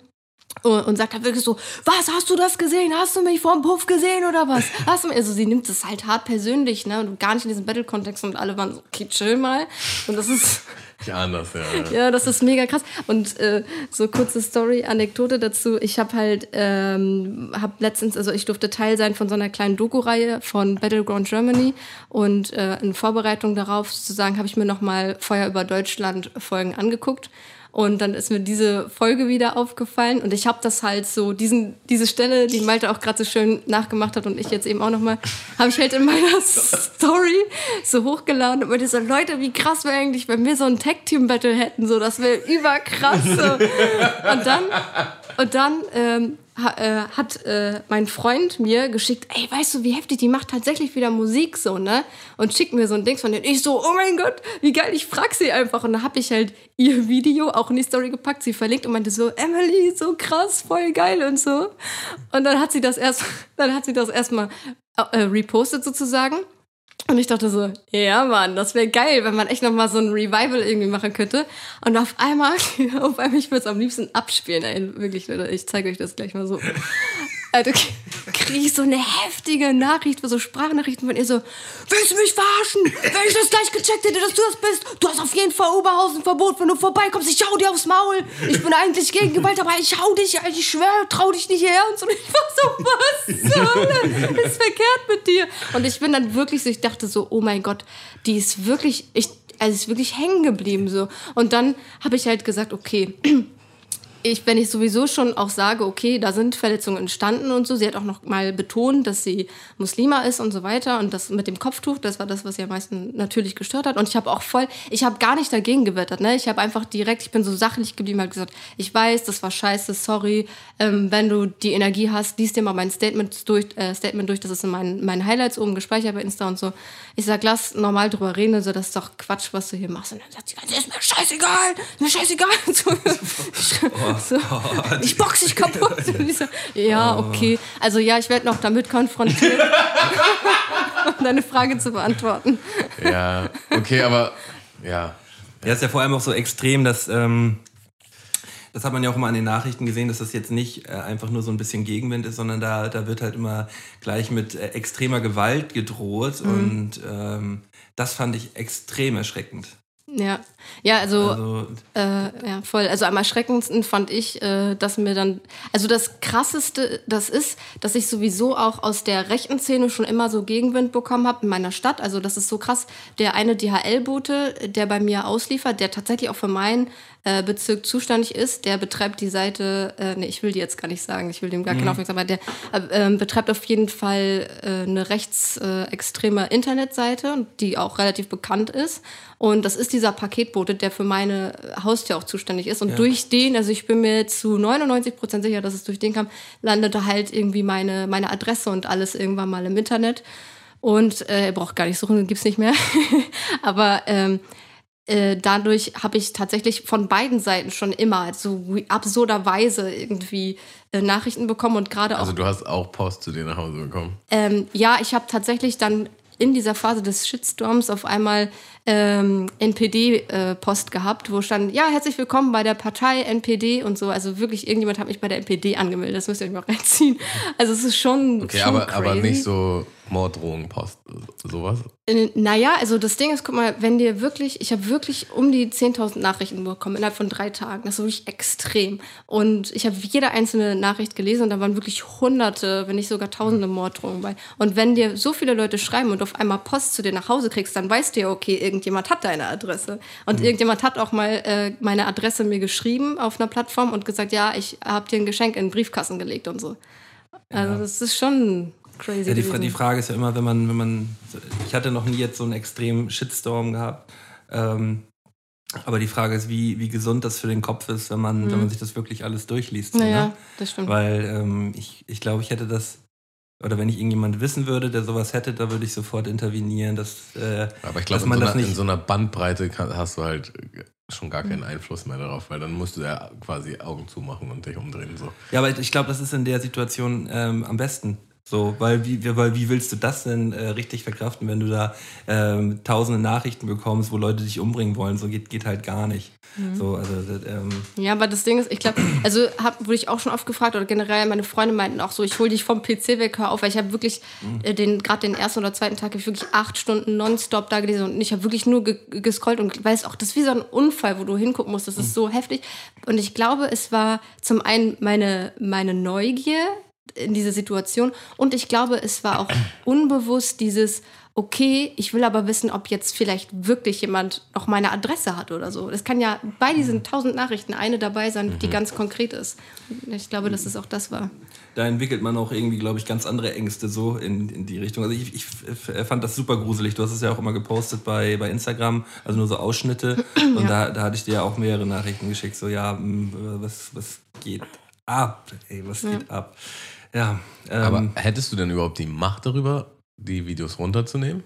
Und, sagt halt wirklich so, was, hast du das gesehen? Hast du mich vom Puff gesehen oder was? Hast du mich? Also sie nimmt das halt hart persönlich, ne? Und gar nicht in diesem Battle-Kontext und alle waren so, okay, chill mal. Und das ist... Ja, anders, ja. Ja, das ist mega krass. Und äh, so kurze Story, Anekdote dazu. Ich habe halt, ähm, habe letztens, also ich durfte Teil sein von so einer kleinen Doku-Reihe von Battleground Germany. Und äh, in Vorbereitung darauf sozusagen habe ich mir nochmal Feuer über Deutschland Folgen angeguckt. Und dann ist mir diese Folge wieder aufgefallen und ich habe das halt so, diesen, diese Stelle, die Malte auch gerade so schön nachgemacht hat und ich jetzt eben auch nochmal, habe ich halt in meiner [LAUGHS] Story so hochgeladen und meinte so, Leute, wie krass wäre eigentlich, wenn wir so ein Tag-Team-Battle hätten, so, das wäre überkrass. So. Und dann, und dann ähm, ha, äh, hat äh, mein Freund mir geschickt, ey, weißt du, wie heftig, die macht tatsächlich wieder Musik so, ne? Und schickt mir so ein Ding von denen. Ich so, oh mein Gott, wie geil, ich frag sie einfach. Und da habe ich halt ihr Video auch in die Story gepackt, sie verlinkt und meinte so, Emily, so krass, voll geil und so. Und dann hat sie das erst, [LAUGHS] dann hat sie das erstmal äh, repostet sozusagen. Und ich dachte so, ja Mann, das wäre geil, wenn man echt nochmal so ein Revival irgendwie machen könnte. Und auf einmal, [LAUGHS] auf einmal, ich würde es am liebsten abspielen, ey, wirklich, Leute, ich zeige euch das gleich mal so. Also kriege ich so eine heftige Nachricht, so Sprachnachrichten von ihr so, willst du mich verarschen? Wenn ich das gleich gecheckt hätte, dass du das bist, du hast auf jeden Fall Oberhausenverbot, wenn du vorbeikommst, ich hau dir aufs Maul. Ich bin eigentlich gegen Gewalt, aber ich hau dich, ich schwöre, trau dich nicht hierher und. Und ich war so, was Hölle ist verkehrt mit dir? Und ich bin dann wirklich so, ich dachte so, oh mein Gott, die ist wirklich, ich, also ist wirklich hängen geblieben so. Und dann habe ich halt gesagt, okay, ich, wenn ich sowieso schon auch sage, okay, da sind Verletzungen entstanden und so, sie hat auch noch mal betont, dass sie Muslima ist und so weiter und das mit dem Kopftuch, das war das, was sie am meisten natürlich gestört hat und ich habe auch voll, ich habe gar nicht dagegen gewettert, ne? Ich habe einfach direkt, ich bin so sachlich geblieben, habe gesagt, ich weiß, das war scheiße, sorry, ähm, wenn du die Energie hast, liest dir mal mein Statement durch, äh, Statement durch, das ist in meinen, meinen Highlights oben gespeichert bei Insta und so. Ich sag, lass normal drüber reden, also das ist doch Quatsch, was du hier machst. Und dann sagt sie, ist mir scheißegal, ist mir scheißegal. [LAUGHS] Oh. So, ich boxe dich kaputt. [LAUGHS] So, ja, okay. Also ja, ich werde noch damit konfrontiert, [LAUGHS] um deine Frage zu beantworten. Ja, okay, aber ja. Ja, ist ja vor allem auch so extrem, dass ähm, das hat man ja auch immer an den Nachrichten gesehen, dass das jetzt nicht äh, einfach nur so ein bisschen Gegenwind ist, sondern da, da wird halt immer gleich mit äh, extremer Gewalt gedroht mhm. und ähm, das fand ich extrem erschreckend. Ja, ja, also, also äh, ja, voll. Also am erschreckendsten fand ich, äh, dass mir dann, also das krasseste, das ist, dass ich sowieso auch aus der rechten Szene schon immer so Gegenwind bekommen habe in meiner Stadt. Also das ist so krass. Der eine DHL-Bote, der bei mir ausliefert, der tatsächlich auch für mein äh, Bezirk zuständig ist. Der betreibt die Seite, äh, nee, ich will die jetzt gar nicht sagen, ich will dem gar keine Aufmerksamkeit, der äh, äh, betreibt auf jeden Fall äh, eine rechtsextreme Internetseite, die auch relativ bekannt ist. Und das ist dieser Paketbote, der für meine Haustür auch zuständig ist. Und durch den, also ich bin mir zu 99 Prozent sicher, dass es durch den kam, landete halt irgendwie meine, meine Adresse und alles irgendwann mal im Internet. Und äh, er braucht gar nicht suchen, gibt's nicht mehr. [LAUGHS] Aber ähm, äh, dadurch habe ich tatsächlich von beiden Seiten schon immer so absurderweise irgendwie äh, Nachrichten bekommen und gerade auch Also du hast auch Post zu dir nach Hause bekommen. ähm, ja, ich habe tatsächlich dann in dieser Phase des Shitstorms auf einmal ähm, NPD-Post gehabt, wo stand, ja, herzlich willkommen bei der Partei NPD und so. Also wirklich, irgendjemand hat mich bei der NPD angemeldet. Das müsst ihr euch mal [LAUGHS] reinziehen. Also es ist schon. Okay, schon aber, crazy. aber nicht so Morddrohungen, Post, sowas. Äh, Naja, also das Ding ist, guck mal, wenn dir wirklich, ich habe wirklich um die 10.000 Nachrichten bekommen innerhalb von drei Tagen. Das ist wirklich extrem. Und ich habe jede einzelne Nachricht gelesen und da waren wirklich hunderte, wenn nicht sogar tausende Morddrohungen bei. Und wenn dir so viele Leute schreiben und auf einmal Post zu dir nach Hause kriegst, dann weißt du ja, okay, irgendjemand hat deine Adresse. Und irgendjemand hat auch mal äh, meine Adresse mir geschrieben auf einer Plattform und gesagt, ja, ich habe dir ein Geschenk in den Briefkasten gelegt und so. Also das ist schon crazy. Ja, die, die Frage ist ja immer, wenn man, wenn man, ich hatte noch nie jetzt so einen extremen Shitstorm gehabt. Ähm, aber die Frage ist, wie, wie gesund das für den Kopf ist, wenn man, wenn man sich das wirklich alles durchliest. so, Mhm. naja, ne? das stimmt. Weil ähm, ich, ich glaube, ich hätte das, oder wenn ich irgendjemand wissen würde, der sowas hätte, da würde ich sofort intervenieren, dass, äh, Aber ich glaube, in, man so das einer- nicht. in so einer Bandbreite kann, hast du halt schon gar keinen Einfluss mehr darauf, weil dann musst du ja quasi Augen zumachen und dich umdrehen. So. Ja, aber ich glaube, das ist in der Situation ähm, am besten. So, weil wie, weil wie willst du das denn äh, richtig verkraften, wenn du da ähm, tausende Nachrichten bekommst, wo Leute dich umbringen wollen? So geht, geht halt gar nicht. So, also, das, ähm, Ja, aber das Ding ist, ich glaube, also hab, wurde ich auch schon oft gefragt oder generell meine Freunde meinten auch so, ich hole dich vom PC weg, hör auf, weil ich habe wirklich äh, den gerade den ersten oder zweiten Tag ich wirklich acht Stunden nonstop da gelesen und ich habe wirklich nur ge gescrollt und weil es auch das ist wie so ein Unfall, wo du hingucken musst, das ist so heftig und ich glaube, es war zum einen meine meine Neugier in diese Situation und ich glaube, es war auch unbewusst dieses okay, ich will aber wissen, ob jetzt vielleicht wirklich jemand noch meine Adresse hat oder so. Es kann ja bei diesen tausend Nachrichten eine dabei sein, die ganz konkret ist. Ich glaube, dass es auch das war. da entwickelt man auch irgendwie, glaube ich, ganz andere Ängste so in, in die Richtung. Also ich, ich fand das super gruselig. Du hast es ja auch immer gepostet bei, bei Instagram, also nur so Ausschnitte. Und da, da hatte ich dir ja auch mehrere Nachrichten geschickt, so ja, mh, was, was geht ab? Ey, was geht ab? Ja, ähm, Aber hättest du denn überhaupt die Macht darüber, die Videos runterzunehmen?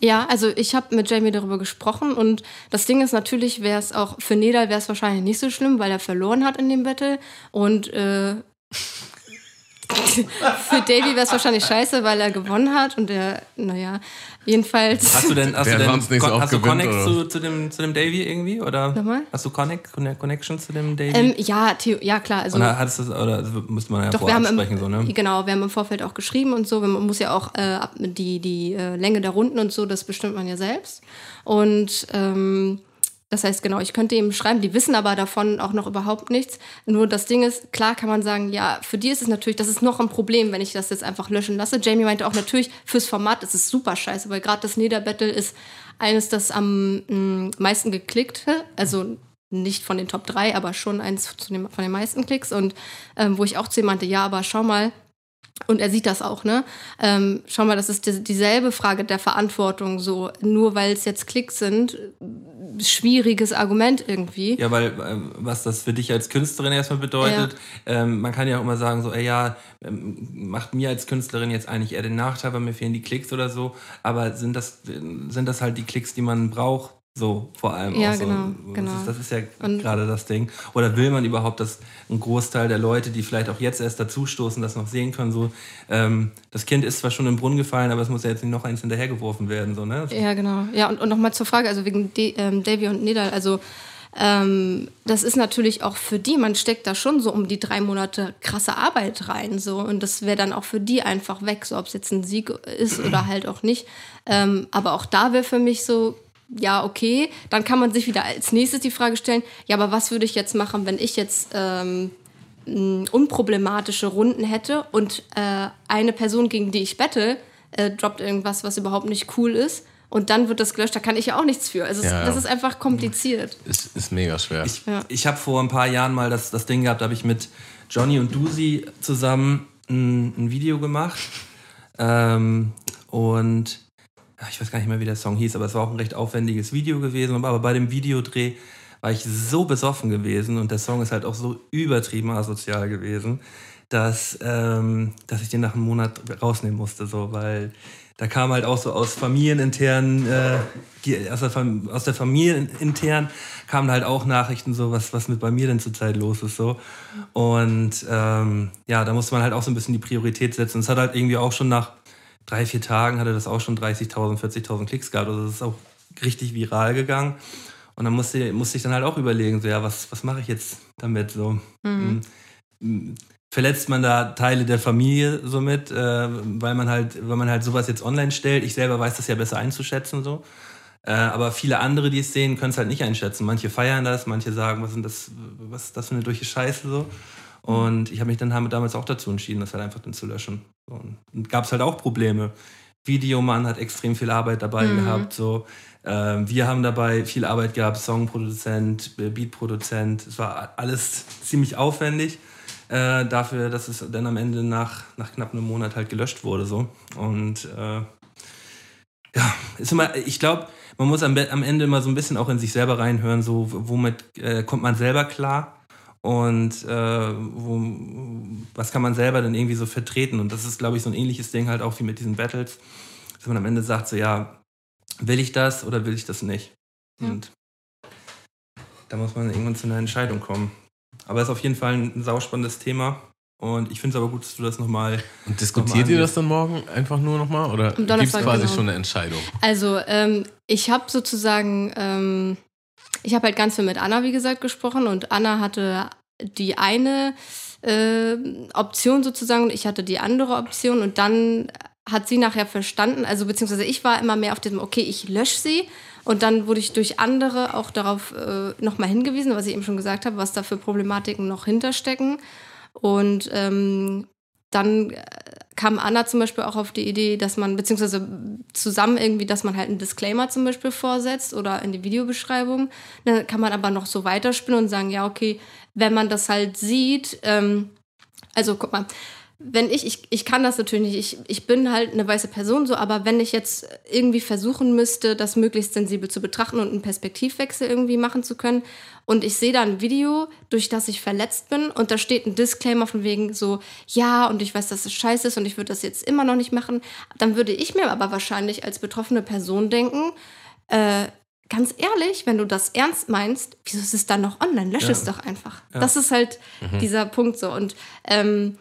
Ja, also ich habe mit Jamie darüber gesprochen und das Ding ist natürlich, wäre es auch für Nedal wäre es wahrscheinlich nicht so schlimm, weil er verloren hat in dem Battle und äh, [LAUGHS] für Davy wäre es wahrscheinlich scheiße, weil er gewonnen hat und er, naja, jedenfalls. Hast du denn, hast Der du denn hast du gewinnt, Connect zu, zu, dem, zu dem Davy irgendwie? Oder Nochmal? hast du Connect, Conne- Connection zu dem Davy? Ähm, ja, Theo, ja klar, also oder hattest du das, oder müsste man ja Doch, vorab im, sprechen, so, ne? genau, wir haben im Vorfeld auch geschrieben und so. Man muss ja auch äh, die, die äh, Länge der Runden und so, das bestimmt man ja selbst. Und ähm, das heißt, genau, ich könnte ihm schreiben, die wissen aber davon auch noch überhaupt nichts. Nur das Ding ist, klar kann man sagen, ja, für die ist es natürlich, das ist noch ein Problem, wenn ich das jetzt einfach löschen lasse. Jamie meinte auch natürlich, fürs Format ist es super scheiße, weil gerade das Nether-Battle ist eines, das am mh, meisten geklickte, also nicht von den Top 3, aber schon eins von den meisten Klicks. Und ähm, wo ich auch zu ihm meinte, ja, aber schau mal, und er sieht das auch, ne? Ähm, schau mal, das ist die, dieselbe Frage der Verantwortung, so nur weil es jetzt Klicks sind, äh, schwieriges Argument irgendwie. Ja, weil ähm, was das für dich als Künstlerin erstmal bedeutet, ähm, man kann ja auch immer sagen, so, ey, ja, ähm, macht mir als Künstlerin jetzt eigentlich eher den Nachteil, weil mir fehlen die Klicks oder so, aber sind das, sind das halt die Klicks, die man braucht? So, vor allem Ja, auch so. genau, Das genau. ist, das ist ja Und- gerade das Ding. Oder will man überhaupt, dass ein Großteil der Leute, die vielleicht auch jetzt erst dazustoßen, das noch sehen können, so, ähm, das Kind ist zwar schon im Brunnen gefallen, aber es muss ja jetzt nicht noch eins hinterhergeworfen werden, so, ne? Ja, genau. Ja, und, und nochmal zur Frage, also wegen De ähm, Davy und Nedal, also ähm, das ist natürlich auch für die, man steckt da schon so um die drei Monate krasse Arbeit rein, so und das wäre dann auch für die einfach weg, so ob es jetzt ein Sieg ist oder halt auch nicht. Ähm, aber auch da wäre für mich so, ja, okay, dann kann man sich wieder als nächstes die Frage stellen, ja, aber was würde ich jetzt machen, wenn ich jetzt ähm, unproblematische Runden hätte und äh, eine Person, gegen die ich battle, äh, droppt irgendwas, was überhaupt nicht cool ist und dann wird das gelöscht, da kann ich ja auch nichts für. Also es- Ja, das ist einfach kompliziert. Ist, ist mega schwer. Ich, Ja. ich habe vor ein paar Jahren mal das, das Ding gehabt, da habe ich mit Johnny und Dusi zusammen ein, ein Video gemacht. Ähm, und ich weiß gar nicht mehr, wie der Song hieß, aber es war auch ein recht aufwendiges Video gewesen. Aber bei dem Videodreh war ich so besoffen gewesen und der Song ist halt auch so übertrieben asozial gewesen, dass, ähm, dass ich den nach einem Monat rausnehmen musste, so, weil da kam halt auch so aus familienintern, äh, aus, der aus der Familie intern kamen halt auch Nachrichten so, was, was mit bei mir denn zurzeit los ist so. Und ähm, ja, da musste man halt auch so ein bisschen die Priorität setzen. Es hat halt irgendwie auch schon nach drei, vier Tagen hatte das auch schon 30.000, 40.000 Klicks gehabt. Also das ist auch richtig viral gegangen. Und dann musste, musste ich dann halt auch überlegen, so ja, was, was mache ich jetzt damit? So, mm, mm, verletzt man da Teile der Familie somit, äh, weil man halt, weil man halt sowas jetzt online stellt. Ich selber weiß das ja besser einzuschätzen so. Äh, aber viele andere, die es sehen, können es halt nicht einschätzen. Manche feiern das, manche sagen, was, sind das, was ist das für eine durche Scheiße so. Und ich habe mich dann damals auch dazu entschieden, das halt einfach dann zu löschen. Und gab es halt auch Probleme. Videomann hat extrem viel Arbeit dabei gehabt. So. Ähm, wir haben dabei viel Arbeit gehabt, Songproduzent, äh, Beatproduzent. Es war alles ziemlich aufwendig äh, dafür, dass es dann am Ende nach, nach knapp einem Monat halt gelöscht wurde. So. Und äh, ja, ist immer, ich glaube, man muss am, am Ende immer so ein bisschen auch in sich selber reinhören, so womit äh, kommt man selber klar und äh, wo, was kann man selber dann irgendwie so vertreten. Und das ist, glaube ich, so ein ähnliches Ding halt auch wie mit diesen Battles, dass man am Ende sagt, so ja, will ich das oder will ich das nicht? Ja. Und da muss man irgendwann zu einer Entscheidung kommen. Aber es ist auf jeden Fall ein sauspannendes Thema. Und ich finde es aber gut, dass du das nochmal Und diskutiert Nochmal ihr das dann morgen einfach nur nochmal? Oder gibt es Donnerstag, quasi genau. schon eine Entscheidung? Also, ähm, ich habe sozusagen, ähm, ich habe halt ganz viel mit Anna, wie gesagt, gesprochen und Anna hatte die eine äh, Option sozusagen und ich hatte die andere Option und dann hat sie nachher verstanden, also beziehungsweise ich war immer mehr auf diesem, okay, ich lösche sie und dann wurde ich durch andere auch darauf äh, nochmal hingewiesen, was ich eben schon gesagt habe, was da für Problematiken noch hinterstecken und ähm, dann äh, kam Anna zum Beispiel auch auf die Idee, dass man, beziehungsweise zusammen irgendwie, dass man halt einen Disclaimer zum Beispiel vorsetzt oder in die Videobeschreibung. Dann kann man aber noch so weiterspinnen und sagen, ja, okay, wenn man das halt sieht, ähm, also guck mal, wenn ich, ich, ich kann das natürlich nicht, ich, ich bin halt eine weiße Person so, aber wenn ich jetzt irgendwie versuchen müsste, das möglichst sensibel zu betrachten und einen Perspektivwechsel irgendwie machen zu können und ich sehe da ein Video, durch das ich verletzt bin und da steht ein Disclaimer von wegen so, ja und ich weiß, dass es scheiße ist und ich würde das jetzt immer noch nicht machen, dann würde ich mir aber wahrscheinlich als betroffene Person denken, äh, ganz ehrlich, wenn du das ernst meinst, wieso ist es dann noch online? Lösch Ja. es doch einfach. Das ist halt Mhm. dieser Punkt so und ähm,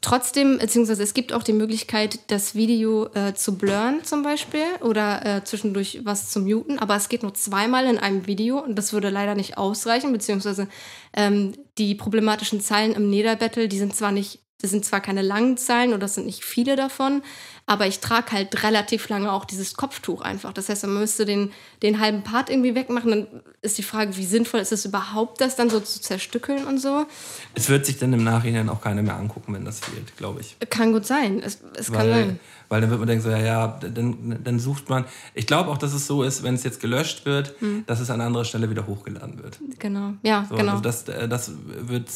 Trotzdem, beziehungsweise es gibt auch die Möglichkeit, das Video äh, zu blurren zum Beispiel oder äh, zwischendurch was zu muten, aber es geht nur zweimal in einem Video und das würde leider nicht ausreichen, beziehungsweise ähm, die problematischen Zeilen im Nederbattle, die sind zwar nicht, das sind zwar keine langen Zeilen oder es sind nicht viele davon, aber ich trage halt relativ lange auch dieses Kopftuch einfach. Das heißt, man müsste den, den halben Part irgendwie wegmachen. Dann ist die Frage, wie sinnvoll ist es überhaupt, das dann so zu zerstückeln und so. Es wird sich dann im Nachhinein auch keiner mehr angucken, wenn das fehlt, glaube ich. Kann gut sein. Es, es kann Weil, sein. Weil dann wird man denken, so, ja, ja, dann, dann sucht man. Ich glaube auch, dass es so ist, wenn es jetzt gelöscht wird, dass es an anderer Stelle wieder hochgeladen wird. Genau. Ja, So, genau. also das, äh, das wird,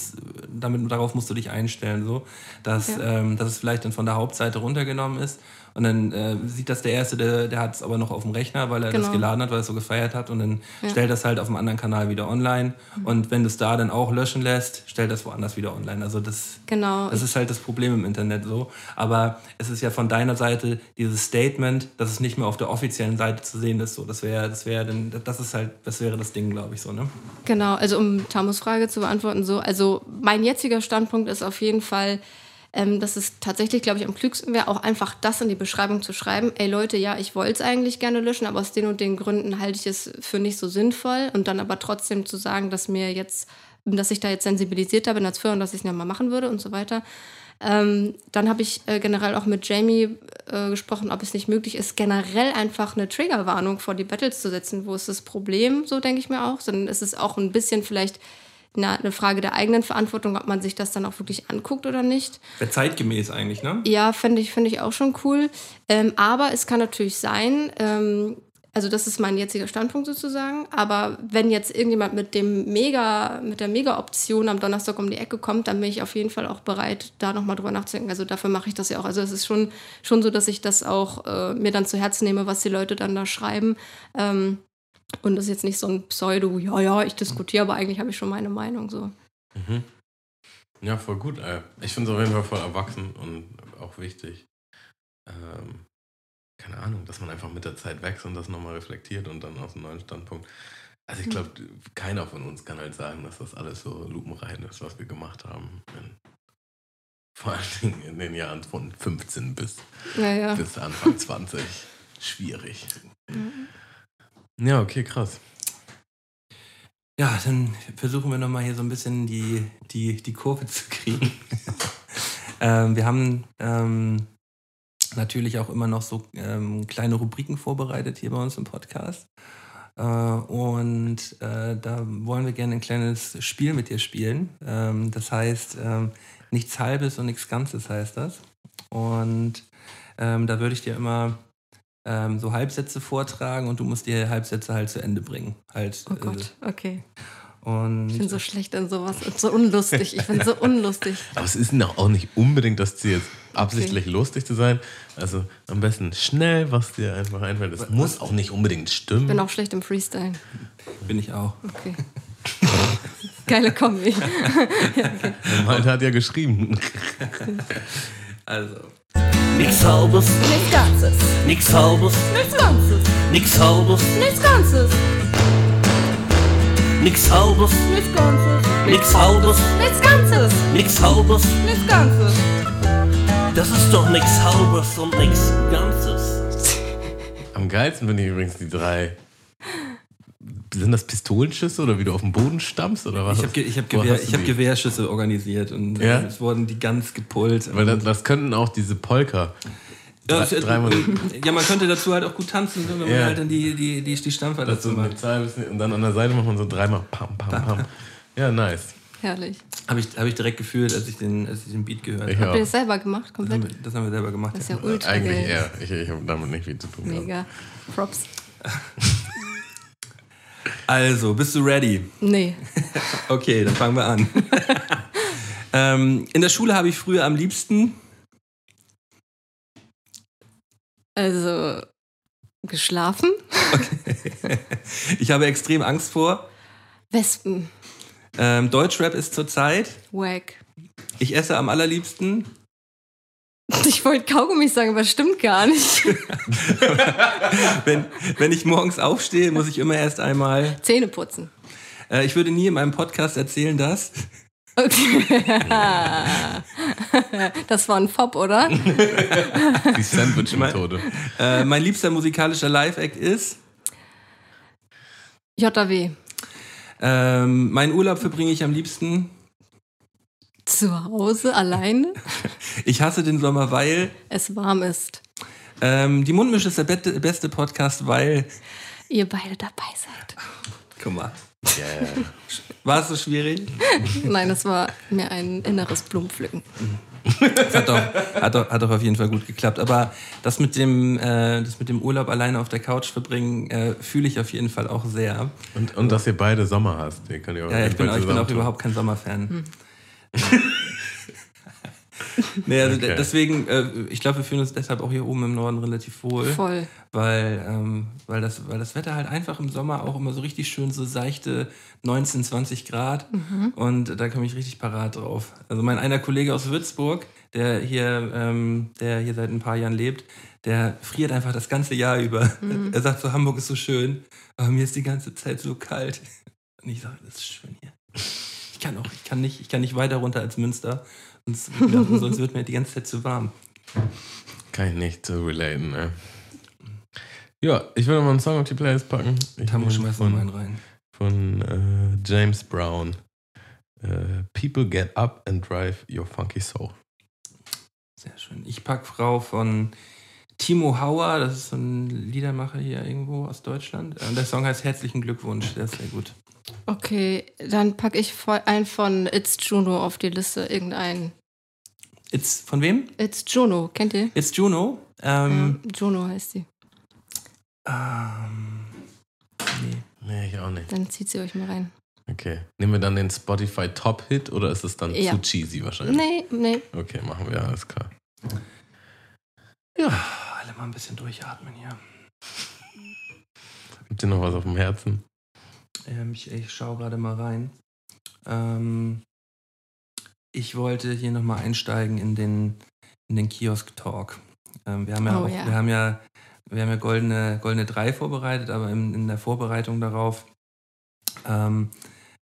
damit, darauf musst du dich einstellen, so, dass, Ja. ähm, dass es vielleicht dann von der Hauptseite runtergenommen ist. Und dann äh, sieht das der Erste, der, der hat es aber noch auf dem Rechner, weil er das Genau. geladen hat, weil er es so gefeiert hat. Und dann Ja. stellt das halt auf einem anderen Kanal wieder online. Und wenn du es da dann auch löschen lässt, stellt das woanders wieder online. Also das, genau. das ist halt das Problem im Internet so. Aber es ist ja von deiner Seite dieses Statement, dass es nicht mehr auf der offiziellen Seite zu sehen ist. So, das wäre, das wäre dann, das ist halt, das wäre das Ding, glaube ich, so, ne? Genau, also um Tamus Frage zu beantworten, so, also mein jetziger Standpunkt ist auf jeden Fall, ähm, dass es tatsächlich, glaube ich, am klügsten wäre, auch einfach das in die Beschreibung zu schreiben. Ey Leute, ja, ich wollte es eigentlich gerne löschen, aber aus den und den Gründen halte ich es für nicht so sinnvoll. Und dann aber trotzdem zu sagen, dass mir jetzt, dass ich da jetzt sensibilisierter bin als früher und dass ich es nicht mal machen würde und so weiter. Ähm, dann habe ich äh, generell auch mit Jamie äh, gesprochen, ob es nicht möglich ist, generell einfach eine Triggerwarnung vor die Battles zu setzen. Wo ist das Problem, so denke ich mir auch. Sondern es ist auch ein bisschen vielleicht eine, eine Frage der eigenen Verantwortung, ob man sich das dann auch wirklich anguckt oder nicht. Wäre zeitgemäß eigentlich, ne? Ja, finde ich, find ich auch schon cool. Ähm, aber es kann natürlich sein, ähm, also das ist mein jetziger Standpunkt sozusagen. Aber wenn jetzt irgendjemand mit dem Mega, mit der Mega-Option am Donnerstag um die Ecke kommt, dann bin ich auf jeden Fall auch bereit, da nochmal drüber nachzudenken. Also dafür mache ich das ja auch. Also es ist schon, schon so, dass ich das auch äh, mir dann zu Herzen nehme, was die Leute dann da schreiben. Ähm, und das ist jetzt nicht so ein Pseudo, ja, ja, ich diskutiere, aber eigentlich habe ich schon meine Meinung so. Mhm. Ja, voll gut. Ey. Ich finde es auf jeden Fall voll erwachsen und auch wichtig. Ähm, keine Ahnung, dass man einfach mit der Zeit wächst und das nochmal reflektiert und dann aus einem neuen Standpunkt. Also ich glaube, keiner von uns kann halt sagen, dass das alles so lupenrein ist, was wir gemacht haben. In, vor allen Dingen in den Jahren von 15 bis, Ja, ja. bis Anfang 20. [LAUGHS] Schwierig. Ja, okay, krass. Ja, dann versuchen wir nochmal hier so ein bisschen die, die, die Kurve zu kriegen. [LAUGHS] ähm, wir haben ähm, natürlich auch immer noch so ähm, kleine Rubriken vorbereitet hier bei uns im Podcast. Äh, und äh, da wollen wir gerne ein kleines Spiel mit dir spielen. Ähm, das heißt, ähm, nichts Halbes und nichts Ganzes heißt das. Und ähm, da würde ich dir immer ähm, so Halbsätze vortragen und du musst die Halbsätze halt zu Ende bringen. Halt, Oh Gott, okay. Äh, und Ich bin so schlecht in sowas und so unlustig. Ich bin so [LAUGHS] unlustig. Aber es ist auch nicht unbedingt das Ziel, jetzt absichtlich lustig zu sein. Also am besten schnell, was dir einfach einfällt. Es muss auch nicht unbedingt stimmen. Ich bin auch schlecht im Freestyle. bin ich auch. Okay. Geile Kombi. [LAUGHS] Malte hat ja geschrieben. [LAUGHS] Also, Nix halbes, Nichts Ganzes. nix halbes, Nichts Ganzes. nix halbes, Nichts Ganzes. nix halbes, Nichts Ganzes. nix halbes, Nichts Ganzes. nix halbes. Nichts Ganzes. Das ist doch nix halbes und nix Ganzes. Am geilsten finde ich übrigens die drei. Sind das Pistolenschüsse oder wie du auf den Boden stammst oder was? ich habe ich hab Gewehr, ich hab? Gewehrschüsse organisiert und Ja? es wurden die ganz gepult. Weil das, das könnten auch diese Polka. ja, ja, man könnte dazu halt auch gut tanzen, wenn man Ja. halt dann die, die, die, die Stampfer Das dazu macht. und dann an der Seite macht man so dreimal pam, pam, pam. Ja, nice. Herrlich. Habe ich, hab ich direkt gefühlt, als ich den, als ich den Beat gehört Ich habe. Habt ihr das selber gemacht? Das, Komplett? haben wir- das haben wir selber gemacht. Das ist ja. ja ultra Eigentlich geil. eher. Ich, ich habe damit nicht viel zu tun. gehabt. Mega. Props. [LAUGHS] Also, bist du ready? Nee. [LAUGHS] Okay, dann fangen wir an. [LAUGHS] ähm, in der Schule habe ich früher am liebsten Also, geschlafen? [LAUGHS] Ich habe extrem Angst vor. Wespen. Ähm, Deutschrap ist zurzeit. Wack. Ich esse am allerliebsten. [LAUGHS] Ich wollte Kaugummi sagen, aber stimmt gar nicht. [LAUGHS] Wenn, wenn ich morgens aufstehe, muss ich immer erst einmal. Zähne putzen. Äh, ich würde nie in meinem Podcast erzählen, dass. Okay. [LAUGHS] Das war ein Fob, oder? Die Sandwich-Methode. Äh, mein liebster musikalischer Live-Act ist. JW. Ähm, meinen Urlaub verbringe ich am liebsten. Zu Hause alleine? [LAUGHS] Ich hasse den Sommer, weil. Es warm ist. Ähm, die Mundmische ist der bette- beste Podcast, weil. Ihr beide dabei seid. Guck mal. Yeah. War es so schwierig? [LAUGHS] Nein, es war mir ein inneres Blumenpflücken. Das [LAUGHS] hat doch, hat, doch, hat doch auf jeden Fall gut geklappt. Aber das mit dem, äh, das mit dem Urlaub alleine auf der Couch verbringen, äh, fühle ich auf jeden Fall auch sehr. Und, und dass ihr beide Sommer hast. Den könnt ihr auch Ja, ich bin, ich bin auch überhaupt kein Sommerfan. [LAUGHS] nee, also Okay. deswegen, äh, ich glaube, wir fühlen uns deshalb auch hier oben im Norden relativ wohl. Voll. Weil, ähm, weil, das, weil das Wetter halt einfach im Sommer auch immer so richtig schön so seichte 19, 20 Grad. Und da komme ich richtig parat drauf. Also mein einer Kollege aus Würzburg, der hier, ähm, der hier seit ein paar Jahren lebt, der friert einfach das ganze Jahr über. Er sagt so, Hamburg ist so schön, aber mir ist die ganze Zeit so kalt. Und ich sage, das ist schön hier. Ich kann auch, ich kann nicht, ich kann nicht weiter runter als Münster, sonst, [LAUGHS] sonst wird mir die ganze Zeit zu warm. Kann ich nicht so relaten, ne? Ja, ich würde mal einen Song auf die Playlist packen. Ich nehme schmeißt von, einen rein. von äh, James Brown. Äh, People get up and drive your funky soul. Sehr schön. Ich pack Frau von Timo Hauer, das ist so ein Liedermacher hier irgendwo aus Deutschland. Und der Song heißt Herzlichen Glückwunsch, der ist sehr gut. Okay, dann packe ich voll ein von It's Juno auf die Liste, irgendeinen. It's, von wem? It's Juno, kennt ihr? It's Juno. Ähm, ja, Juno heißt sie. ähm, nee. Nee, ich auch nicht. Dann zieht sie euch mal rein. Okay. Nehmen wir dann den Spotify Top-Hit oder ist es dann Ja. zu cheesy wahrscheinlich? Nee, nee. Okay, machen wir, alles klar. Alle mal ein bisschen durchatmen hier. Gibt dir noch was auf dem Herzen? Ähm, ich ich schaue gerade mal rein. Ähm, ich wollte hier nochmal einsteigen in den, in den Kiosk-Talk. Ähm, wir haben ja Oh, auch, ja. wir haben ja, wir haben ja goldene, goldene 3 vorbereitet, aber in, in der Vorbereitung darauf ähm,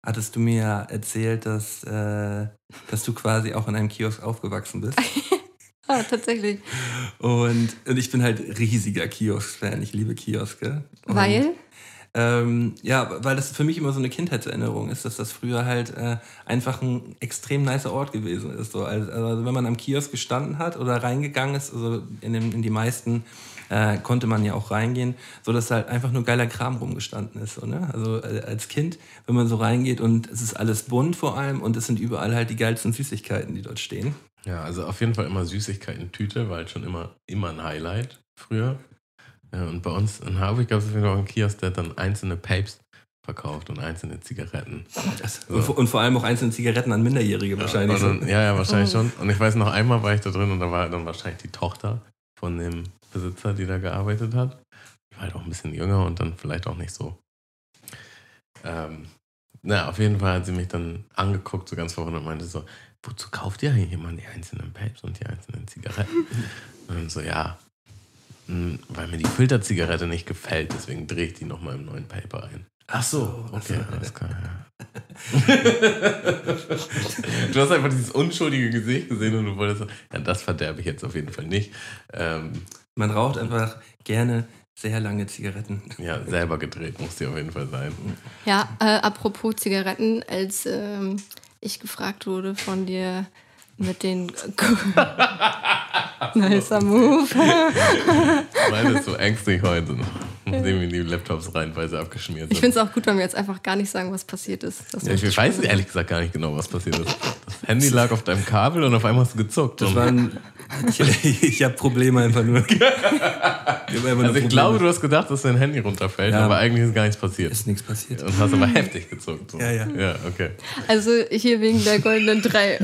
hattest du mir ja erzählt, dass, äh, dass du quasi auch in einem Kiosk aufgewachsen bist. [LAUGHS] Ah, tatsächlich. Und, und ich bin halt riesiger Kiosk-Fan. Ich liebe Kioske. Und, Weil? Ähm, ja, weil das für mich immer so eine Kindheitserinnerung ist, dass das früher halt äh, einfach ein extrem nicer Ort gewesen ist. So, also, also wenn man am Kiosk gestanden hat oder reingegangen ist, also in, den, in die meisten äh, konnte man ja auch reingehen, so dass halt einfach nur geiler Kram rumgestanden ist. So, ne? Also äh, als Kind, wenn man so reingeht und es ist alles bunt vor allem und es sind überall halt die geilsten Süßigkeiten, die dort stehen. Ja, also auf jeden Fall immer Süßigkeiten-Tüte, war halt schon immer, immer ein Highlight früher. Ja, und bei uns in Harburg gab es auf jeden Fall auch einen Kiosk, der dann einzelne Papes verkauft und einzelne Zigaretten. Das, und, vor- und vor allem auch einzelne Zigaretten an Minderjährige wahrscheinlich. Und dann, ja, ja, wahrscheinlich Oh. schon. Und ich weiß noch, einmal war ich da drin und da war dann wahrscheinlich die Tochter von dem Besitzer, die da gearbeitet hat. Die war halt auch ein bisschen jünger und dann vielleicht auch nicht so. Ähm, na, auf jeden Fall hat sie mich dann angeguckt, so ganz verwundert und meinte so, wozu kauft ihr eigentlich immer die einzelnen Papes und die einzelnen Zigaretten? [LAUGHS] und dann so, ja, weil mir die Filterzigarette nicht gefällt, deswegen drehe ich die nochmal im neuen Paper ein. Ach so, okay, alles klar, ja. [LAUGHS] du hast einfach dieses unschuldige Gesicht gesehen und du wolltest ja, das verderbe ich jetzt auf jeden Fall nicht. Ähm, Man raucht einfach gerne sehr lange Zigaretten. ja, selber gedreht muss die auf jeden Fall sein. Ja, äh, apropos Zigaretten, als ähm, ich gefragt wurde von dir mit den. [LAUGHS] Nicer Move. Meine ist so ängstlich heute noch. Nehmen wir die Laptops rein, weil sie abgeschmiert Ich sind. finde es auch gut, wenn wir jetzt einfach gar nicht sagen, was passiert ist. Das Ja, ich weiß ehrlich gesagt gar nicht genau, was passiert ist. Das Handy lag auf deinem Kabel und auf einmal hast du gezuckt. Das Und- waren, ich ich habe Probleme einfach nur. [LAUGHS] Ich einfach nur also ich Probleme. glaube, du hast gedacht, dass dein Handy runterfällt, Ja. aber eigentlich ist gar nichts passiert. ist nichts passiert. Und hast aber heftig gezuckt. So. Ja, ja. Ja, okay. Also hier wegen der goldenen drei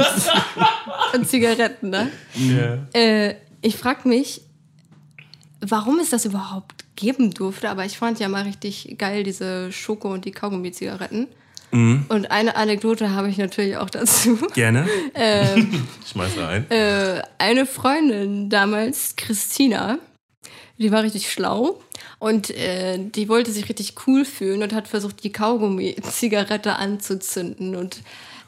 [LAUGHS] und Zigaretten, ne? Ja. Äh, ich frage mich, warum es das überhaupt geben durfte, aber ich fand ja mal richtig geil diese Schoko- und die Kaugummi-Zigaretten. Mhm. Und eine Anekdote habe ich natürlich auch dazu. Gerne. [LAUGHS] Schmeiß rein. Äh, eine Freundin damals, Christina, die war richtig schlau und äh, die wollte sich richtig cool fühlen und hat versucht, die Kaugummi-Zigarette anzuzünden. Und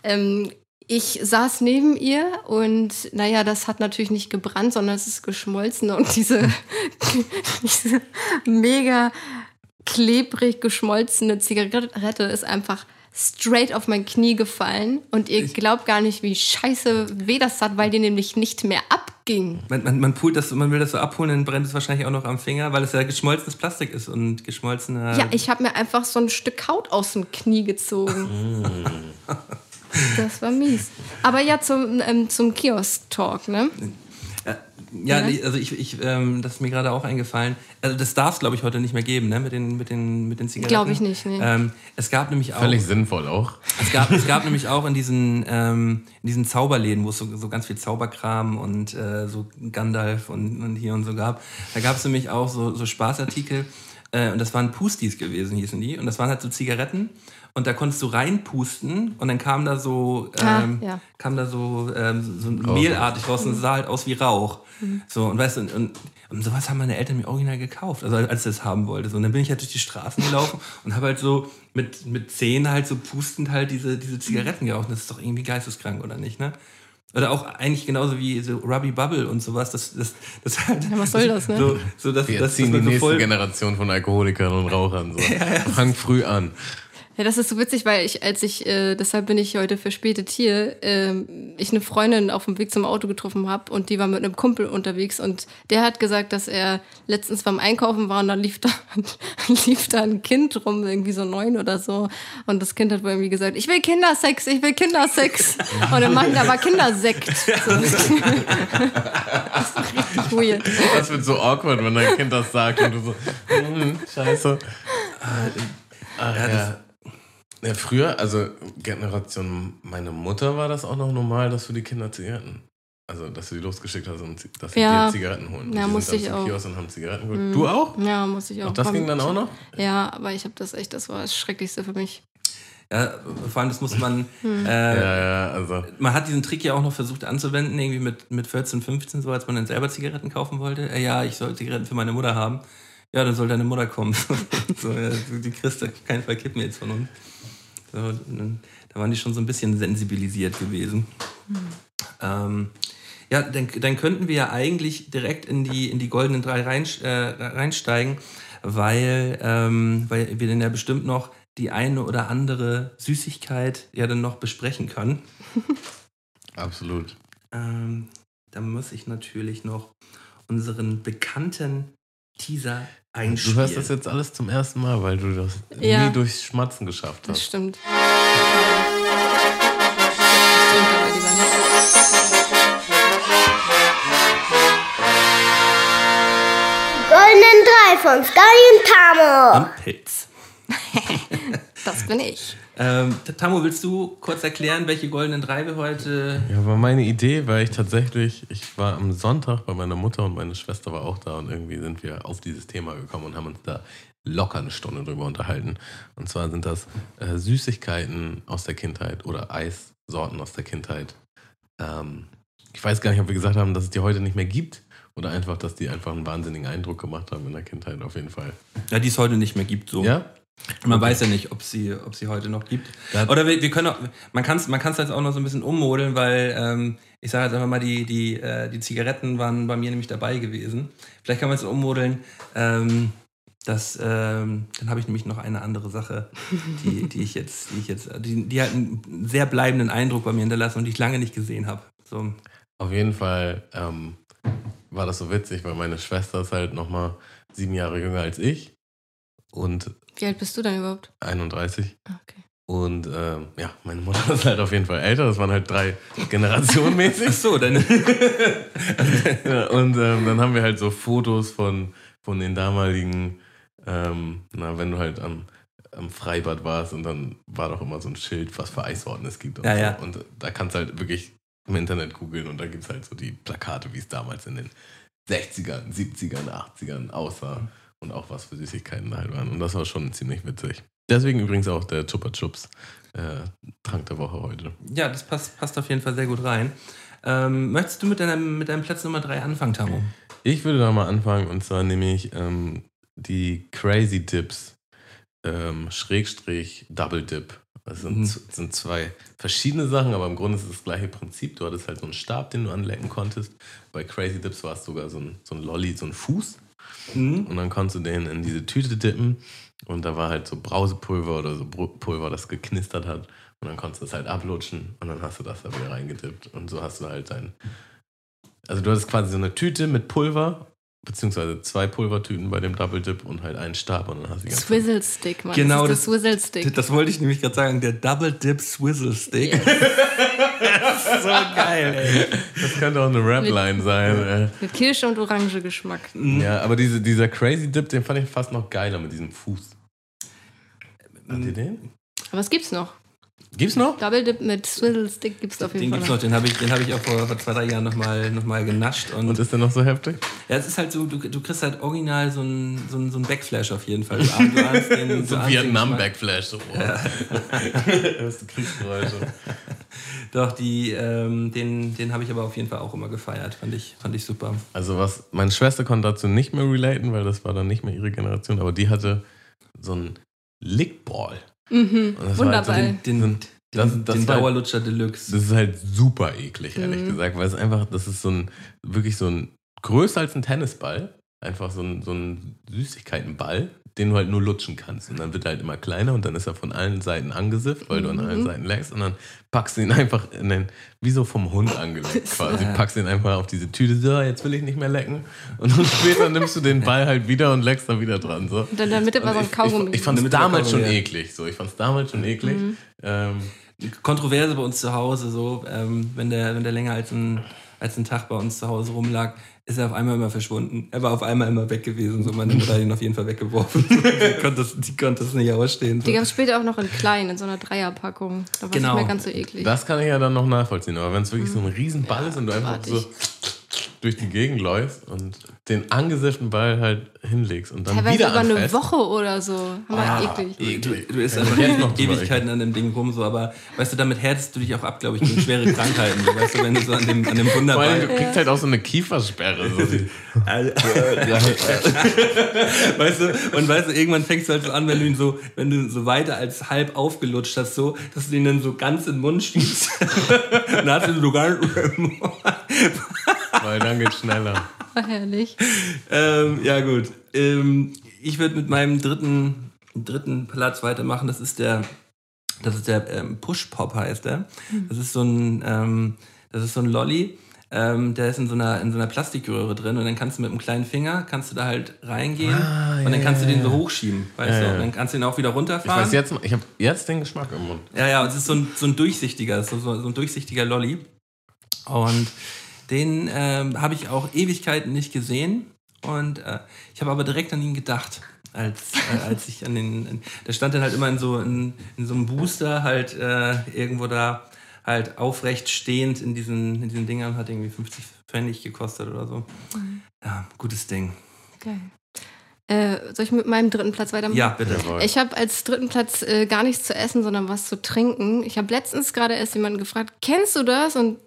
ähm, ich saß neben ihr und naja, das hat natürlich nicht gebrannt, sondern es ist geschmolzen und diese, [LAUGHS] diese mega klebrig geschmolzene Zigarette ist einfach straight auf mein Knie gefallen und ihr glaubt gar nicht, wie scheiße weh das hat, weil die nämlich nicht mehr abging. Man, man, man, pult das, man will das so abholen, dann brennt es wahrscheinlich auch noch am Finger, weil es ja geschmolzenes Plastik ist und geschmolzene. Ja, ich habe mir einfach so ein Stück Haut aus dem Knie gezogen. [LAUGHS] Das war mies. Aber ja, zum, ähm, zum Kiosk-Talk, ne? Ja, Ja. nee, also ich, ich ähm, das ist mir gerade auch eingefallen. Also das darf es, glaube ich, heute nicht mehr geben, ne? Mit den, mit den, mit den Zigaretten. Glaube ich nicht, nee. Ähm, es gab nämlich auch. Völlig sinnvoll auch. Es gab, es gab nämlich auch in diesen, ähm, in diesen Zauberläden, wo es so, so ganz viel Zauberkram und äh, so Gandalf und, und hier und so gab. Da gab es nämlich auch so, so Spaßartikel. Äh, und das waren Pustis gewesen, hießen die. Und das waren halt so Zigaretten. Und da konntest du reinpusten und dann kam da so, Ah, ähm, ja. kam da so, ähm, so mehlartig raus und es sah halt aus wie Rauch. So, und weißt du, und, und, und sowas haben meine Eltern mir original gekauft, also als ich das haben wollte. So, und dann bin ich halt durch die Straßen gelaufen [LAUGHS] und habe halt so mit, mit Zähnen halt so pustend halt diese, diese Zigaretten geraucht. Das ist doch irgendwie geisteskrank, oder nicht, ne? Oder auch eigentlich genauso wie so Ruby Bubble und sowas. Das, das, das halt, Ja, was soll das, ne? So, so dass, Wir dass, dass die so nächste voll, Generation von Alkoholikern und Rauchern. So. [LAUGHS] Fang früh an. Ja, das ist so witzig, weil ich, als ich, äh, deshalb bin ich heute verspätet hier, ähm, ich eine Freundin auf dem Weg zum Auto getroffen habe und die war mit einem Kumpel unterwegs und der hat gesagt, dass er letztens beim Einkaufen war und dann lief da, [LAUGHS] lief da ein Kind rum, irgendwie so neun oder so. Und das Kind hat wohl irgendwie gesagt, ich will Kindersex, ich will Kindersex. Und dann machen da aber Kindersekt. [LAUGHS] So. [LAUGHS] das ist richtig weird. Das wird so awkward, wenn dein Kind das sagt und du so, hm, scheiße. Ach, ja, ja, früher, also Generation meine Mutter war das auch noch normal, dass du die Kinder Zigaretten, also dass du die losgeschickt hast, und dass sie Ja. dir Zigaretten holen. Ja, die musste sind ich auch. Mhm. Kiosk und haben Zigaretten geholt. Du auch? Ja, muss ich auch. Auch das ging dann auch noch? Ja, aber ich habe das echt, das war das Schrecklichste für mich. Ja, vor allem, das muss man. [LAUGHS] Hm. Äh, Ja, ja, also. Man hat diesen Trick ja auch noch versucht anzuwenden, irgendwie mit, mit 14, 15, so als man dann selber Zigaretten kaufen wollte. Äh, ja, ich soll Zigaretten für meine Mutter haben. Ja, dann soll deine Mutter kommen. [LAUGHS] so, ja, du- die kriegst du auf keinen Fall kippen jetzt von uns. So, dann- da waren die schon so ein bisschen sensibilisiert gewesen. Ähm, ja, dann, dann könnten wir ja eigentlich direkt in die, in die goldenen drei rein, äh, reinsteigen, weil, ähm, weil wir dann ja bestimmt noch die eine oder andere Süßigkeit ja dann noch besprechen können. [LAUGHS] Absolut. Ähm, da muss ich natürlich noch unseren bekannten Teaser Du einspielen. hörst das jetzt alles zum ersten Mal, weil du das Ja. nie durchs Schmatzen geschafft Das hast. stimmt. Lieber nicht. Goldenen Drei von Sky und Tamo. Und Pilz. [LAUGHS] [LAUGHS] Das bin ich. Ähm, Tamo, willst du kurz erklären, welche goldenen drei wir heute. Ja, war meine Idee, weil ich tatsächlich, ich war am Sonntag bei meiner Mutter und meine Schwester war auch da und irgendwie sind wir auf dieses Thema gekommen und haben uns da locker eine Stunde drüber unterhalten. Und zwar sind das äh, Süßigkeiten aus der Kindheit oder Eissorten aus der Kindheit. Ähm, ich weiß gar nicht, ob wir gesagt haben, dass es die heute nicht mehr gibt oder einfach, dass die einfach einen wahnsinnigen Eindruck gemacht haben in der Kindheit auf jeden Fall. Ja, die es heute nicht mehr gibt. So. Ja? Man weiß ja nicht, ob sie, ob sie heute noch gibt. Ja. Oder wir, wir können auch, man kann es man kann's jetzt auch noch so ein bisschen ummodeln, weil ähm, ich sage jetzt einfach mal, die, die, äh, die Zigaretten waren bei mir nämlich dabei gewesen. Vielleicht kann man es ummodeln. Ähm, das, ähm, dann habe ich nämlich noch eine andere Sache, die, die ich jetzt, die ich jetzt, die, die hat einen sehr bleibenden Eindruck bei mir hinterlassen und die ich lange nicht gesehen habe. So, Auf jeden Fall ähm, war das so witzig, weil meine Schwester ist halt nochmal sieben Jahre jünger als ich und Wie alt bist du denn überhaupt? 31. Ah, Okay. Und ähm, ja, meine Mutter [LAUGHS] ist halt auf jeden Fall älter. Das waren halt drei [LAUGHS] Generationen mäßig. Ach so, deine, Ja, [LAUGHS] und ähm, dann haben wir halt so Fotos von, von den damaligen, ähm, na, wenn du halt am, am Freibad warst und dann war doch immer so ein Schild, was für Eissorten es gibt. Und, Ja, so. ja. und da kannst du halt wirklich im Internet googeln und da gibt es halt so die Plakate, wie es damals in den 60ern, 70ern, 80ern aussah und auch was für Süßigkeiten da halt waren. Und das war schon ziemlich witzig. Deswegen übrigens auch der Chupa Chups äh, Trank der Woche heute. ja, das passt, passt auf jeden Fall sehr gut rein. Ähm, möchtest du mit deinem, mit deinem Platz Nummer drei anfangen, Tamo? Ich würde da mal anfangen und zwar nämlich ähm, die Crazy Dips ähm, Schrägstrich Double Dip. Das sind, Mhm. sind zwei verschiedene Sachen, aber im Grunde ist es das gleiche Prinzip. Du hattest halt so einen Stab, den du anlecken konntest. Bei Crazy Dips war es sogar so ein, so ein Lolli, so ein Fuß. Mhm. Und dann konntest du den in diese Tüte dippen. Und da war halt so Brausepulver oder so Pulver, das geknistert hat. Und dann konntest du das halt ablutschen und dann hast du das da wieder reingedippt. Und so hast du halt dein. Also du hattest quasi so eine Tüte mit Pulver, beziehungsweise zwei Pulvertüten bei dem Double Dip und halt einen Stab und dann hast du Swizzle Stick, Mann. Genau, das ist der Swizzle Stick. Das wollte ich nämlich gerade sagen, der Double Dip Swizzle Stick. Yes. so geil, ey. Das könnte auch eine Rap-Line sein. äh. Mit Kirsche und Orange Geschmack. Ja, aber diese, dieser Crazy Dip, den fand ich fast noch geiler mit diesem Fuß. Habt ihr den? Aber es gibt's noch. Gibt's noch? Double Dip mit Swizzle Stick gibt's auf Den jeden gibt's Fall noch, den habe ich, den hab ich auch vor, vor zwei, drei Jahren nochmal noch mal genascht. Und, Und ist der noch so heftig? ja, es ist halt so, du, du kriegst halt original so einen so so einen Backflash auf jeden Fall. Du, du ahnst den, du So den. Vietnam-Backflash. So, oh. Erste Kriegsgeräusche. Doch, die, ähm, den, den habe ich aber auf jeden Fall auch immer gefeiert. Fand ich, fand ich super. Also was, meine Schwester konnte dazu nicht mehr relaten, weil das war dann nicht mehr ihre Generation, aber die hatte so einen Lickball. Mhm. War halt so. Den, den, Das- den, das den war- Dauerlutscher Deluxe. Das ist halt super eklig, ehrlich Mhm. gesagt, weil es einfach, das ist so ein, wirklich so ein, größer als ein Tennisball, einfach so ein, so ein Süßigkeitenball, den du halt nur lutschen kannst. Und dann wird er halt immer kleiner und dann ist er von allen Seiten angesifft, weil du an allen Seiten leckst. Und dann packst du ihn einfach in den, wie so vom Hund angelegt [LAUGHS] quasi. Packst ihn einfach auf diese Tüte, so, jetzt will ich nicht mehr lecken. Und dann später nimmst du den Ball halt wieder und leckst dann wieder dran. So. Und dann in der Mitte war so ein Ich, Kaugummi. ich, ich fand es Damit damals schon eklig. So. Ich fand es damals schon eklig. Ähm, Kontroverse bei uns zu Hause, so, ähm, wenn, der, wenn der länger als ein, als ein Tag bei uns zu Hause rumlag, ist er auf einmal immer verschwunden. Er war auf einmal immer weg gewesen. So, meine Mutter hat ihn auf jeden Fall weggeworfen. [LAUGHS] die, konnte das, die konnte das nicht ausstehen. So. Die gab es später auch noch in klein, in so einer Dreierpackung. Da war es Genau. nicht mehr ganz so eklig. Das kann ich ja dann noch nachvollziehen. Aber wenn es wirklich so ein Riesenball ist und du einfach so durch die Gegend läufst und den angesifften Ball halt hinlegst und dann Teilweise wieder über eine. Woche oder so. Hammer eklig. Du, du isst Ja, einfach jetzt noch Ewigkeiten an dem Ding rum, so, aber weißt du, damit härtest du dich auch ab, glaube ich, gegen schwere Krankheiten. So, weißt du, wenn du so an dem, an dem Vor allem, Wunderball. du kriegst halt auch so eine Kiefersperre. So. [LAUGHS] [LAUGHS] weißt du, und weißt du, irgendwann fängst du halt so an, wenn du ihn so, wenn du so weiter als halb aufgelutscht hast, so, dass du ihn dann so ganz in den Mund schiebst. [LAUGHS] dann hast du ihn so ganz. Weil dann geht's schneller. War [LAUGHS] herrlich. ähm, ja, gut. Ähm, ich würde mit meinem dritten, dritten Platz weitermachen. Das ist der, das ist der ähm, Push Pop heißt der. Das ist so ein, ähm, das ist so ein Lolly. Ähm, der ist in so, einer, in so einer Plastikröhre drin und dann kannst du mit einem kleinen Finger, kannst du da halt reingehen und dann kannst du den so hochschieben, weißt Ja, du? ja. Und dann kannst du ihn auch wieder Ich runterfahren. weiß jetzt, ich habe jetzt den Geschmack im Mund. Ja, ja, und es ist so ein, so ein durchsichtiger, so, so so ein durchsichtiger Lolly. Und den ähm, habe ich auch Ewigkeiten nicht gesehen. Und äh, ich habe aber direkt an ihn gedacht, als, äh, als ich an den. Der stand dann halt immer in so, in, in so einem Booster, halt äh, irgendwo da, halt aufrecht stehend in diesen, in diesen Dingern, hat irgendwie 50 Pfennig gekostet oder so. Ja, gutes Ding. Geil. Äh, soll ich mit meinem dritten Platz weitermachen? Ja, bitte. Jawohl. Ich habe als dritten Platz äh, gar nichts zu essen, sondern was zu trinken. Ich habe letztens gerade erst jemanden gefragt, kennst du das? Und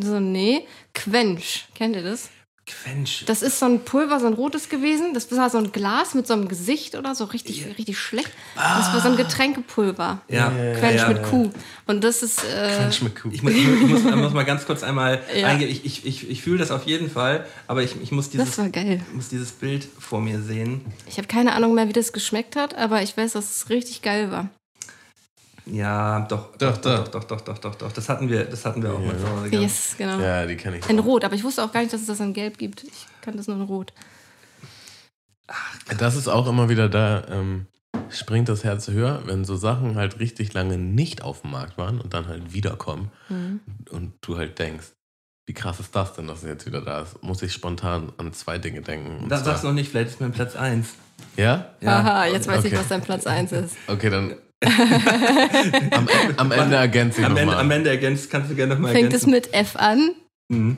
so, nee, Quench. Kennt ihr das? Quench. Das ist so ein Pulver, so ein rotes gewesen. Das war so ein Glas mit so einem Gesicht oder so, richtig, richtig schlecht. Das war so ein Getränkepulver. ja, Quench ja, mit ja. Kuh. Und das ist. Äh, Quench mit Kuh. Ich, mu- ich, mu- ich, muss, ich muss mal ganz kurz einmal [LAUGHS] Ja. eingehen. Ich, ich, ich, ich fühle das auf jeden Fall, aber ich, ich muss, dieses, das war geil. muss dieses Bild vor mir sehen. Ich habe keine Ahnung mehr, wie das geschmeckt hat, aber ich weiß, dass es richtig geil war. Ja, doch, Doch, doch, doch. doch, doch, doch, doch, doch. Das hatten wir, das hatten wir auch mal Hause gehabt. Yes, genau. Ja, die kenne ich. In Rot, aber ich wusste auch gar nicht, dass es das in Gelb gibt. Ich kann das nur in Rot. Das ist auch immer wieder da, ähm, springt das Herz höher, wenn so Sachen halt richtig lange nicht auf dem Markt waren und dann halt wiederkommen Mhm. und du halt denkst, wie krass ist das denn, dass es jetzt wieder da ist? Muss ich spontan an zwei Dinge denken. Und Das sagst du noch nicht, vielleicht ist mein Platz 1. ja? Haha, jetzt weiß ich, okay. was dein Platz 1 ist. Okay, dann am, [LAUGHS] am Ende Am Ende, nochmal. am Ende ergänzt, kannst du gerne nochmal Fängt es ergänzen. mit F an? Mhm.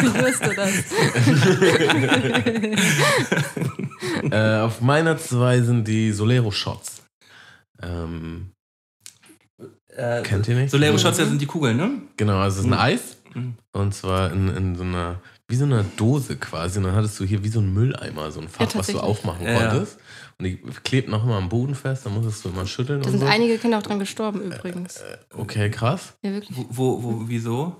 Wie wirst du das? [LAUGHS] Äh, auf meiner zwei sind die Solero-Shots. Ähm, Äh, kennt ihr nicht? Solero Shots, das sind die Kugeln, ne? Genau, also es ist ein Eis. Mhm. Und zwar in, in so einer, wie so einer Dose quasi. Und dann hattest du hier wie so ein Mülleimer, so ein Fach, was du aufmachen Ja, ja. Und die klebt noch immer am Boden fest, dann musstest du immer schütteln Da und sind so. einige Kinder auch dran gestorben übrigens. Okay, krass. Ja, wirklich. Wo, wo, wo wieso?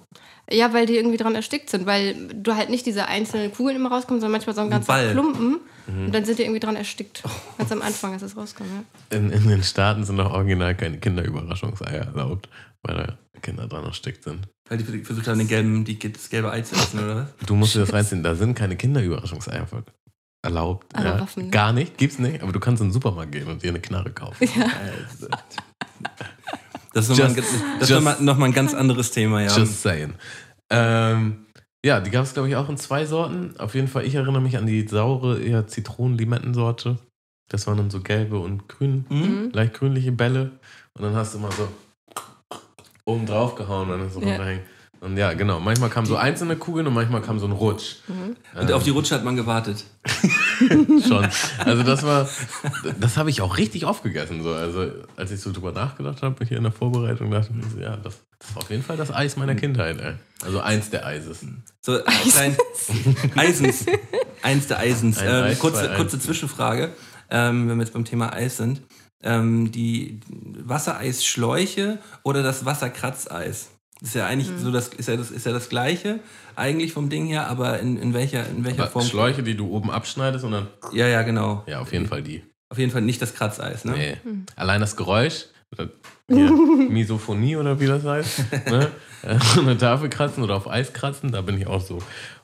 Ja, weil die irgendwie dran erstickt sind, weil du halt nicht diese einzelnen Kugeln immer rauskommst, sondern manchmal so ein ganzer Ball. Klumpen. Mhm. Und dann sind die irgendwie dran erstickt. Ganz am Anfang, als es rauskommt. Ja. In, in den Staaten sind auch original keine Kinderüberraschungseier erlaubt, weil da Kinder dran erstickt sind. Weil die versucht haben, den gelben, die, das gelbe Ei zu essen, oder was? Du musst dir das reinziehen, da sind keine Kinderüberraschungseier erlaubt. Aber ja. Waffen, ne? Gar nicht, gibt's nicht, aber du kannst in den Supermarkt gehen und dir eine Knarre kaufen. Also, Das ist nochmal noch mal, noch ein ganz anderes Thema, ja. Just saying. Ähm, ja, die gab es, glaube ich, auch in zwei Sorten. Auf jeden Fall, ich erinnere mich an die saure, eher Zitronen-Limettensorte. Das waren dann so gelbe und grün, Hm? leicht grünliche Bälle. Und dann hast du mal so oben drauf gehauen und dann ist so Ja. runterhängen. Und ja, genau. Manchmal kamen so einzelne Kugeln und manchmal kam so ein Rutsch. Und auf die Rutsche hat man gewartet. [LAUGHS] Schon. Also das war, das habe ich auch richtig oft gegessen. So. Also als ich so drüber nachgedacht habe, hier in der Vorbereitung, dachte ich mir so, ja, das, das ist auf jeden Fall das Eis meiner Kindheit. Ey. Also eins der Eises. So, klein, Eisens. Eins der Eisens. Ein Ähm, Eis, kurze, kurze. Zwischenfrage, ähm, wenn wir jetzt beim Thema Eis sind. Ähm, die Wassereisschläuche oder das Wasserkratzeis? Ist ja eigentlich so das ist ja das ist ja das gleiche eigentlich vom Ding her, aber in, in welcher in welcher Aber Form? Schläuche, die du oben abschneidest und dann, Ja, ja, genau. ja, auf jeden Fall die. Auf jeden Fall nicht das Kratzeis, ne? Nee. Allein das Geräusch, oder hier, [LAUGHS] Misophonie oder wie das heißt, [LAUGHS] ne? Äh, eine Tafel kratzen oder auf Eis kratzen, da bin ich auch so.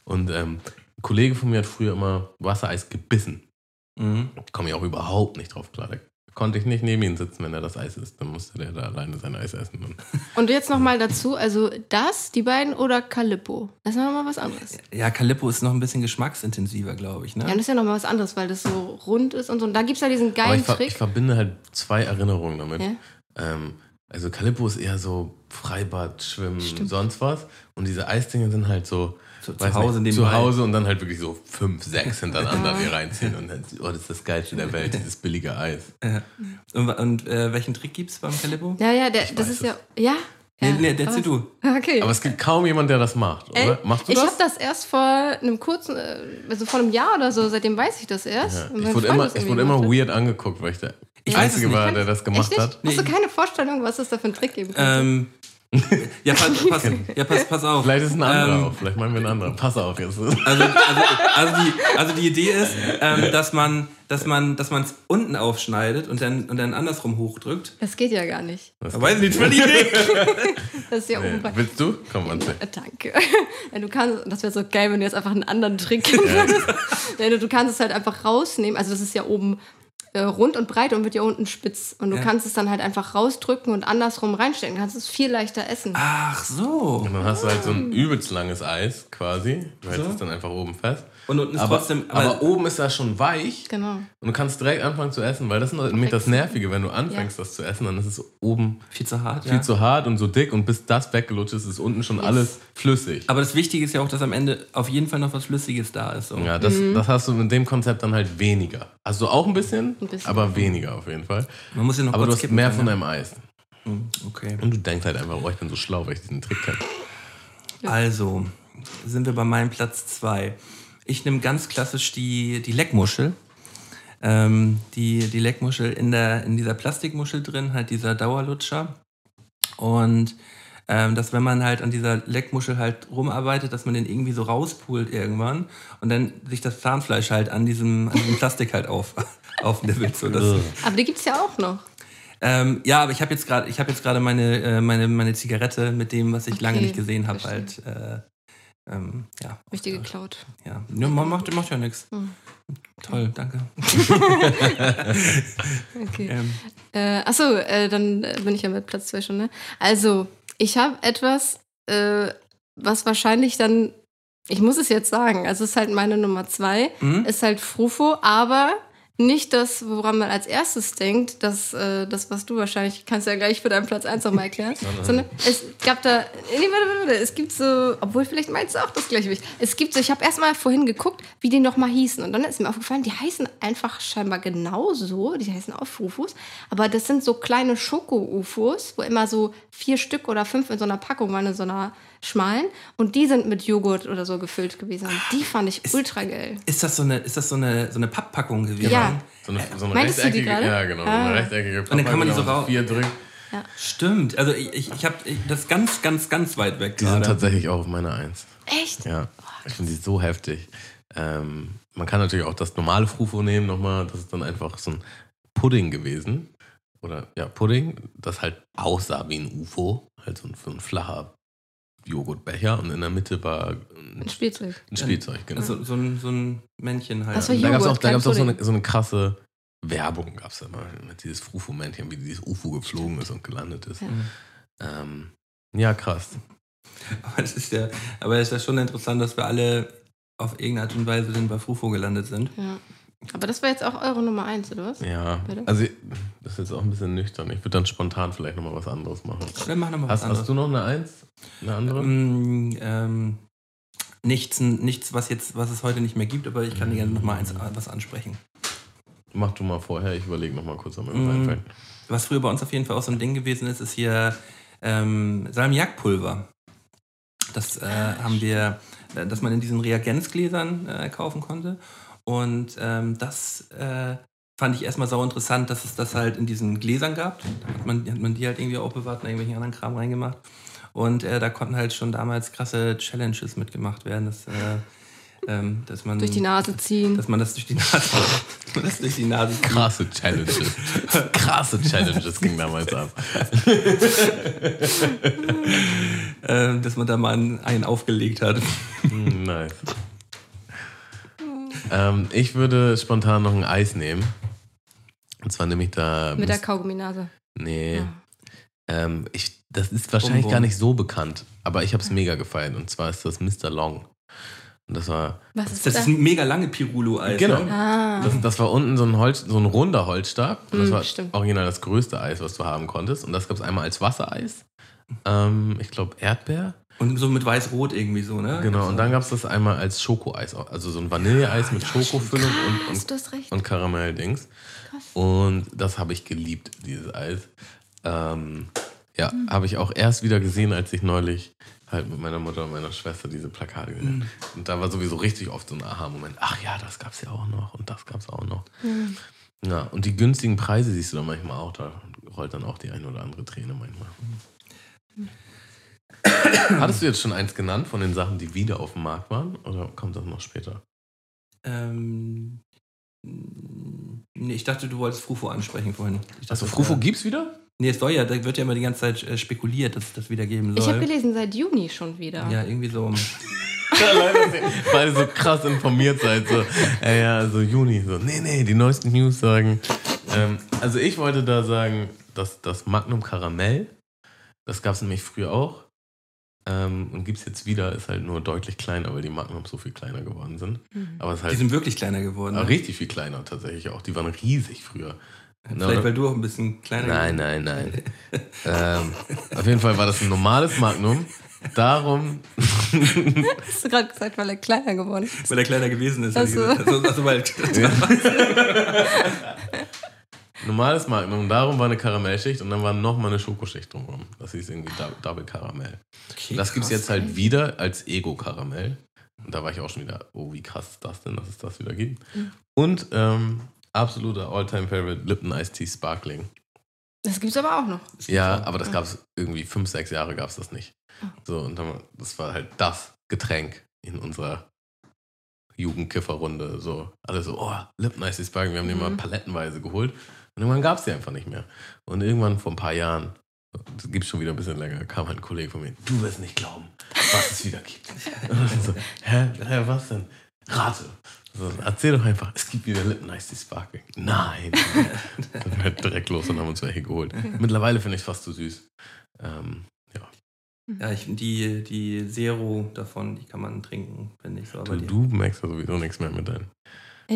Und ähm, ein Kollege von mir hat früher immer Wassereis gebissen. Mhm. Da komme ich auch überhaupt nicht drauf klar. Da konnte ich nicht neben ihm sitzen, wenn er das Eis isst. Dann musste der da alleine sein Eis essen. Und [LAUGHS] Und jetzt nochmal dazu, also das, die beiden oder Calippo? Das ist nochmal was anderes. Ja, Calippo ist noch ein bisschen geschmacksintensiver, glaube ich, ne? Ja, das ist ja nochmal was anderes, weil das so rund ist und so. Und da gibt es ja diesen Aber geilen ich, ver ich Trick. verbinde halt zwei Erinnerungen damit. Ja? Ähm, also Calippo ist eher so Freibad, Schwimmen, sonst was. Und diese Eisdinge sind halt so Zu- Hause nebenbei. zu Hause und dann halt wirklich so fünf, sechs hintereinander die reinziehen. Und dann, oh, das ist das Geilste der Welt, dieses billige Eis. Ja. Und, und äh, welchen Trick gibt's beim Calippo? Ja, ja, der, das ist ja. Ja? Nee, nee, erzähl Aber- du. Okay. Aber es gibt kaum jemanden, der das macht, Ey, oder? Machst du ich das? habe das erst vor einem kurzen, äh, also vor einem Jahr oder so, seitdem weiß ich das erst. Ja, ich wurde immer, ich wurde immer weird angeguckt, weil ich der Ich es Einzige war, der das gemacht hat. Hast du keine Vorstellung, was es da für einen Trick geben könnte? Ähm, [LAUGHS] ja, pass, pass, ja pass, pass auf. Vielleicht ist ein anderer Ähm, auch. Vielleicht meinen wir einen anderen. Pass auf jetzt. Also, also, also, die, also die Idee ist, ähm, dass man dass man dass man es unten aufschneidet und dann, und dann andersrum hochdrückt. das geht ja gar nicht. Weiß ich nicht, die Idee. [LAUGHS] Das ist ja Nee. oben bei. Willst du? Komm, erzähl. Äh, Danke. [LAUGHS] Ja, du kannst, das wäre so geil, wenn du jetzt einfach einen anderen Trick kennst. Ja, du kannst es halt einfach rausnehmen. Also das ist ja oben äh, rund und breit und wird ja unten spitz. Und du Ja. kannst es dann halt einfach rausdrücken und andersrum reinstecken. Du kannst es viel leichter essen. Ach so. Und dann hast du halt so ein übelst langes Eis quasi. Du hältst So. es dann einfach oben fest. Und unten ist Aber, trotzdem. aber, oben ist das schon weich. Genau. Und du kannst direkt anfangen zu essen, weil das ist nämlich das Nervige. Wenn du anfängst, das zu essen, dann ist es oben viel zu hart. viel ja. zu hart und so dick und bis das weggelutscht ist, ist unten schon alles flüssig. Aber das Wichtige ist ja auch, dass am Ende auf jeden Fall noch was Flüssiges da ist. So. Ja, das, das hast du mit dem Konzept dann halt weniger. Also auch ein bisschen, Ein bisschen. aber weniger auf jeden Fall. Man muss ja noch Aber du hast kippen mehr können, von ne? deinem Eis. Okay. Und du denkst halt einfach, oh, ich bin so schlau, weil ich diesen Trick kenne. Also, sind wir bei meinem Platz 2. Ich nehme ganz klassisch die, die Leckmuschel. Ähm, die, die Leckmuschel in, der, in dieser Plastikmuschel drin, halt dieser Dauerlutscher. Und ähm, dass wenn man halt an dieser Leckmuschel halt rumarbeitet, dass man den irgendwie so rauspult irgendwann und dann sich das Zahnfleisch halt an diesem, an diesem Plastik halt auf, [LAUGHS] aufnibbelt. So, das, Aber die gibt es ja auch noch. ähm, ja, aber ich habe jetzt gerade, ich habe jetzt gerade meine, äh, meine, meine Zigarette mit dem, was ich lange Okay, nicht gesehen habe, halt. Äh, ähm, ja, Hab ich dir geklaut. ja. ja man macht, macht ja nichts. Hm. Toll, danke. [LAUGHS] [LAUGHS] Okay. Ähm, Äh, achso, äh, dann äh, bin ich ja mit Platz 2 schon, ne? Also, ich habe etwas, äh, was wahrscheinlich dann, ich muss es jetzt sagen, also es ist halt meine Nummer 2, Mhm. ist halt Frufo, aber nicht das, woran man als erstes denkt, das, äh, das was du wahrscheinlich, kannst ja gleich für deinen Platz 1 nochmal erklären, [LAUGHS] sondern es gab da, nee, warte, warte, warte, es gibt so, obwohl vielleicht meinst du auch das gleiche wie ich, es gibt so, ich habe erstmal vorhin geguckt, wie die nochmal hießen. Und dann ist mir aufgefallen, die heißen einfach scheinbar genauso, die heißen auch Frufos, aber das sind so kleine Schoko-Ufos, wo immer so vier Stück oder fünf in so einer Packung waren, in so einer schmalen und die sind mit Joghurt oder so gefüllt gewesen und die fand ich ultra geil. ist das so eine, ist das so eine, so eine Papppackung gewesen? Ja. So eine, so eine Meintest du die rechteckige, gerade? ja genau, so Ah. eine rechteckige dann kann man die so Pappe, rau- vier drückt. Stimmt. Also ich, ich, ich habe das ganz, ganz, ganz weit weg Die sind gerade. tatsächlich auch auf meiner Eins. Echt? Ja, ich finde die so heftig. Ähm, man kann natürlich auch das normale Frufo nehmen nochmal. Das ist dann einfach so ein Pudding gewesen. Oder ja, Pudding, das halt aussah wie ein UFO. Halt so ein, so ein flacher Joghurtbecher und in der Mitte war ein, Ein Spielzeug. ein Spielzeug, genau. So, so, ein, so ein Männchen halt. Das war da gab es auch, da gab's auch so, eine, so eine krasse Werbung, gab es immer mit dieses Frufo-Männchen, wie dieses UFO geflogen ist und gelandet ist. Ja. Ähm, ja, krass. Aber es ist ja, aber es ist ja schon interessant, dass wir alle auf irgendeine Art und Weise dann bei Frufo gelandet sind. Ja. Aber das war jetzt auch eure Nummer 1, oder was? Ja, Bitte? also das ist jetzt auch ein bisschen nüchtern. Ich würde dann spontan vielleicht nochmal was anderes machen. Wir machen nochmal was Hast, hast anderes. du noch eine Eins? Eine andere? Mm, ähm, nichts, nichts was, jetzt, was es heute nicht mehr gibt, aber ich kann dir gerne nochmal eins, was ansprechen. Mach du mal vorher, ich überlege nochmal kurz, ob mir was Mm. einfällt. Was früher bei uns auf jeden Fall auch so ein Ding gewesen ist, ist hier ähm, Salmiakpulver. Das äh, haben wir, äh, dass man in diesen Reagenzgläsern äh, kaufen konnte. Und ähm, das äh, fand ich erstmal sau interessant, dass es das halt in diesen Gläsern gab. Da hat man, hat man die halt irgendwie aufbewahrt und irgendwelchen anderen Kram reingemacht. Und äh, da konnten halt schon damals krasse Challenges mitgemacht werden, dass, äh, ähm, dass man Durch die Nase ziehen. dass man das durch die Nase, das durch die Nase zieht. Krasse Challenges. Krasse Challenges ging damals ab. [LAUGHS] äh, dass man da mal einen, einen aufgelegt hat. Hm, Nice. Ähm, ich würde spontan noch ein Eis nehmen. Und zwar nehme ich da. Mit der Kaugumminase. nee. Ja. Ähm, ich, das ist wahrscheinlich Bonbon. gar nicht so bekannt, aber ich habe es mega gefeiert. Und zwar ist das Mr. Long. Und das war. Was ist Das das? ist ein mega lange Pirulo-Eis. Genau. Ne? ah, Das, das war unten so ein, Holz, so ein runder Holzstab. Und das Mm, war stimmt. original das größte Eis, was du haben konntest. Und das gab es einmal als Wassereis. Ähm, ich glaube Erdbeer. Und so mit weiß-rot irgendwie so, ne? Genau. Und dann gab es das einmal als Schokoeis. Also so ein Vanilleeis mit Schokofüllung und, und, und Karamelldings. Krass. Und das habe ich geliebt, dieses Eis. Ähm, ja, Hm. habe ich auch erst wieder gesehen, als ich neulich halt mit meiner Mutter und meiner Schwester diese Plakate gesehen habe. Und da war sowieso richtig oft so ein Aha-Moment. Ach ja, das gab es ja auch noch und das gab es auch noch. Hm. Ja, und die günstigen Preise siehst du dann manchmal auch. Da rollt dann auch die eine oder andere Träne manchmal. [COUGHS] Hattest du jetzt schon eins genannt von den Sachen, die wieder auf dem Markt waren? Oder kommt das noch später? Ähm, nee, ich dachte, du wolltest Frufo ansprechen vorhin. Ich dachte, Also Frufo wär- gibt's wieder? Nee, es soll ja, da wird ja immer die ganze Zeit äh, spekuliert, dass es das wieder geben Ich soll. habe gelesen, seit Juni schon wieder. ja, irgendwie so. [LAUGHS] [LAUGHS] Weil ihr so krass informiert seid. So, äh, ja, so Juni. So, nee, nee, die neuesten News sagen. Ähm, also ich wollte da sagen, dass das Magnum Karamell, das gab es nämlich früher auch. Ähm, und gibt es jetzt wieder, ist halt nur deutlich kleiner, weil die Magnums so viel kleiner geworden sind. Aber es ist Die halt sind wirklich kleiner geworden. aber ne? richtig viel kleiner tatsächlich auch. Die waren riesig früher. Vielleicht, weil du auch ein bisschen kleiner Nein, nein, nein. [LAUGHS] ähm, auf jeden Fall war das ein normales Magnum. Darum [LAUGHS] Hast du gerade gesagt, weil er kleiner geworden ist. Weil er kleiner gewesen ist. Ach hab ich so. gesagt. Also, also weil, [LAUGHS] Normales Magnum, darum war eine Karamellschicht und dann war noch mal eine Schokoschicht drumherum. Das hieß irgendwie Dou- Double Karamell. Okay, das gibt es jetzt halt wieder als Ego-Karamell. Und da war ich auch schon wieder, oh, wie krass ist das denn, dass es das wieder gibt. Und ähm, absoluter All-Time-Favorite Lipton Ice Tea Sparkling. Das gibt's aber auch noch. Ja, aber das gab es irgendwie fünf, sechs Jahre gab es das nicht. So, und dann, das war halt das Getränk in unserer Jugendkifferrunde. So, alle so, oh, Lipton Ice Tea Sparkling, wir haben die mal palettenweise geholt. Und irgendwann gab es die einfach nicht mehr. Und irgendwann vor ein paar Jahren, das gibt schon wieder ein bisschen länger, kam halt ein Kollege von mir, du wirst nicht glauben, was es wieder gibt. [LAUGHS] Und so, hä, hä, was denn? Rate. So, erzähl doch einfach, es gibt wieder Lipton Ice Sparkling. Nein. [LAUGHS] Dann wir halt direkt los und haben uns welche geholt. Mittlerweile finde ich es fast zu süß. Ähm, ja. Ja, ich, die, die Zero davon, die kann man trinken, finde ich so. Aber Du, du merkst ja sowieso nichts mehr mit deinen.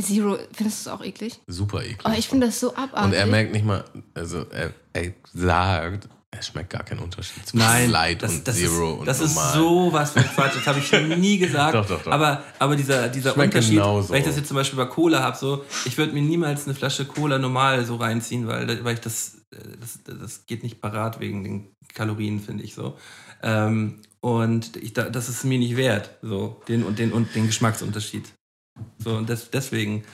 Zero, findest du es auch eklig? Super eklig. Oh, ich finde das so abartig. und er merkt nicht mal, also er, er sagt, es schmeckt gar keinen Unterschied zwischen Nein, Light das, und das Zero ist, und das normal. ist so was von Quatsch. Das habe ich nie gesagt. [LAUGHS] Doch, doch, doch. Aber, aber dieser, dieser Schmeckt Unterschied, genauso. weil ich das jetzt zum Beispiel bei Cola habe, so, ich würde mir niemals eine Flasche Cola normal so reinziehen, weil, weil ich das, äh, das, das geht nicht parat wegen den Kalorien, finde ich so. Ähm, und ich, da- das ist mir nicht wert, so, den und den und den Geschmacksunterschied. So, und das, deswegen,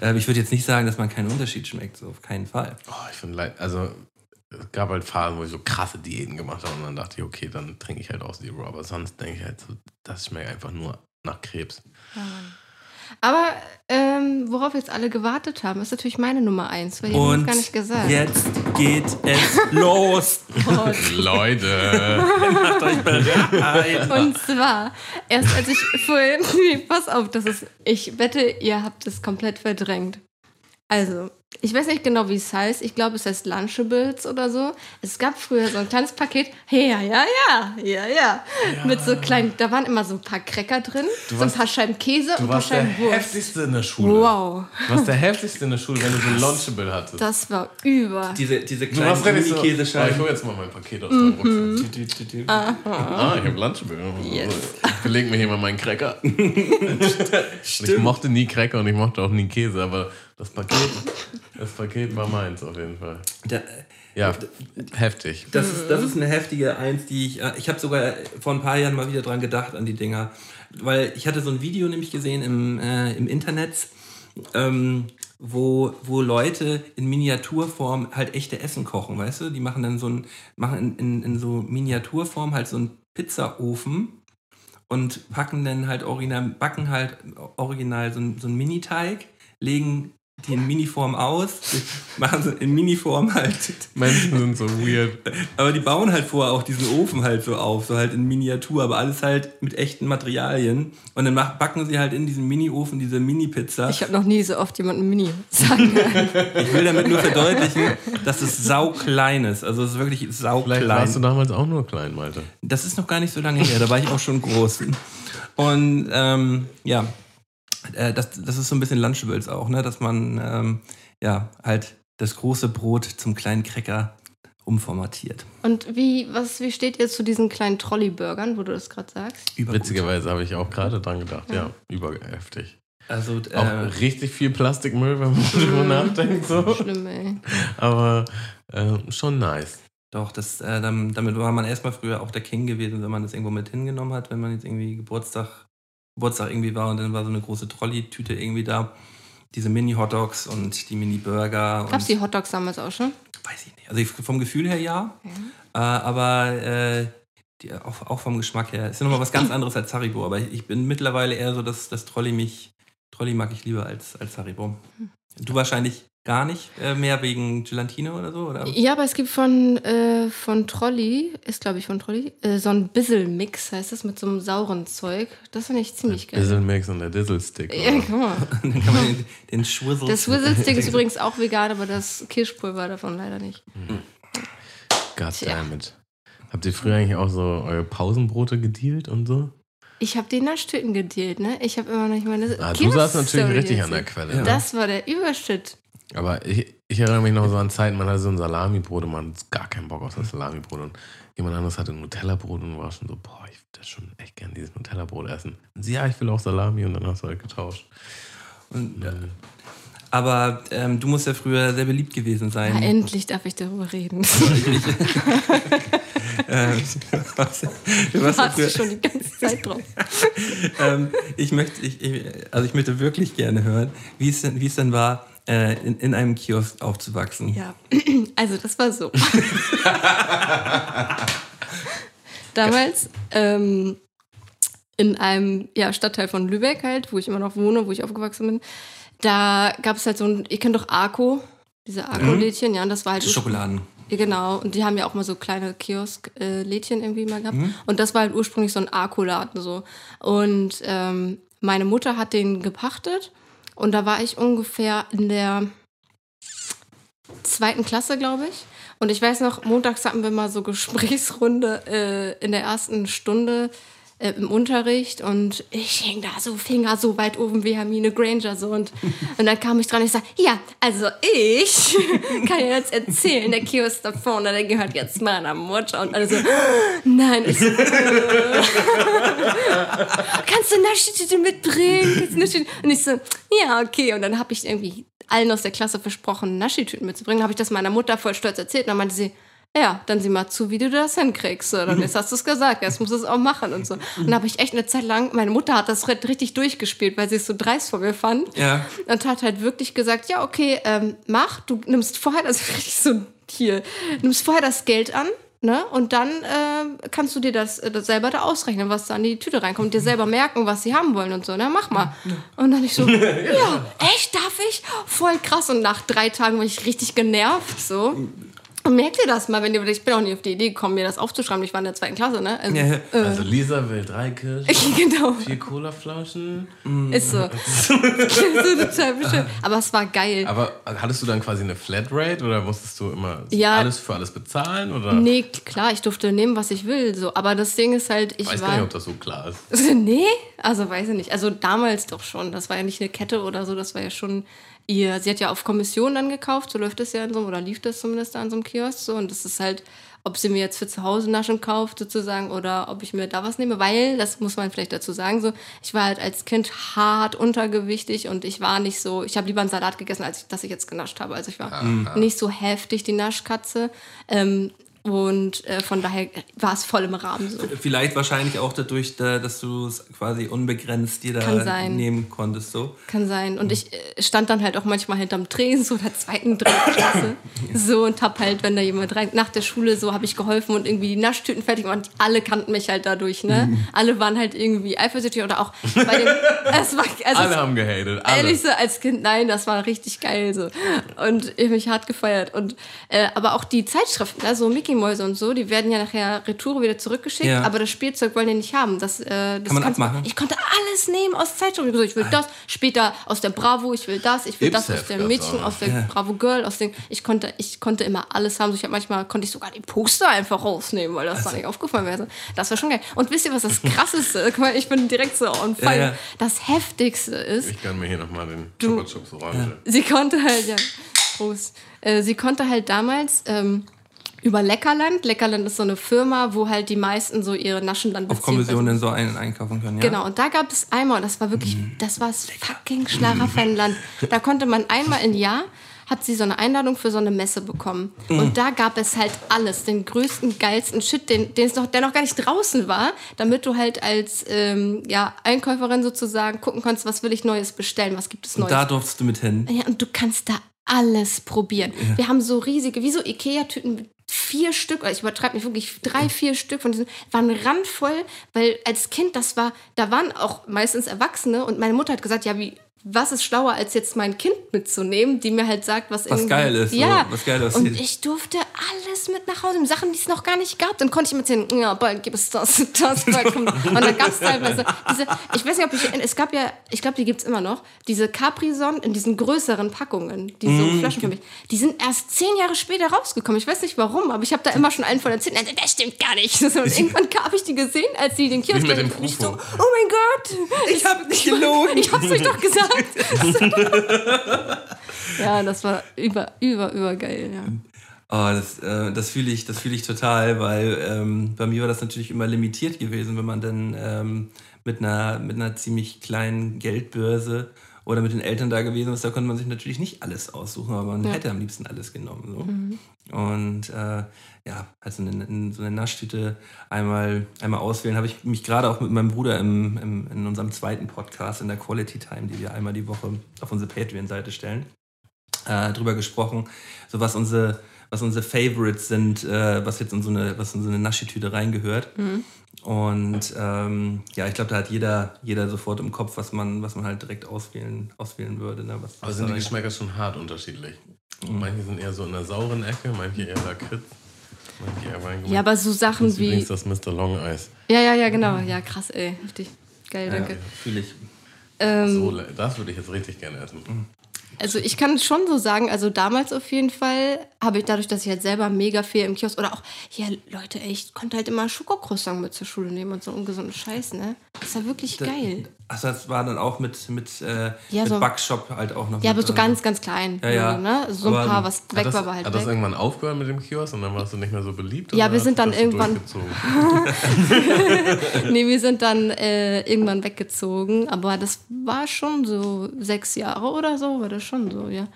äh, ich würde jetzt nicht sagen, dass man keinen Unterschied schmeckt, so auf keinen Fall. Oh, ich finde Light, also es gab halt Phasen, wo ich so krasse Diäten gemacht habe und dann dachte ich, okay, dann trinke ich halt auch Zero. Aber sonst denke ich halt so, das schmeckt einfach nur nach Krebs. Ja, Mann. Aber ähm, worauf jetzt alle gewartet haben, ist natürlich meine Nummer eins, weil ich habe Und gar nicht gesagt. jetzt geht es [LAUGHS] los. Leute! [LAUGHS] Macht euch bereit. Und zwar, erst als ich [LAUGHS] vorhin, nee, pass auf, das ist, ich wette, ihr habt es komplett verdrängt. Also, ich weiß nicht genau, wie es heißt. Ich glaube, es heißt Lunchables oder so. Es gab früher so ein kleines Paket. Ja, ja, ja, ja, ja. Mit so kleinen, da waren immer so ein paar Cracker drin, so ein warst- paar Scheiben Käse und Du ein paar warst der Scheiben Wurst. heftigste in der Schule. Wow, Du warst der heftigste in der Schule, wenn du so ein Lunchable hattest. das war über. Diese, diese du warst kleinen so, oh, ich hole jetzt mal mein Paket aus deinem Rucksack. Ah, ich habe Lunchable. Yes. Ich beleg mir hier mal meinen Cracker. [LAUGHS] Ich mochte nie Cracker und ich mochte auch nie Käse, aber das Paket, das Paket war meins auf jeden Fall. Da, Ja, heftig. das, ist, das ist eine heftige Eins, die ich. äh, Ich habe sogar vor ein paar Jahren mal wieder dran gedacht, an die Dinger. Weil ich hatte so ein Video nämlich gesehen im, äh, im Internet. Ähm, wo, wo Leute in Miniaturform halt echte Essen kochen, weißt du? Die machen dann so ein, machen in, in, in so Miniaturform halt so einen Pizzaofen und packen dann halt original, backen halt original so, ein- so einen Miniteig, legen in Miniform aus, machen sie in Miniform halt Menschen sind so weird. aber die bauen halt vorher auch diesen Ofen halt so auf, so halt in Miniatur, aber alles halt mit echten Materialien. Und dann mach, backen sie halt in diesem Mini-Ofen diese Mini-Pizza. Ich habe noch nie so oft jemanden Mini sagen. [LAUGHS] Ich will damit nur verdeutlichen, dass es sauklein ist. Also es ist wirklich Vielleicht warst du damals auch nur klein, Malte. Das ist noch gar nicht so lange her, da war ich auch schon groß. Und ähm, ja, äh, das, das ist so ein bisschen Lunchables auch, ne? dass man ähm, ja halt das große Brot zum kleinen Cracker umformatiert. Und wie, was, wie steht ihr zu diesen kleinen Trolley-Burgern, wo du das gerade sagst? Übergut. Witzigerweise habe ich auch gerade dran gedacht. Ja, überheftig. Also Auch äh, richtig viel Plastikmüll, wenn man [LAUGHS] drüber nachdenkt. So. Schlimm, ey. Aber äh, schon nice. Doch, das, äh, damit war man erstmal früher auch der King gewesen, wenn man das irgendwo mit hingenommen hat, wenn man jetzt irgendwie Geburtstag, Geburtstag irgendwie war und dann war so eine große Trolley-Tüte irgendwie da. Diese Mini-Hotdogs und die Mini-Burger. Gab's und- die Hotdogs damals auch schon? Weiß ich nicht. Also ich, vom Gefühl her ja, äh, aber äh, die, auch, auch vom Geschmack her. Ist ja nochmal was ganz anderes als Haribo, aber ich, ich bin mittlerweile eher so, dass das Trolley mich, Trolley mag ich lieber als, als Haribo. Du wahrscheinlich gar nicht äh, mehr wegen Gelatine oder so, oder? Ja, aber es gibt von, äh, von Trolley, ist glaube ich von Trolley, äh, so ein Bizzle-Mix heißt das mit so einem sauren Zeug. Das finde ich ziemlich geil. Dieselmix und der Dizzle-Stick. Ja, oder? guck mal. [LAUGHS] Dann kann man den, den Schwizzle. Das Swizzle-Stick ist [LAUGHS] übrigens auch vegan, aber das Kirschpulver davon leider nicht. Goddammit. Habt ihr früher eigentlich auch so eure Pausenbrote gedealt und so? Ich habe die Naschtüten gedealt, ne? Ich habe immer noch nicht meine. Ah, du saßt natürlich richtig an der. Quelle. Ne? Das war der Überschritt. Aber ich, ich erinnere mich noch so an Zeiten, man hatte so ein Salamibrot und man hat gar keinen Bock auf das Salamibrot. Und jemand anderes hatte ein Nutella-Brot und war schon so, boah, ich würde schon echt gern dieses Nutella-Brot essen. Und sie, ja, ich will auch Salami und dann hast du halt getauscht. Und, ja. Aber ähm, du musst ja früher sehr beliebt gewesen sein. Ja, endlich darf ich darüber reden. [LAUGHS] [LAUGHS] Ähm, [LAUGHS] was, du warst ja früher, schon die ganze Zeit drauf. ähm, ich möchte, ich, ich, also ich möchte wirklich gerne hören, wie es denn, wie es denn war, äh, in, in einem Kiosk aufzuwachsen. Ja, [CLEARS THROAT] also das war so. [LAUGHS] Damals ähm, in einem ja, Stadtteil von Lübeck halt, wo ich immer noch wohne, wo ich aufgewachsen bin, da gab es halt so ein, ihr kennt doch Arco, diese Arco-Lädchen, ja, und das war halt Schokoladen. Genau, und die haben ja auch mal so kleine Kiosk-Lädchen irgendwie mal gehabt. Und das war halt ursprünglich so ein Akkuladen so. Und ähm, meine Mutter hat den gepachtet und da war ich ungefähr in der zweiten Klasse, glaube ich. Und ich weiß noch, montags hatten wir mal so Gesprächsrunde äh, in der ersten Stunde äh, im Unterricht und ich hing da so Finger so weit oben wie Hermine Granger so und, und dann kam ich dran und ich sag, ja, also ich [LAUGHS] kann ja jetzt erzählen, der Kiosk da vorne, der gehört jetzt meiner Mutter und alle so, nein, ich so, [LAUGHS] kannst du Naschtüte mitbringen? Und ich so, ja, okay. Und dann habe ich irgendwie allen aus der Klasse versprochen, Naschitüten mitzubringen. habe ich das meiner Mutter voll stolz erzählt. Und dann meinte sie, ja, dann sieh mal zu, wie du das hinkriegst. So, dann jetzt hast du es gesagt, jetzt musst du es auch machen und so. Und dann habe ich echt eine Zeit lang, meine Mutter hat das richtig durchgespielt, weil sie es so dreist von mir fand. Ja. Und hat halt wirklich gesagt, ja, okay, ähm, mach, du nimmst vorher das [LAUGHS] richtig so hier, nimmst vorher das Geld an, ne? Und dann äh, kannst du dir das, äh, das selber da ausrechnen, was da in die Tüte reinkommt, dir selber merken, was sie haben wollen und so, ne? Mach mal. Und dann ich so, [LAUGHS] ja, echt, darf ich? Voll krass. Und nach drei Tagen war ich richtig genervt, so. Und merkt ihr das mal, wenn ihr, ich bin auch nie auf die Idee gekommen, mir das aufzuschreiben. Ich war in der zweiten Klasse, ne? Also, Ja. Also Lisa will drei Kirschen, [LAUGHS] genau. vier Colaflaschen. Ist so. [LAUGHS] so total bestimmt. Aber es war geil. Aber hattest du dann quasi eine Flatrate oder musstest du immer Ja. alles für alles bezahlen? Oder? Nee, klar, ich durfte nehmen, was ich will. So. Aber das Ding ist halt, ich Ich weiß war. gar nicht, ob das so klar ist. [LAUGHS] nee, also weiß ich nicht. Also damals doch schon. Das war ja nicht eine Kette oder so, das war ja schon ihr. Sie hat ja auf Kommission dann gekauft, so läuft das ja in so einem, oder lief das zumindest da an so einem Kiosk so. Und das ist halt, ob sie mir jetzt für zu Hause Naschen kauft sozusagen oder ob ich mir da was nehme, weil, das muss man vielleicht dazu sagen, so, ich war halt als Kind hart untergewichtig und ich war nicht so, ich habe lieber einen Salat gegessen, als ich, dass ich jetzt genascht habe. Also ich war nicht so heftig die Naschkatze. Ähm, Und äh, von daher war es voll im Rahmen so. Vielleicht wahrscheinlich auch dadurch, da- dass du es quasi unbegrenzt dir da nehmen konntest. So. Kann sein. Und ich äh, stand dann halt auch manchmal hinterm Tresen, so der zweiten, dritten [COUGHS] Klasse. so und hab halt, wenn da jemand rein, nach der Schule so habe ich geholfen und irgendwie die Naschtüten fertig gemacht. Und alle kannten mich halt dadurch, ne? Mhm. Alle waren halt irgendwie eifersüchtig oder auch bei dem, [LAUGHS] es war, also Alle es- haben gehatet. Alle. Ehrlich so, als Kind, nein, das war richtig geil so. Und ich mich hart gefeiert. Und, äh, aber auch die Zeitschriften, ne, so Mickey-Mäuse und so, die werden ja nachher retour wieder zurückgeschickt, Ja. aber das Spielzeug wollen die nicht haben. Das, äh, das man kannst- abmachen? Ich konnte alles nehmen aus Zeitschriften. Ich, gesagt, ich will das, später aus der Bravo, ich will das, ich will das Ipsef aus der Mädchen, auch. aus der Bravo Girl, aus den. Ich konnte, ich konnte immer alles haben. So, ich hab manchmal konnte ich sogar die Poster einfach rausnehmen, weil das Also da nicht aufgefallen wäre. Das war schon geil. Und wisst ihr, was das krasseste ist? Guck mal, Ich bin direkt so on fire. Ja, ja. Das heftigste ist, Ich gönn mir hier nochmal den Chupa Chups Orange. sie konnte halt, ja, Prost. Äh, sie konnte halt damals ähm, über Leckerland, Leckerland ist so eine Firma, wo halt die meisten so ihre Naschen dann Auf beziehen. Kommission dann so einen einkaufen können. Ja? Genau, und da gab es einmal, und das war wirklich, das war das fucking Schlaraffenland. [LAUGHS] Da konnte man einmal im Jahr, hat sie so eine Einladung für so eine Messe bekommen. Und da gab es halt alles, den größten, geilsten Shit, den, den es noch, der noch gar nicht draußen war, damit du halt als ähm, ja, Einkäuferin sozusagen gucken konntest, was will ich Neues bestellen, was gibt es Und Neues. da durftest du mit hin. Ja, und du kannst da alles probieren. Wir haben so riesige, wie so Ikea-Tüten vier Stück, ich übertreibe nicht wirklich, drei, vier Stück von diesen, waren randvoll, weil als Kind, das war, da waren auch meistens Erwachsene und meine Mutter hat gesagt, ja, wie, was ist schlauer, als jetzt mein Kind mitzunehmen, die mir halt sagt, was, irgendwie, geil ist, so, Ja, was geil und aussieht. ich durfte alles mit nach Hause, Sachen, die es noch gar nicht gab. Dann konnte ich mir erzählen, ja, bald gibt es das, [LAUGHS] das, bald kommt. Und dann gab es teilweise diese, ich weiß nicht, ob ich, es gab ja, ich glaube, die gibt es immer noch, diese Capri-Son in diesen größeren Packungen, die so Mhm. Flaschen für mich, die sind erst zehn Jahre später rausgekommen. Ich weiß nicht warum, aber ich habe da immer schon einen von erzählt. Nein, das stimmt gar nicht. [LAUGHS] Und irgendwann habe ich die gesehen, als sie den Kiosk und ich so, oh mein Gott. Ich hab nicht gelogen. [LAUGHS] Ich hab's euch doch gesagt. ja, das war über, über, über geil, ja. Oh, das, äh, das fühle ich, das fühle ich total, weil ähm, bei mir war das natürlich immer limitiert gewesen, wenn man dann ähm, mit, einer, mit einer ziemlich kleinen Geldbörse oder mit den Eltern da gewesen ist, da konnte man sich natürlich nicht alles aussuchen, aber man hätte am liebsten alles genommen. So. Und äh, ja, also eine, so eine Naschtüte einmal, einmal auswählen, habe ich mich gerade auch mit meinem Bruder im, im, in unserem zweiten Podcast, in der Quality Time, die wir einmal die Woche auf unsere Patreon-Seite stellen, äh, drüber gesprochen, so was unsere, was unsere Favorites sind, äh, was jetzt in so eine, was in so eine Naschitüte reingehört. Und ähm, ja, ich glaube, da hat jeder, jeder sofort im Kopf, was man, was man halt direkt auswählen, auswählen würde. Ne? Was, Aber was sind die Geschmäcker schon hart unterschiedlich? Mhm. Manche sind eher so in der sauren Ecke, manche eher Lakritz, manche eher Weingummi. Ja, aber so Sachen das ist wie. übrigens das Mr. Long Eis. Ja, ja, ja, genau. Ja, krass, ey. Heftig. Geil, danke. Fühle ich. Ähm, So, das würde ich jetzt richtig gerne essen. Also ich kann schon so sagen, also damals auf jeden Fall habe ich dadurch, dass ich halt selber mega viel im Kiosk oder auch, ja Leute, ey, ich konnte halt immer Schokocroissant mit zur Schule nehmen und so ungesunden Scheiß, ne? Das war wirklich geil. Achso, das war dann auch mit, mit, äh, Ja, mit so- Backshop halt auch noch. Ja, mit aber so dran. ganz, ganz klein. Ja, ja. Ne? So ein Aber paar, was weg das, war, war halt hat das weg. irgendwann aufgehört mit dem Kiosk und dann warst du nicht mehr so beliebt? Ja, oder wir sind dann das irgendwann- [LAUGHS] [LAUGHS] nee, wir sind dann äh, irgendwann weggezogen, aber das war schon so sechs Jahre oder so, war das schon so, ja.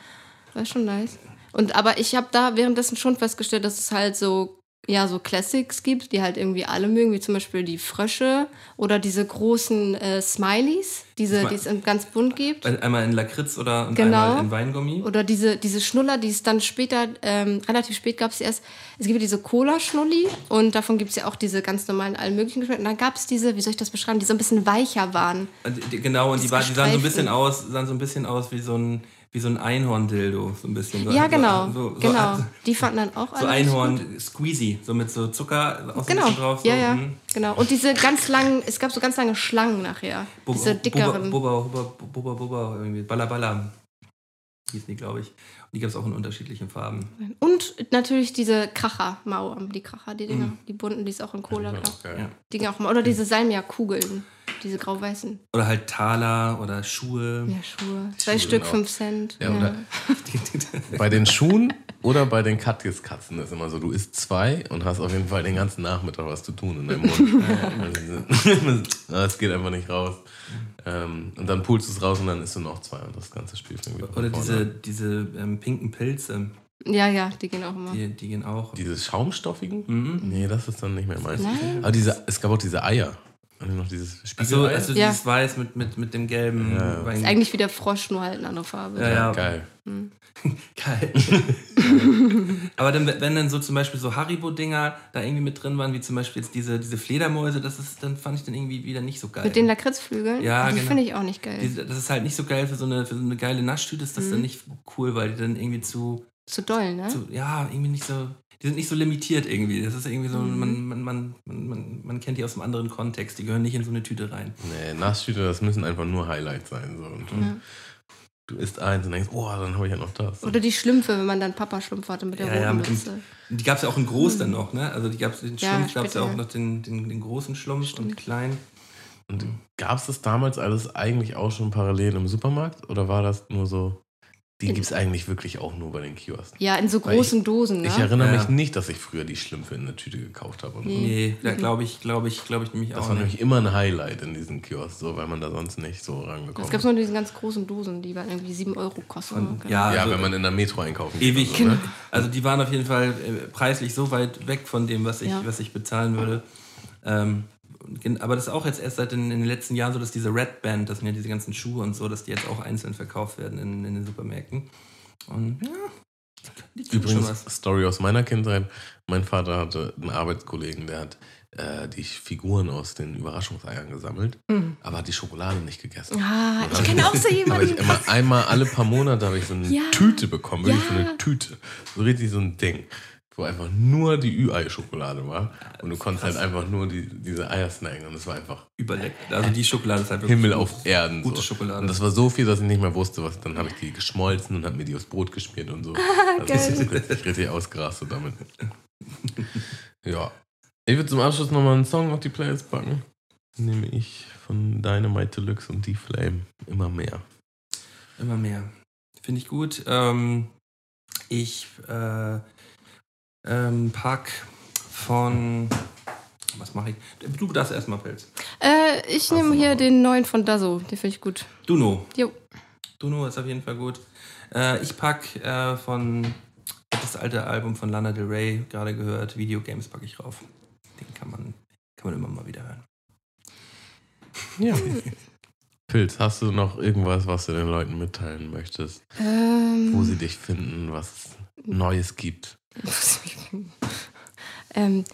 War schon nice. Und aber ich habe da währenddessen schon festgestellt, dass es halt so ja so Classics gibt, die halt irgendwie alle mögen, wie zum Beispiel die Frösche oder diese großen äh, Smileys, diese, die es ganz bunt gibt. Einmal in Lakritz oder Genau. einmal in Weingummi. Oder diese, diese Schnuller, die es dann später, ähm, relativ spät gab es erst, es gibt ja diese Cola-Schnulli und davon gibt es ja auch diese ganz normalen, allen möglichen Geschmäcker. Und dann gab es diese, wie soll ich das beschreiben, die so ein bisschen weicher waren. Und die- Genau, und die, war, die sahen so ein bisschen aus, sahen so ein bisschen aus wie so ein, wie so ein Einhorn-Dildo, so ein bisschen. So, Ja, genau, So, so, genau. So, Die fanden dann auch so alle Einhorn Squeezy, so mit so Zucker auch so ein Genau, drauf. So, ja, ja, hm. genau. Und diese ganz langen, es gab so ganz lange Schlangen nachher. Bubba- diese dickeren. Bubba, Bubba, Bubba, Bubba, Bubba, irgendwie. Balla Balla hießen die, glaube ich. Und die gab es auch in unterschiedlichen Farben. Und natürlich diese Kracher, Mau, die Kracher, die Dinger, Mhm. die bunten, die es auch in Cola gab. Ja. Die gingen auch mal. Oder diese Salmia-Kugeln, diese grau-weißen. Oder halt Taler oder Schuhe. Ja, Schuhe. Zwei Schuhe Stück, genau. fünf Cent. Ja, oder bei den Schuhen oder bei den Katjes-Katzen ist immer so, du isst zwei und hast auf jeden Fall den ganzen Nachmittag was zu tun in deinem Mund. [LAUGHS] [LAUGHS] das geht einfach nicht raus. Ähm, und dann pulst du es raus und dann isst du noch zwei und das ganze Spiel fängt wieder Oder diese, diese ähm, pinken Pilze. Ja, ja, die gehen auch immer. Die, die gehen auch. Diese schaumstoffigen? Mhm. Nee, das ist dann nicht mehr meins. Aber diese, es gab auch diese Eier. Und noch dieses Also, Spiegelei. also Ja. dieses Weiß mit, mit, mit dem gelben. Ja. Ist eigentlich wie der Frosch, nur halt eine andere Farbe. Ja, ja. Geil. [LAUGHS] Geil. [LAUGHS] Aber dann, wenn dann so zum Beispiel so Haribo-Dinger da irgendwie mit drin waren, wie zum Beispiel jetzt diese, diese Fledermäuse, das ist, dann fand ich dann irgendwie wieder nicht so geil. Mit den Lakritzflügeln? Ja, Die genau. finde ich auch nicht geil. Die- das ist halt nicht so geil für so eine, für so eine geile Naschtüte, ist das Mhm. dann nicht cool, weil die dann irgendwie zu, Zu doll, ne? zu, ja, irgendwie nicht so, die sind nicht so limitiert irgendwie. Das ist irgendwie so, Mhm. man, man, man, man, man, kennt die aus einem anderen Kontext, die gehören nicht in so eine Tüte rein. Nee, Nasstüte, das müssen einfach nur Highlights sein. So. Und Ja. Du isst eins und denkst, oh, dann habe ich ja noch das. Oder die Schlümpfe, wenn man dann Papa-Schlumpf hatte mit der Ja, ja, roten mit dem- Mütze. Die gab es ja auch in groß dann noch, ne? Also die gab's, den Mhm. Ja, Schlumpf gab es ja auch noch den, den, den großen Schlumpf und den kleinen. Und gab es das damals alles eigentlich auch schon parallel im Supermarkt? Oder war das nur so, die gibt es eigentlich wirklich auch nur bei den Kiosken? Ja, in so großen Dosen, ne? Ich erinnere Ja. mich nicht, dass ich früher die Schlümpfe in der Tüte gekauft habe. Nee. Nee, da glaube ich, glaube ich, glaube ich nämlich Das auch war nicht. nämlich immer ein Highlight in diesen Kiosks, so, weil man da sonst nicht so Es rangekommen gab ist. nur diese ganz großen Dosen, die waren irgendwie 7 Euro kosten. Und, ja, Ja, also, wenn man in der Metro einkaufen geht. ewig. und so, ne? [LAUGHS] Also die waren auf jeden Fall äh, preislich so weit weg von dem, was ich, Ja. was ich bezahlen würde. Ähm, aber das ist auch jetzt erst seit den, in den letzten Jahren so, dass diese Red Band, das sind ja diese ganzen Schuhe und so, dass die jetzt auch einzeln verkauft werden in, in den Supermärkten. Und ja, Übrigens, was. Story aus meiner Kindheit. Mein Vater hatte einen Arbeitskollegen, der hat äh, die Figuren aus den Überraschungseiern gesammelt, Mhm. aber hat die Schokolade nicht gegessen. Ah, ich kenne auch so [LAUGHS] Habe jemanden. ich immer einmal alle paar Monate habe ich so eine Ja. Tüte bekommen, wirklich so Ja. eine Tüte, so richtig so ein Ding, wo einfach nur die Ü-Ei-Schokolade war und du konntest halt einfach nur die, diese Eier snacken und es war einfach Überleckt. Also die Schokolade ist halt wirklich Himmel auf Erden. Gute so. Schokolade. Und das war so viel, dass ich nicht mehr wusste, was. Dann habe ich die geschmolzen und habe mir die aufs Brot geschmiert und so. Also geil. ich richtig, richtig ausgerastet damit. ja. Ich würde zum Abschluss nochmal einen Song auf die Playlist packen. Nehme ich von Dynamite Deluxe und D-Flame immer mehr. Immer mehr. Finde ich gut. Ähm, ich äh, ähm, pack von. Was mache ich? Du darfst erstmal Pelz. Äh, ich nehme hier den neuen von Dazo. Den finde ich gut. Duno. Jo. Duno ist auf jeden Fall gut. Äh, ich pack äh, von das alte Album von Lana Del Rey, gerade gehört, Videogames packe ich rauf. Den kann man, kann man immer mal wieder hören. Ja. Pilz, hast du noch irgendwas, was du den Leuten mitteilen möchtest? Ähm, Wo sie dich finden, was es Neues gibt? [LAUGHS] ähm,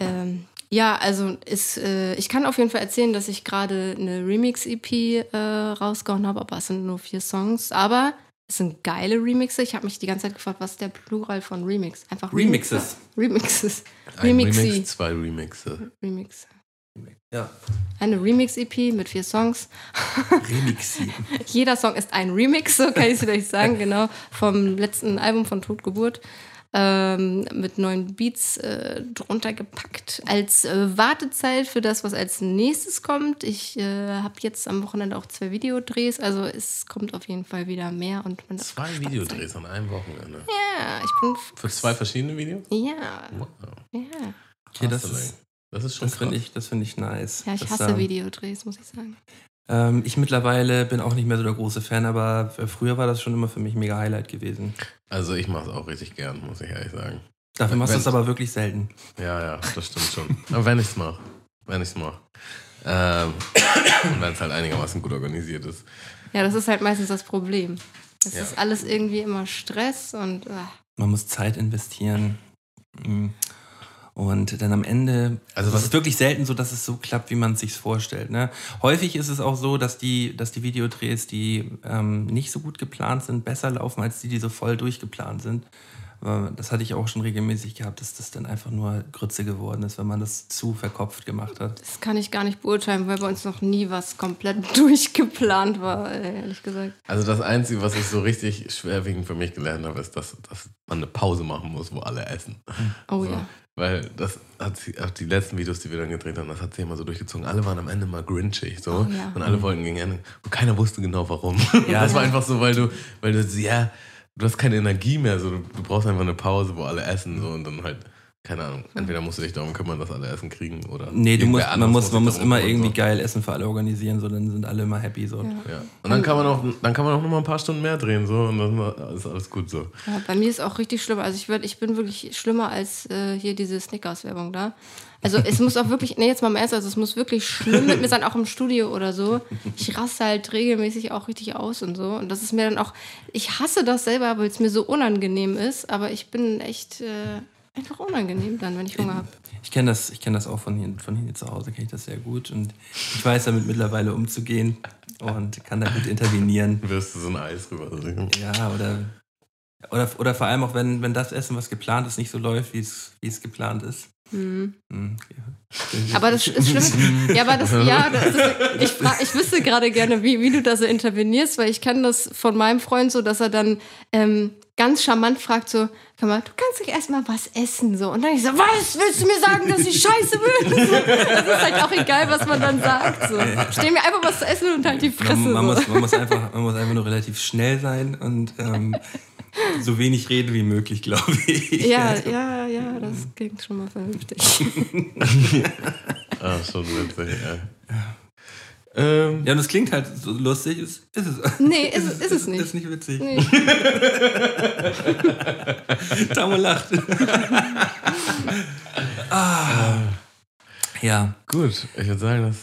ähm, ja, also ist, äh, ich kann auf jeden Fall erzählen, dass ich gerade eine Remix-EP äh, rausgehauen habe, aber es sind nur vier Songs. Aber es sind geile Remixe. Ich habe mich die ganze Zeit gefragt, was ist der Plural von Remix? Einfach Remixes. Remixes. Ein Remixi. Remix, zwei Remixe. Remix. Ja, Eine Remix-EP mit vier Songs. Remixi. [LAUGHS] Jeder Song ist ein Remix, so kann ich es vielleicht sagen, [LAUGHS] genau. Vom letzten Album von Totgeburt. Ähm, mit neuen Beats äh, drunter gepackt. Als äh, Wartezeit für das, was als nächstes kommt. Ich äh, habe jetzt am Wochenende auch zwei Videodrehs, also es kommt auf jeden Fall wieder mehr. Und man Zwei sein. Videodrehs an einem Wochenende. Ja, ich bin. Für zwei verschiedene Videos? Ja, Wow. ja. Okay, das Hustling. ist, das ist schon das finde ich, das finde ich nice. Ja, ich das, hasse ähm, Videodrehs, muss ich sagen. Ähm, ich mittlerweile bin auch nicht mehr so der große Fan, aber früher war das schon immer für mich mega Highlight gewesen. Also ich mache es auch richtig gern, muss ich ehrlich sagen. Dafür machst du es aber wirklich selten. Ja, ja, das stimmt schon. Aber wenn ich es mache. Wenn ich es mache. Ähm, und wenn es halt einigermaßen gut organisiert ist. Ja, das ist halt meistens das Problem. Es Ja. ist alles irgendwie immer Stress und. ah. Man muss Zeit investieren. Mm. Und dann am Ende, Also was- es ist wirklich selten so, dass es so klappt, wie man es sich vorstellt. Ne? Häufig ist es auch so, dass die, dass die Videodrehs, die ähm, nicht so gut geplant sind, besser laufen als die, die so voll durchgeplant sind. Aber Das hatte ich auch schon regelmäßig gehabt, dass das dann einfach nur Grütze geworden ist, wenn man das zu verkopft gemacht hat. Das kann ich gar nicht beurteilen, weil bei uns noch nie was komplett [LAUGHS] durchgeplant war, ehrlich gesagt. Also das Einzige, was ich so richtig schwerwiegend für mich gelernt habe, ist, dass, dass man eine Pause machen muss, wo alle essen. Oh So. ja. Weil das hat sie, auch die letzten Videos, die wir dann gedreht haben, das hat sie immer so durchgezogen. Alle waren am Ende mal grinchig, so. Oh ja. Und alle wollten gegen Ende. Und keiner wusste genau warum. Ja. [LAUGHS] das war einfach so, weil du, weil du, ja, du hast keine Energie mehr, so. Du, brauchst einfach eine Pause, wo alle essen, so. Und dann halt keine Ahnung, entweder musst du dich darum kümmern, dass alle Essen kriegen oder. Nee, du musst, man muss, man muss immer irgendwie so. geil Essen für alle organisieren, so dann sind alle immer happy. So. Ja. Ja. Und dann kann man auch, dann kann man auch noch mal ein paar Stunden mehr drehen, so, und dann ist alles gut so. Ja, bei mir ist auch richtig schlimm. Also ich, werd, ich bin wirklich schlimmer als äh, hier diese Snickers-Werbung da. Also es muss auch wirklich, nee, jetzt mal im Ernst, also es muss wirklich schlimm mit mir sein, auch im Studio oder so. Ich raste halt regelmäßig auch richtig aus und so. Und das ist mir dann auch, ich hasse das selber, weil es mir so unangenehm ist, aber ich bin echt äh, einfach unangenehm dann, wenn ich Hunger habe. Ich kenne das, ich kenn das auch von hier, von hier zu Hause, kenne ich das sehr gut. Und ich weiß damit mittlerweile umzugehen und kann damit intervenieren. Wirst du so ein Eis rüber. Ja, oder, oder, oder vor allem auch, wenn, wenn das Essen, was geplant ist, nicht so läuft, wie es, wie es geplant ist. Mhm. Hm. Aber das ist schlimm. [LAUGHS] Ja, aber das, ja, das ist, ich, frag, ich wüsste gerade gerne, wie, wie du da so intervenierst, weil ich kenne das von meinem Freund so, dass er dann ähm, ganz charmant fragt so, komm mal, du kannst doch erstmal was essen so. Und dann ich so, was, willst du mir sagen, dass ich scheiße bin? [LAUGHS] So, das ist halt auch egal, was man dann sagt. So. Stell mir einfach was zu essen und halt die Fresse. Man, man, so. muss, man, muss einfach, man muss einfach nur relativ schnell sein und ähm, so wenig reden wie möglich, glaube ich. ja, ja, ja, das klingt schon mal vernünftig. [LAUGHS] Ah, schon witzig, ja. Ähm, Ja, und es klingt halt so lustig, ist, ist es. Nee, ist, ist es nicht. Ist nicht witzig. Nee. [LAUGHS] Tamo lacht. [LAUGHS] ah. Ja, Gut, ich würde sagen, das,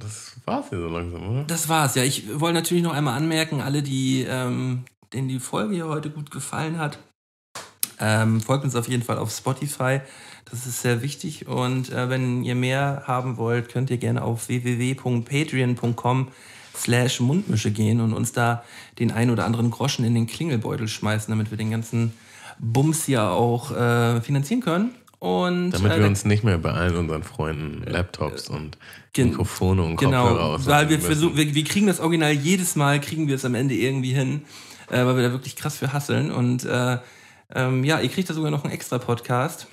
das war's hier so langsam, oder? das war's. Ja, ich wollte natürlich noch einmal anmerken, alle, die, ähm, denen die Folge hier heute gut gefallen hat, ähm, folgt uns auf jeden Fall auf Spotify. Das ist sehr wichtig. Und äh, wenn ihr mehr haben wollt, könnt ihr gerne auf www.patreon.com slash Mundmische gehen und uns da den ein oder anderen Groschen in den Klingelbeutel schmeißen, damit wir den ganzen Bums hier auch äh, finanzieren können. Und Damit äh, wir uns nicht mehr bei allen unseren Freunden Laptops und gen- Mikrofone und Kopfhörer Genau, aussuchen weil wir versuchen, wir, wir kriegen das Original jedes Mal, kriegen wir es am Ende irgendwie hin, äh, weil wir da wirklich krass für hasseln. Und äh, ähm, ja, ihr kriegt da sogar noch einen extra Podcast,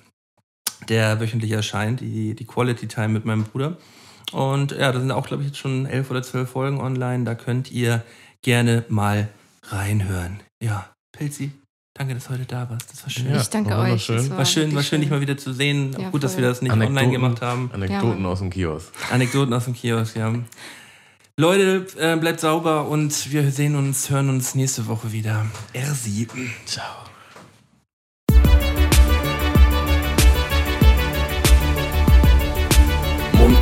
der wöchentlich erscheint, die, die Quality Time mit meinem Bruder. Und ja, da sind auch, glaube ich, jetzt schon elf oder zwölf Folgen online. Da könnt ihr gerne mal reinhören. Ja, Pilzi, danke, dass du heute da warst. Das war schön. Ja, Ich danke war euch. wunderschön. Das War schön, war schön, dich mal wieder zu sehen. Ja, Gut, dass voll. wir das nicht online gemacht haben. Anekdoten Ja. aus dem Kiosk. Anekdoten aus dem Kiosk, ja. Leute, äh, bleibt sauber und wir sehen uns, hören uns nächste Woche wieder. Ersi. Ciao.